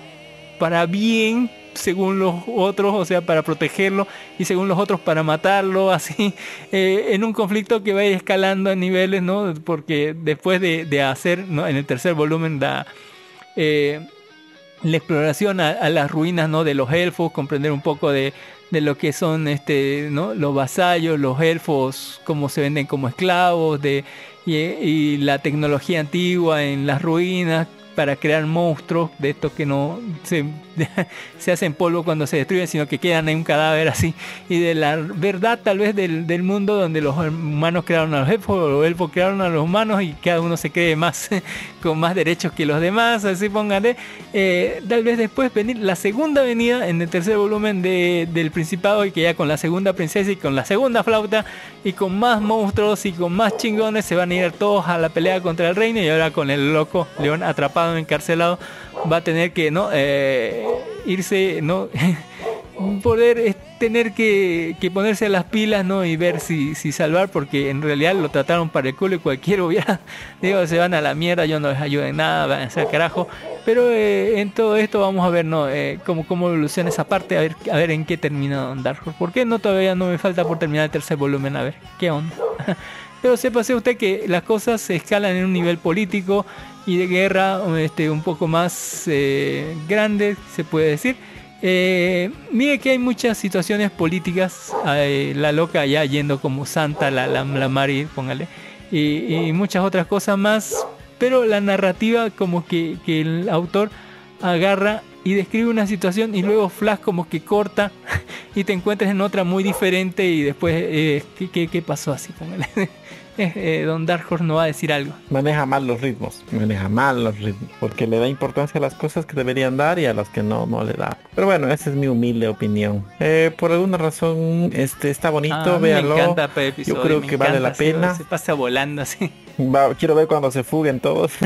para bien según los otros, o sea, para protegerlo y según los otros para matarlo, así, eh, en un conflicto que va escalando a niveles, ¿no? Porque después de, hacer. En el tercer volumen da... eh, la exploración a, a las ruinas ¿no? de los elfos, comprender un poco de, de lo que son este, ¿no? los vasallos, los elfos, cómo se venden como esclavos, de, y, y la tecnología antigua en las ruinas para crear monstruos de estos que no se, se hacen polvo cuando se destruyen, sino que quedan en un cadáver así. Y de la verdad tal vez del, del mundo donde los humanos crearon a los elfos, o los elfos crearon a los humanos y cada uno se cree más con más derechos que los demás, así pónganle. Eh, tal vez después venir la segunda venida en el tercer volumen de, del Principado y que ya con la segunda princesa y con la segunda flauta y con más monstruos y con más chingones se van a ir todos a la pelea contra el reino y ahora con el loco león atrapado, encarcelado, va a tener que no eh, irse, no poder es tener que, que ponerse las pilas no y ver si, si salvar porque en realidad lo trataron para el culo y cualquiera hubiera digo se van a la mierda yo no les ayudo en nada van a ser carajo. Pero eh, en todo esto vamos a ver no eh, cómo, evoluciona esa parte a ver a ver en qué termina Dark Horse. ¿por qué no todavía no me falta por terminar el tercer volumen a ver qué onda pero sépase usted que las cosas se escalan en un nivel político y de guerra este, un poco más eh, grande, se puede decir. Eh, mire que hay muchas situaciones políticas, eh, la loca ya yendo como santa, la, la, la Mari, póngale, y, muchas otras cosas más, pero la narrativa como que, que el autor agarra y describe una situación y luego Flash como que corta y te encuentras en otra muy diferente y después, ¿qué, qué, qué pasó así? Póngale. Eh, eh, Don Dark Horse no va a decir algo. Maneja mal los ritmos, maneja mal los ritmos, porque le da importancia a las cosas que deberían dar y a las que no, no le da. Pero bueno, esa es mi humilde opinión. Eh, por alguna razón, este está bonito, Ah, mí véanlo. Me encanta este episodio, Yo creo que vale la pena. Se, pasa volando así. Va- quiero ver cuando se fuguen todos.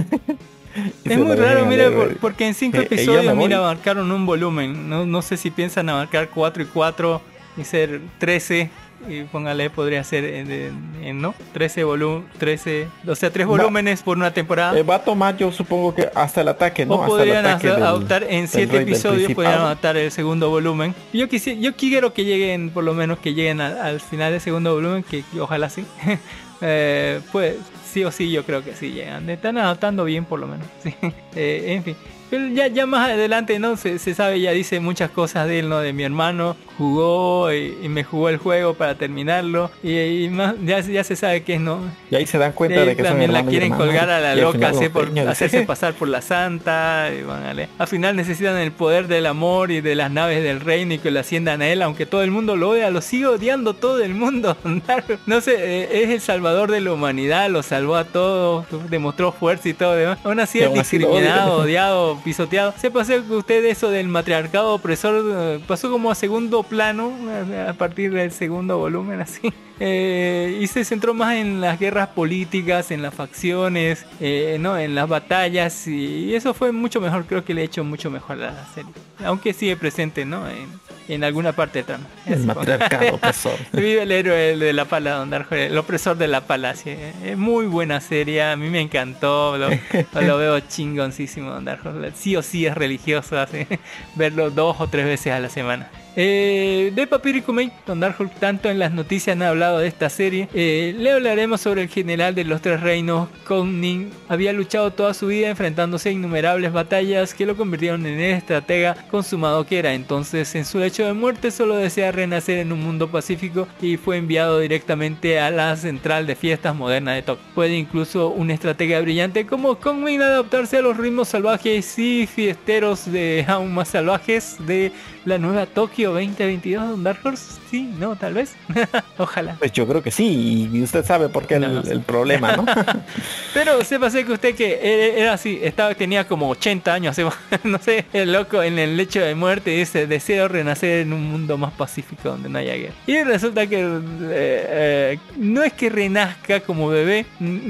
Es muy raro, mira, por- porque en cinco Eh, eh, episodios, mira, abarcaron un volumen. No, no sé si piensan abarcar 4 y 4 y ser 13 y póngale, podría ser en, en- en, ¿no? 13 volúmenes, 13, o sea, tres volúmenes por una temporada. Eh, va a tomar, yo supongo que hasta el ataque, ¿no? o Hasta el podrían hacer- del- adoptar en del rey del episodios, podrían adaptar el segundo volumen. Yo quisiera, yo quiero que lleguen, por lo menos que lleguen al, al final del segundo volumen, que, que ojalá sí. Eh, pues sí o sí, yo creo que sí llegan. Están adaptando bien, por lo menos. sí. Eh, en fin. Ya, ya más adelante, ¿no? Se, se sabe, ya dice muchas cosas de él, ¿no? De mi hermano, jugó y, y me jugó el juego para terminarlo. Y, y más, ya, ya se sabe que es, ¿no? Y ahí se dan cuenta Sí, de que también la quieren colgar a la loca, por hacerse pasar por la santa. y van a leer. Al final necesitan el poder del amor y de las naves del reino y que lo asciendan a él, aunque todo el mundo lo odia, lo sigue odiando todo el mundo. no sé, eh, es el salvador de la humanidad, lo salvó a todos, demostró fuerza y todo demás. Aún así es discriminado, odiado, pisoteado. Se pasó que usted eso del matriarcado opresor eh, pasó como a segundo plano eh, a partir del segundo volumen así. Eh, y se centró más en las guerras políticas, en las facciones, eh, no, en las batallas y eso fue mucho mejor. Creo que le ha hecho mucho mejor a la serie, aunque sigue presente, ¿no? En, en alguna parte de trama. El matriarcado opresor. Vive el héroe de la pala, Don Darjo, el opresor de la pala. sí. Es muy buena serie, a mí me encantó, lo, lo veo chingoncísimo, Don Darjo. Sí o sí es religioso, así, verlo dos o tres veces a la semana. Eh, de Papirico Don tanto en las noticias han hablado de esta serie. Eh, le hablaremos sobre el general de los tres reinos, Kongning. Había luchado toda su vida enfrentándose a innumerables batallas que lo convirtieron en el estratega consumado que era. Entonces, en su lecho de muerte, solo desea renacer en un mundo pacífico y fue enviado directamente a la central de fiestas moderna de Tokio. Puede incluso un estratega brillante como Kongning adaptarse a los ritmos salvajes y fiesteros de aún más salvajes de la nueva Tokio 2022 Don Dark Horse? Sí, no, tal vez. Ojalá. Pues yo creo que sí, y usted sabe por qué el, No, sé. el problema, ¿no? Pero sépase que usted que era, así, estaba, tenía como 80 años, no sé, el loco en el lecho de muerte dice, deseo renacer en un mundo más pacífico donde no haya guerra. Y resulta que eh, eh, no es que renazca como bebé,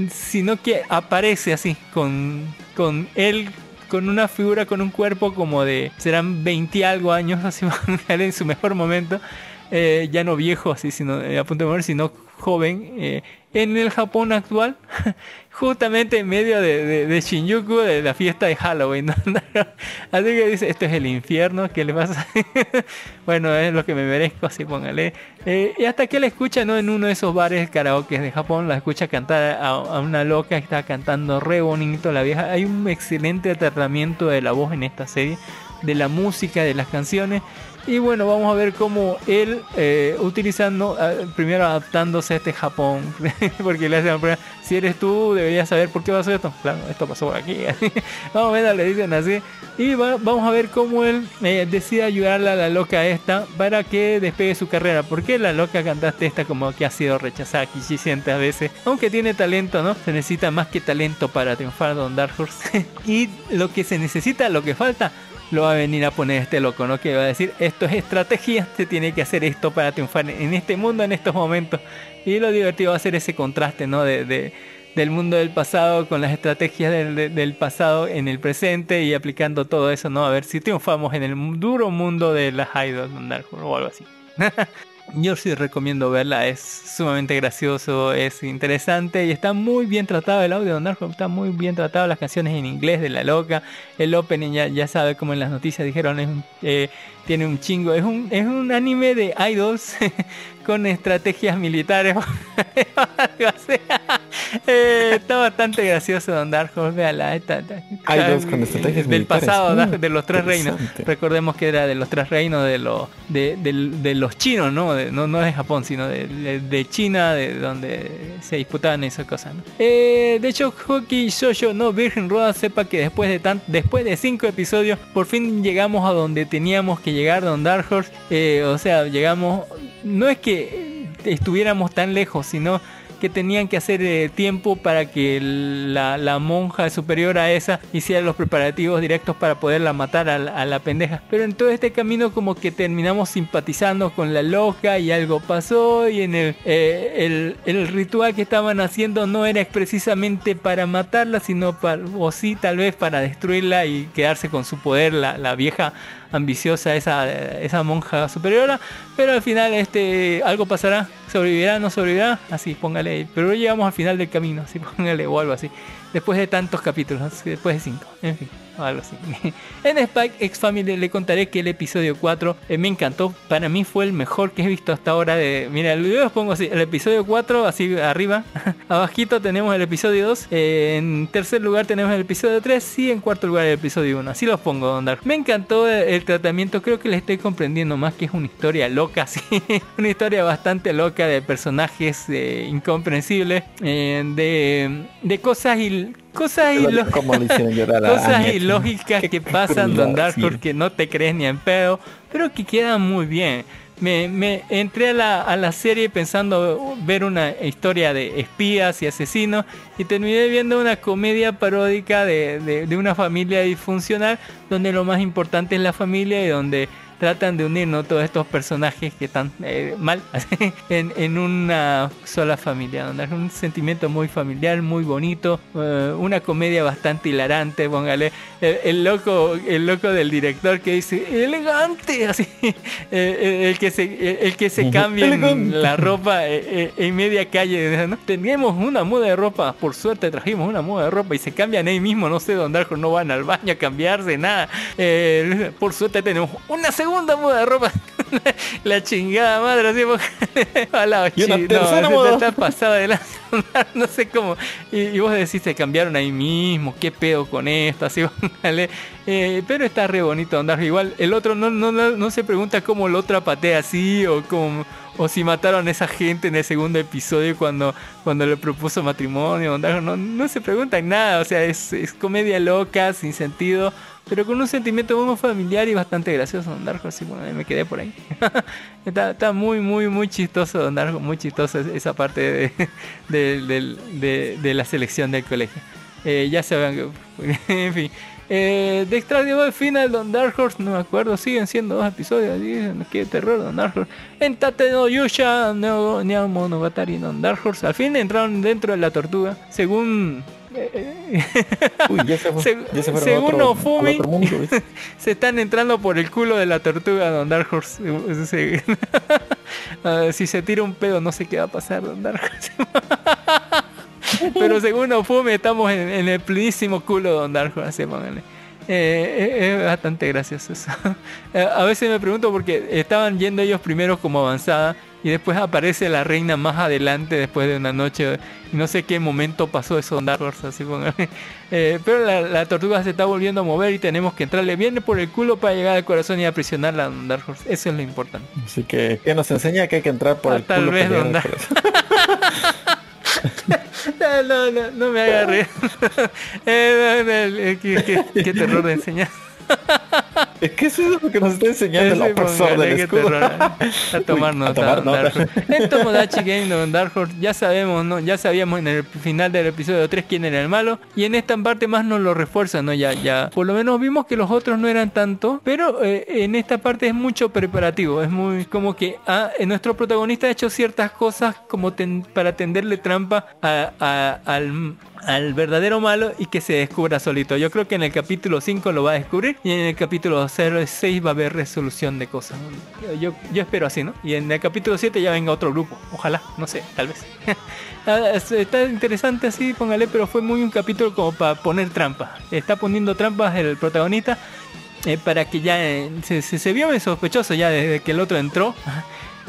sino que aparece así, con, con él con una figura, con un cuerpo como de, serán 20 y algo años, así en su mejor momento, eh, ya no viejo así, sino eh, a punto de morir, sino joven, eh, en el Japón actual, justamente en medio de, de- de Shinjuku, de la fiesta de Halloween. así que dice, esto es el infierno, ¿qué le pasa? bueno, es lo que me merezco, así póngale. Eh, y hasta que la escucha, ¿no? En uno de esos bares karaoke de Japón, la escucha cantar a, a una loca que está cantando re bonito la vieja. Hay un excelente tratamiento de la voz en esta serie, de la música, de las canciones. Y bueno, vamos a ver cómo él, eh, utilizando, primero adaptándose a este Japón, porque le hacen la pregunta, si eres tú, deberías saber por qué pasó esto. Claro, esto pasó por aquí. vamos a ver, le dicen así. Y va- vamos a ver cómo él eh, decide ayudarle a la loca esta para que despegue su carrera. Porque la loca cantaste esta como que ha sido rechazada aquí cientos veces. Aunque tiene talento, ¿no? Se necesita más que talento para triunfar Don Dark Horse. y lo que se necesita, lo que falta, lo va a venir a poner este loco, ¿no? Que va a decir, esto es estrategia, se tiene que hacer esto para triunfar en este mundo, en estos momentos. Y lo divertido va a ser ese contraste, ¿no? De, de- del mundo del pasado con las estrategias del, de- del pasado en el presente y aplicando todo eso, ¿no? A ver si triunfamos en el duro mundo de las idols o algo así. Yo sí recomiendo verla, es sumamente gracioso, es interesante y está muy bien tratado el audio de Horse, está muy bien tratado las canciones en inglés de la loca, el opening ya, ya sabe como en las noticias dijeron, es eh, tiene un chingo, es un, es un anime de idols con estrategias militares. Eh, está bastante gracioso Don Dark Horse, véala, está- está- Idols con estrategias del militares. pasado, Mm, de los tres reinos. Recordemos que era de los tres reinos de los de, los chinos, ¿no? De- no, no de Japón, sino de, China, de donde se disputaban esas cosas. ¿no? Eh, de hecho, Hockey Shoujo no Virgin Roda sepa que después de tan, después de cinco episodios, por fin llegamos a donde teníamos que llegar, Don Dark Horse. Eh, o sea, llegamos. No es que estuviéramos tan lejos, sino que tenían que hacer eh, tiempo para que la, monja superior a esa hiciera los preparativos directos para poderla matar a la, pendeja. Pero en todo este camino como que terminamos simpatizando con la loca y algo pasó y en el, eh, el, ritual que estaban haciendo no era precisamente para matarla, sino para, o sí tal vez para destruirla y quedarse con su poder la vieja ambiciosa esa, esa monja superiora, pero al final este algo pasará, sobrevivirá, no sobrevivirá, así póngale, pero llegamos al final del camino, así póngale o algo así, después de tantos capítulos, después de cinco, en fin. O algo así. en Spike X Family le contaré que el episodio 4 eh, me encantó. Para mí fue el mejor que he visto hasta ahora. De, mira, yo os pongo así: el episodio 4, así arriba. Abajito tenemos el episodio 2. eh, en tercer lugar tenemos el episodio 3. Y en cuarto lugar el episodio 1. Así los pongo, Don Dark. Me encantó el, tratamiento. Creo que le estoy comprendiendo más que es una historia loca. Sí. una historia bastante loca de personajes incomprensibles. eh, de, de cosas y. Cosas ilógicas que pasan Don Dark sí. porque no te crees ni en pedo, pero que quedan muy bien. Me, me entré a la, a la serie pensando ver una historia de espías y asesinos y terminé viendo una comedia paródica de, de- de una familia disfuncional donde lo más importante es la familia y donde tratan de unir ¿no? todos estos personajes que están eh, mal en, en una sola familia, donde es un sentimiento muy familiar, muy bonito, eh, una comedia bastante hilarante, póngale el, el loco, el loco del director que dice elegante, así, eh, el que se, el, que se cambia la ropa en media calle, ¿no? tenemos una muda de ropa, por suerte trajimos una muda de ropa y se cambian ahí mismo, no sé dónde Darko no van al baño a cambiarse, nada, por suerte tenemos una segunda muda de ropa, la chingada madre, así, a la Y una chi- tercera no, está pasada de la no sé cómo. Y, y vos decís, se cambiaron ahí mismo, qué pedo con esto, así, póngale. Eh, pero está re bonito andar. Igual el otro no, no, no, no se pregunta cómo lo otra patea así o cómo. O si mataron a esa gente en el segundo episodio cuando, cuando le propuso matrimonio. No, no se preguntan nada. O sea, es, es comedia loca, sin sentido. Pero con un sentimiento muy familiar y bastante gracioso, Don Darko. Así bueno, me quedé por ahí. está, muy, muy, muy chistoso, Don Darko. Muy chistoso esa parte de, de, de- de la selección del colegio. Eh, ya se van. en fin. Eh, de Extraordinario Final, Don Dark Horse, no me acuerdo, siguen siendo dos episodios. dicen, Qué terror, Don Dark Horse. En Tate no Yusha, no, Monogatari, Don Dark Horse. Al fin entraron dentro de la tortuga. Según. Eh, Uy, ya se, fue, ya se según otro, Ofumi. se están entrando por el culo de la tortuga, Don Dark Horse. Eh, se- si se tira un pedo, no sé qué va a pasar, Don Dark Horse. Pero según Ofume, estamos en, en el plenísimo culo de Don Dark Horse, pónganle. Eh, es, es bastante gracioso eso. Eh, a veces me pregunto porque estaban yendo ellos primero como avanzada y después aparece la reina más adelante después de una noche y no sé qué momento pasó eso Horse, así pónganle. Eh, pero la, la tortuga se está volviendo a mover y tenemos que entrarle bien por el culo para llegar al corazón y aprisionarla a Dark Horse. Eso es lo importante. Así que, ¿qué nos enseña? Que hay que entrar por Ah, el tal culo. vez, para. No, no, no, no me hagas reír. Eh, no, no, qué, qué- qué terror de enseñar. Es que eso es lo que nos está enseñando el Ese, profesor del escudo. terror, eh. A tomar Uy, nota. a tomar nota. En Tomodachi Game Don Dark Horse ya sabemos, ¿no? Ya sabíamos en el final del episodio 3 quién era el malo. Y en esta parte más nos lo refuerzan, ¿no? Ya, ya. Por lo menos vimos que los otros no eran tanto. Pero eh, en esta parte es mucho preparativo. Es muy como que ah, eh, nuestro protagonista ha hecho ciertas cosas como ten- para tenderle trampa a- a- al, al verdadero malo y que se descubra solito. Yo creo que en el capítulo 5 lo va a descubrir y en el capítulo 06 va a haber resolución de cosas. ¿no? Yo, yo espero así, ¿no? Y en el capítulo 7 ya venga otro grupo. Ojalá, no sé, tal vez. Ah, es- Está interesante así, póngale, pero fue muy un capítulo como para poner trampas. Está poniendo trampas el protagonista eh, para que ya eh, se, se, se vio sospechoso ya desde que el otro entró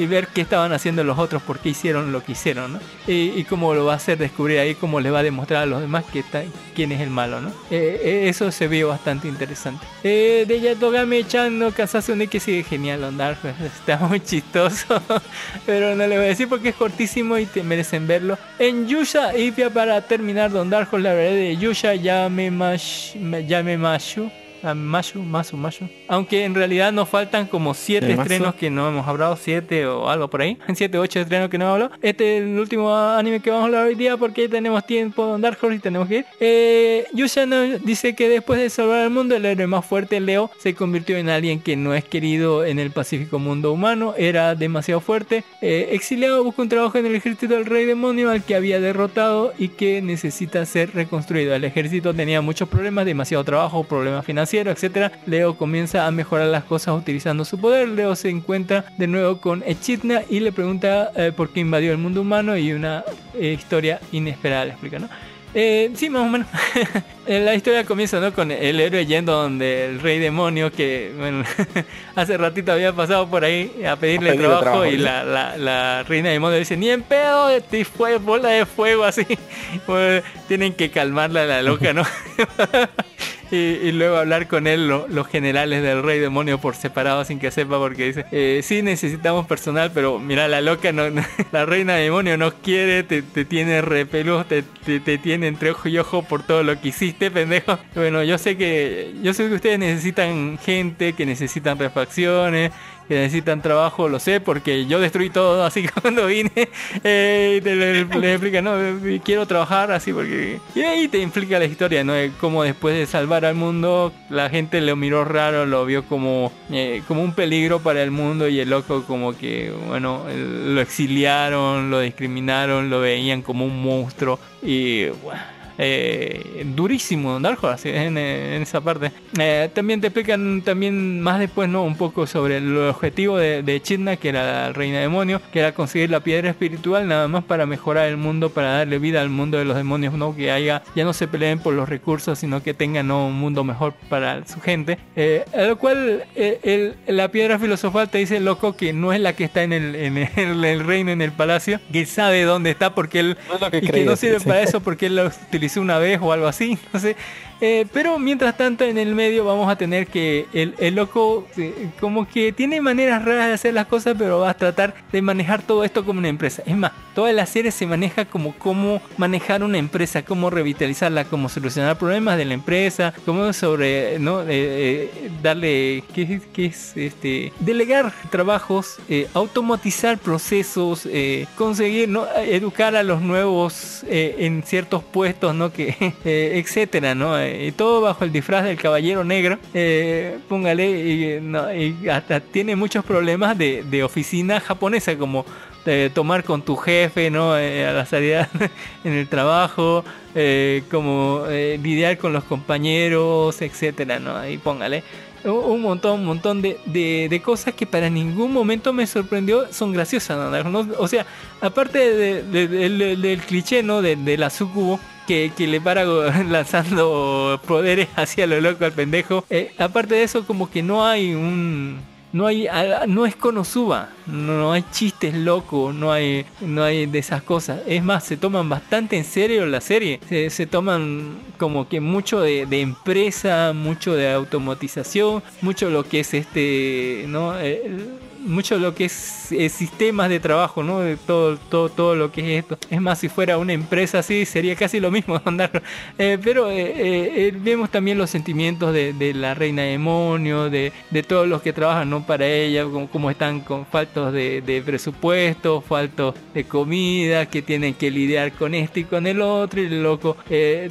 y ver qué estaban haciendo los otros, por qué hicieron lo que hicieron, ¿no? Y, cómo lo va a hacer descubrir ahí, cómo le va a demostrar a los demás que está, quién es el malo, ¿no? Eh, eh, eso se vio bastante interesante. Eh, de Yatogame Chan no Kasasune que sigue genial, Horse. está muy chistoso, pero no le voy a decir porque es cortísimo y te merecen verlo. En Yusha, y ya para terminar, Don Horse, la verdad de Yusha Yame Mashu. A Mashu, Masu, Mashu. Aunque en realidad nos faltan como siete ¿El Masu? estrenos que no hemos hablado, siete o algo por ahí. Siete, ocho estrenos que no hemos hablado. Este es el último anime que vamos a hablar hoy día porque tenemos tiempo Don Dark Horse y tenemos que ir. Eh, Yusha nos dice que después de salvar al mundo, el héroe más fuerte, Leo, se convirtió en alguien que no es querido en el pacífico mundo humano. Era demasiado fuerte. Eh, exiliado, busca un trabajo en el ejército del rey demonio al que había derrotado y que necesita ser reconstruido. El ejército tenía muchos problemas, demasiado trabajo, problemas financieros financiero, etcétera, Leo comienza a mejorar las cosas utilizando su poder. Leo se encuentra de nuevo con Echidna y le pregunta eh, por qué invadió el mundo humano y una eh, historia inesperada le explica, ¿no? Eh, sí, más o menos. La historia comienza ¿no? con el héroe yendo donde el rey demonio que bueno, hace ratito había pasado por ahí a pedirle, A pedirle trabajo, trabajo, y ¿sí? la, la, la reina demonio dice ni en pedo te fue bola de fuego así Pues, tienen que calmarla la loca no y, y luego hablar con él lo- los generales del rey demonio por separado sin que sepa porque dice eh, sí necesitamos personal pero mira la loca no, la reina demonio no quiere te, te tiene repelús te, te tiene entre ojo y ojo por todo lo que hiciste pendejo. Bueno yo sé que yo sé que ustedes necesitan gente que necesitan refacciones que necesitan trabajo, lo sé, porque yo destruí todo así cuando vine. Eh, te le, le explica, no, eh, quiero trabajar así porque... Y ahí te implica la historia, ¿no? De cómo después de salvar al mundo, la gente lo miró raro, lo vio como, eh, como un peligro para el mundo y el loco como que, bueno, lo exiliaron, lo discriminaron, lo veían como un monstruo y... eh, durísimo Dark Horse en, en esa parte. Eh, también te explican también más después, ¿no? Un poco sobre el objetivo de, de que era la reina demonio, que era conseguir la piedra espiritual nada más para mejorar el mundo, para darle vida al mundo de los demonios, ¿no? Que haya, ya no se peleen por los recursos, sino que tengan ¿no? un mundo mejor para su gente. Eh, a lo cual eh, el- la piedra filosofal te dice, loco, que no es la que está en el, en el, el reino, en el palacio, que sabe dónde está porque él No es lo que y que no sirve sí. para eso porque él lo utilizó una vez o algo así, no sé. Eh, pero mientras tanto en el medio vamos a tener que el, el loco eh, como que tiene maneras raras de hacer las cosas, pero va a tratar de manejar todo esto como una empresa. Es más, toda la serie se maneja como cómo manejar una empresa, cómo revitalizarla, cómo solucionar problemas de la empresa, cómo sobre, ¿no? Eh, darle, ¿qué, qué es? Este, delegar trabajos, automatizar procesos, conseguir, ¿no? Educar a los nuevos en ciertos puestos, Que, eh, etcétera, ¿no? Eh, y todo bajo el disfraz del caballero negro. Eh, póngale, y, hasta tiene muchos problemas de, oficina japonesa, como tomar con tu jefe, ¿no? A la salida en el trabajo, como lidiar con los compañeros, etcétera, ¿no? Ahí póngale. Un- montón, un montón de, de- cosas que para ningún momento me sorprendió, son graciosas. O sea, aparte de- de- de- del- cliché, ¿no? De la sucubo, que, le para lanzando poderes hacia lo loco al pendejo. Eh, aparte de eso, como que no hay un... No hay, no es Konosuba, no hay chistes locos, no hay, no hay de esas cosas. Es más, se toman bastante en serio la serie. Se, toman como que mucho de, empresa, mucho de automatización, mucho lo que es este, ¿no? Mucho lo que es eh, sistemas de trabajo, ¿no? De todo, todo, todo lo que es esto. Es más, si fuera una empresa así, sería casi lo mismo andar. Eh, pero eh, vemos también los sentimientos de, la reina demonio, de, de todos los que trabajan ¿no? para ella, como, están con faltos de, presupuesto, faltos de comida, que tienen que lidiar con esto y con el otro, y el loco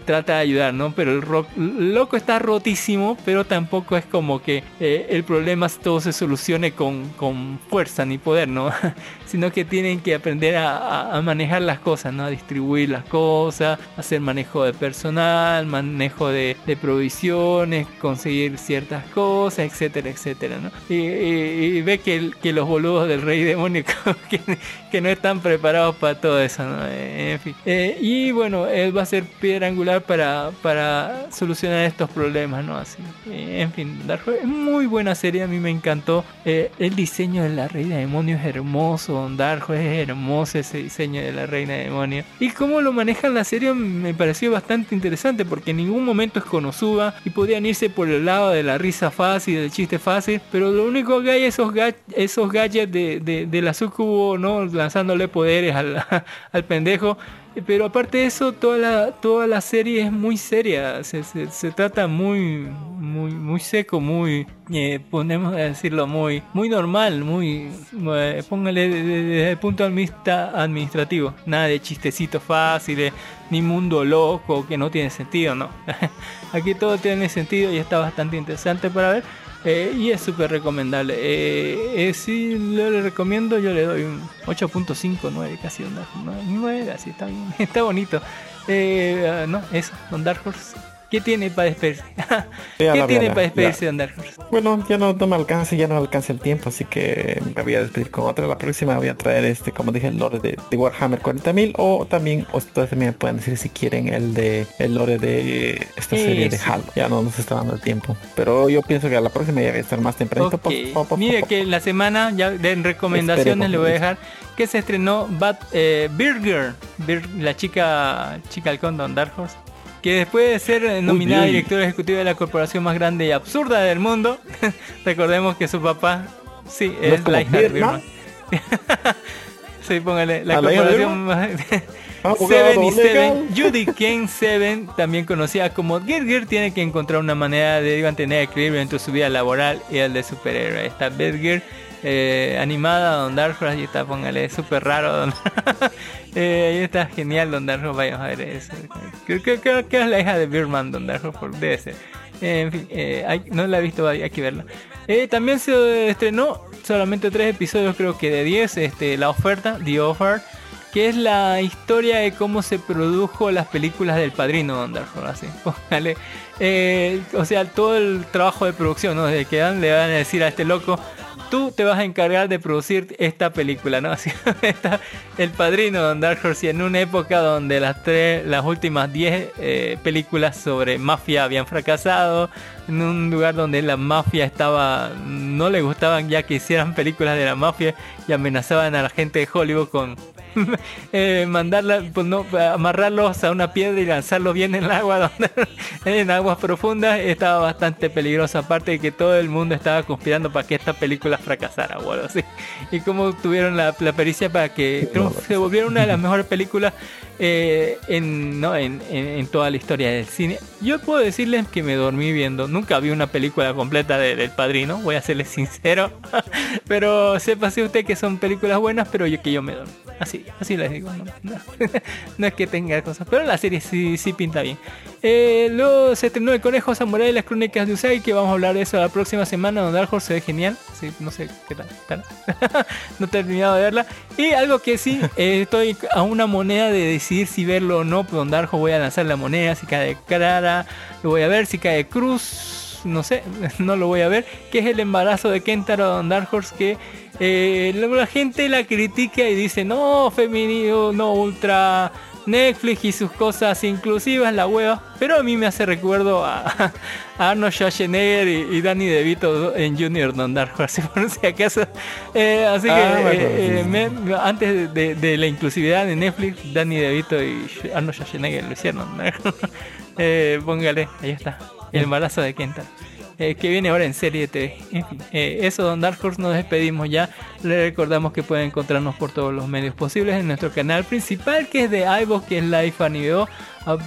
trata de ayudar, ¿no? Pero el, ro- el loco está rotísimo, pero tampoco es como que el problema todo se solucione con, con fuerza ni poder, ¿no? Sino que tienen que aprender a, manejar las cosas, ¿no? A distribuir las cosas, hacer manejo de personal, manejo de, provisiones, conseguir ciertas cosas, etcétera, etcétera, ¿no? Y, ve que, los boludos del rey demonio que, no están preparados para todo eso, ¿no? En fin. Eh, y bueno, él va a ser piedra angular para, solucionar estos problemas, ¿no? Así. eh, en fin, Dark es muy buena serie, a mí me encantó. Eh, el diseño de la reina demonio es hermoso, Horse es hermoso ese diseño de la reina demonio. Y cómo lo manejan la serie me pareció bastante interesante porque en ningún momento es Konosuba y podían irse por el lado de la risa fácil, del chiste fácil, pero lo único que hay es esos, ga- esos gadgets de, de, de la sucubo, ¿no? Lanzándole poderes al, al pendejo. Pero aparte de eso, toda la, toda la serie es muy seria. Se, se, se trata muy, muy, muy seco, muy, eh, ponemos a decirlo, muy, muy normal, muy, eh, póngale de- de- desde el punto de vista administrativo. Nada de chistecitos fáciles, ni mundo loco que no tiene sentido, no. Aquí todo tiene sentido y está bastante interesante para ver. Eh, y es súper recomendable. Eh, eh, sí, lo le recomiendo. Yo le doy un 8.59, casi un 9, así está bien, está bonito. Ah, no, eso, Don Dark Horse. ¿Qué tiene para despedirse? ¿Qué tiene para despedirse, Dark Horse? Bueno, ya no, no me alcanza, ya no me alcanza el tiempo, así que me voy a despedir con otra. La próxima voy a traer este, como dije, el lore de, de Warhammer 40.000 o también, ustedes también pueden decir si quieren el de el lore de esta serie de. Halo. Ya no nos está dando el tiempo. Pero yo pienso que a la próxima ya voy a estar más po- Mire que la semana ya de recomendaciones le voy a dejar que se estrenó Bat, eh, Beer- la chica chica halcón Don Dark Horse, que después de ser eh, nominada directora ejecutiva de la corporación más grande y absurda del mundo, recordemos que su papá sí ¿No es la hija de? Birman. sí, póngale la ¿A la hija de corporación más Abogado Seven y. Seven, Judy Kane Seven, también conocida como Gear, tiene que encontrar una manera de mantener equilibrio entre su vida laboral y el de superhéroe. Está Bad Gear, eh, animada, Don Dark Horse, ahí está, póngale, súper raro. Don... eh, ahí está genial, Don Dark Horse, vayamos a ver eso. Creo, creo- creo que es la hija de Birdman, Don Dark Horse, por- debe en fin, eh, no la he visto, hay que verla. Eh, también se estrenó solamente tres episodios, creo que de 10, este, la oferta, The Offer que es la historia de cómo se produjo las películas del padrino Don Dark Horse, así, póngale. O sea, todo el trabajo de producción, ¿no? Desde que dan, le van a decir a este loco, tú te vas a encargar de producir esta película, ¿no? Así, está el padrino Don Dark Horse, en una época donde las tres, las últimas 10 eh, películas sobre mafia habían fracasado, en un lugar donde la mafia estaba, no le gustaban ya que hicieran películas de la mafia y amenazaban a la gente de Hollywood con eh, mandarla, pues no, amarrarlos a una piedra y lanzarlos bien en el agua, donde, en aguas profundas, estaba bastante peligroso. Aparte de que todo el mundo estaba conspirando para que esta película fracasara o algo así. Y como tuvieron la, la pericia para que triunf- se volviera una de las mejores películas eh, en, ¿no? en, en- en toda la historia del cine. Yo puedo decirles que me dormí viendo, nunca vi una película completa de- del Padrino, voy a serles sincero, pero sepa si usted que son películas buenas, pero yo que yo me dormí. Así, así les digo, no, no, no es que tenga cosas, pero la serie sí, sí pinta bien. Eh, luego se estrenó El Conejo Samurai y las Crónicas de Usagi, que vamos a hablar de eso la próxima semana, donde Dark Horse se ve genial, sí, no sé qué tal, tal. no he terminado de verla. Y algo que sí, eh, estoy a una moneda de decidir si verlo o no, pues Don Darjo voy a lanzar la moneda, si cae Clara, lo voy a ver, si cae Cruz, no sé, no lo voy a ver, que es el embarazo de Kentaro Don Dark Horse que eh, la gente la critica y dice, no, femenino, no, ultra Netflix y sus cosas inclusivas, la hueva. Pero a mí me hace recuerdo a, a Arnold Schwarzenegger y, y Danny DeVito en Junior Don Dark Horse, por si acaso. Eh, así que Ah, eh, sí, eh, me- antes de, de la inclusividad de Netflix, Danny DeVito y Arnold Schwarzenegger lo hicieron. Eh, póngale, ahí está. El embarazo de Kenta. eh, que viene ahora en serie de TV. Eh, eso, Don Dark Horse, nos despedimos ya. Le recordamos que pueden encontrarnos por todos los medios posibles en nuestro canal principal, que es de iVoox, que es Life Anime.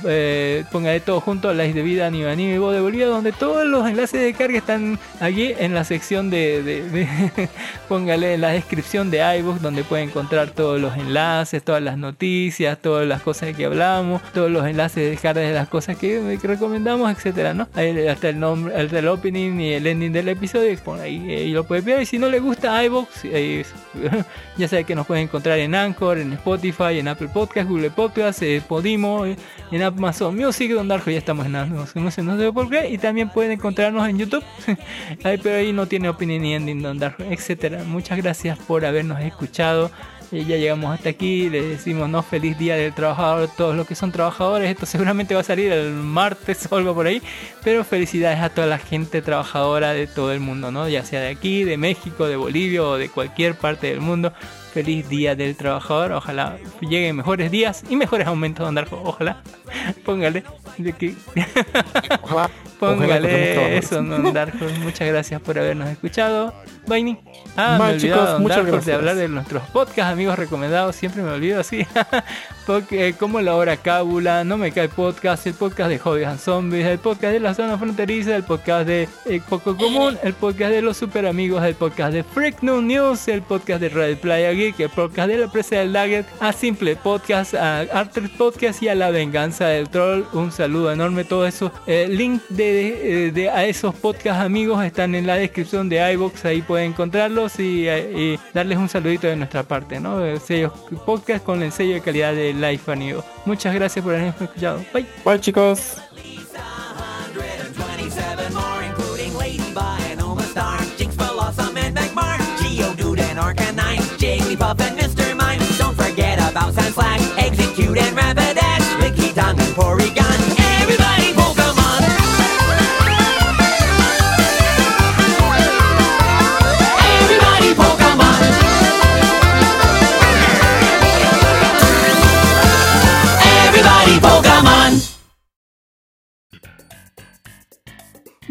Eh, póngale todo junto, Life de Vida, Anime Anime Voz de Bolivia, donde todos los enlaces de carga están allí en la sección de. de- de- póngale en la descripción de iVoox, donde pueden encontrar todos los enlaces, todas las noticias, todas las cosas de que hablamos, todos los enlaces de descarga de las cosas que, recomendamos, etcétera, ¿no? Hasta el nombre, hasta el opening y el ending del episodio, por ahí eh, y lo puede ver. Y si no le gusta eh, ya sabe que nos pueden encontrar en Anchor, en Spotify, en Apple Podcast, Google Podcast, eh, Podimo, en Amazon Music, donde Arjo ya estamos en Amazon, no sé, no por qué. Y también pueden encontrarnos en YouTube, Ahí, pero ahí no tiene opening ni ending, donde Arjo, etcétera. Muchas gracias por habernos escuchado. Eh, ya llegamos hasta aquí, les decimos no feliz día del trabajador, todos los que son trabajadores, esto seguramente va a salir el martes o algo por ahí, pero felicidades a toda la gente trabajadora de todo el mundo, ¿no? Ya sea de aquí, de México, de Bolivia o de cualquier parte del mundo. Feliz día del trabajador, ojalá lleguen mejores días y mejores aumentos, Don Darjo, ojalá. Póngale. de que- Ojalá- ojalá Póngale eso, Don Darko. Muchas gracias por habernos escuchado. Vaini. Ah, Mal, me chicos, olvidaba, Don muchas Darko, de gracias. hablar de nuestros podcasts, amigos recomendados. Siempre me olvido así. Porque, eh, como la hora cábula, no me cae podcast, el podcast de Hobbies and Zombies, el podcast de la zona fronteriza, el podcast de eh, Poco Común, el podcast de los super amigos, el podcast de Freak New News, el podcast de Red Playa El podcast de la presa del Nugget, a Simple Podcast, a Arthur Podcast y a La Venganza del Troll. Un saludo enorme. Todos esos eh, links de, de- de- a esos podcasts amigos están en la descripción de iBox. Ahí pueden encontrarlos y, eh, y darles un saludito de nuestra parte, ¿no? El sello podcast con el sello de calidad de Life Amigo. Muchas gracias por habernos escuchado. Bye chicos.「thousand slang. Execute and rapid ass, Licky Dong and Porygon.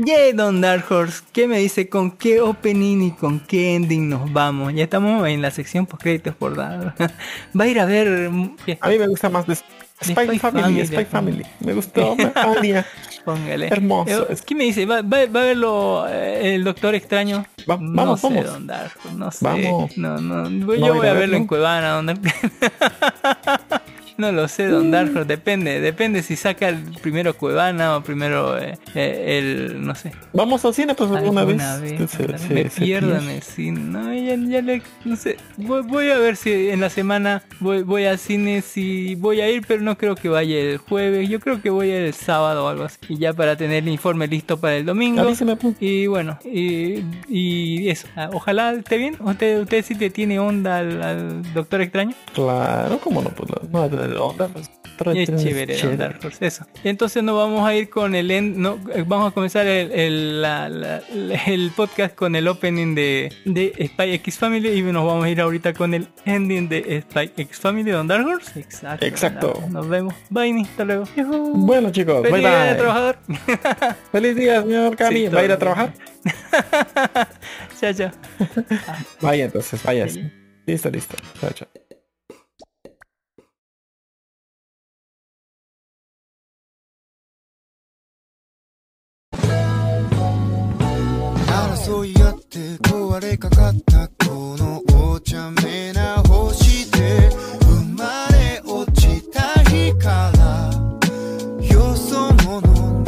Yay, Don Dark Horse, ¿qué me dice con qué opening y con qué ending nos vamos? Ya estamos en la sección post créditos por dar. Va a ir a ver. ¿qué? A mí me gusta más de Spy, Spy Family, Family, Spy. Family. Me gustó, me. Póngale. Hermoso. Eh, ¿Qué me dice? ¿Va, va, va a verlo eh, el Doctor Extraño? Va- no vamos, sé, vamos. Don Dark no sé. Vamos. No, no. ¿No yo voy a verlo en? Cuevana, Don Dark No lo sé, Don Dark Horse, depende, depende si saca el primero Cuevana o primero eh, eh, el, no sé, Vamos al cine, pues alguna vez. alguna vez. Se- me se pierdo en el cine. No, ya, ya le, no sé. Voy, voy a ver si en la semana voy, voy al cine, si voy a ir, pero no creo que vaya el jueves. Yo creo que voy el sábado o algo así. Y ya para tener el informe listo para el domingo. Pues. Y bueno, y, y eso. Ah, Ojalá esté bien. ¿Usted, usted sí le tiene onda al, al Doctor Extraño? Claro, cómo no, pues no va onda. Pues, pero Es tiene- chévere, Don chévere. Dark Horse, eso. Y entonces nos vamos a ir con el end, no, eh, vamos a comenzar el, el, la- la- el podcast con el opening de, de Spy X Family y nos vamos a ir ahorita con el ending de Spy X Family Don Dark Horse. Exacto. Exacto. Don Dark Horse. Nos vemos. Bye, hasta luego. Bueno, chicos, Feliz bye día de bye. trabajador. Feliz día, señor Cami. Sí, ¿Va a ir a trabajar? chao, chao. Vaya entonces, vaya. Listo, listo. Chao, chao. 争い合って壊れかかったこのお茶目な星で生まれ落ちた日からよそ者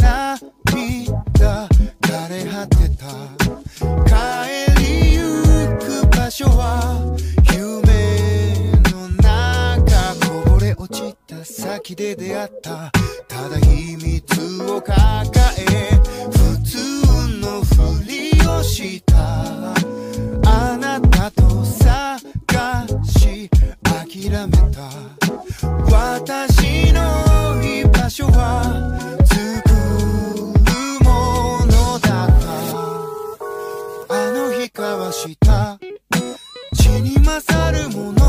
涙枯れ果てた。帰りゆく場所は夢の中こぼれ落ちた先で出会った。ただ秘密を抱えしたあなたと探し諦めた。私の居場所は作るものだった。あの日交わした。血に勝るもの。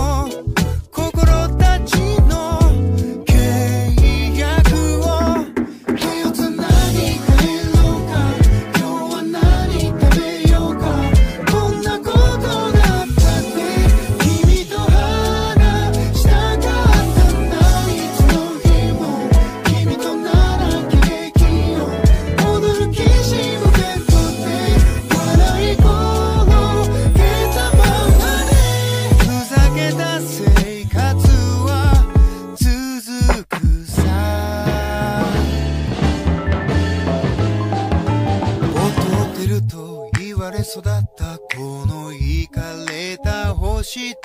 молчит,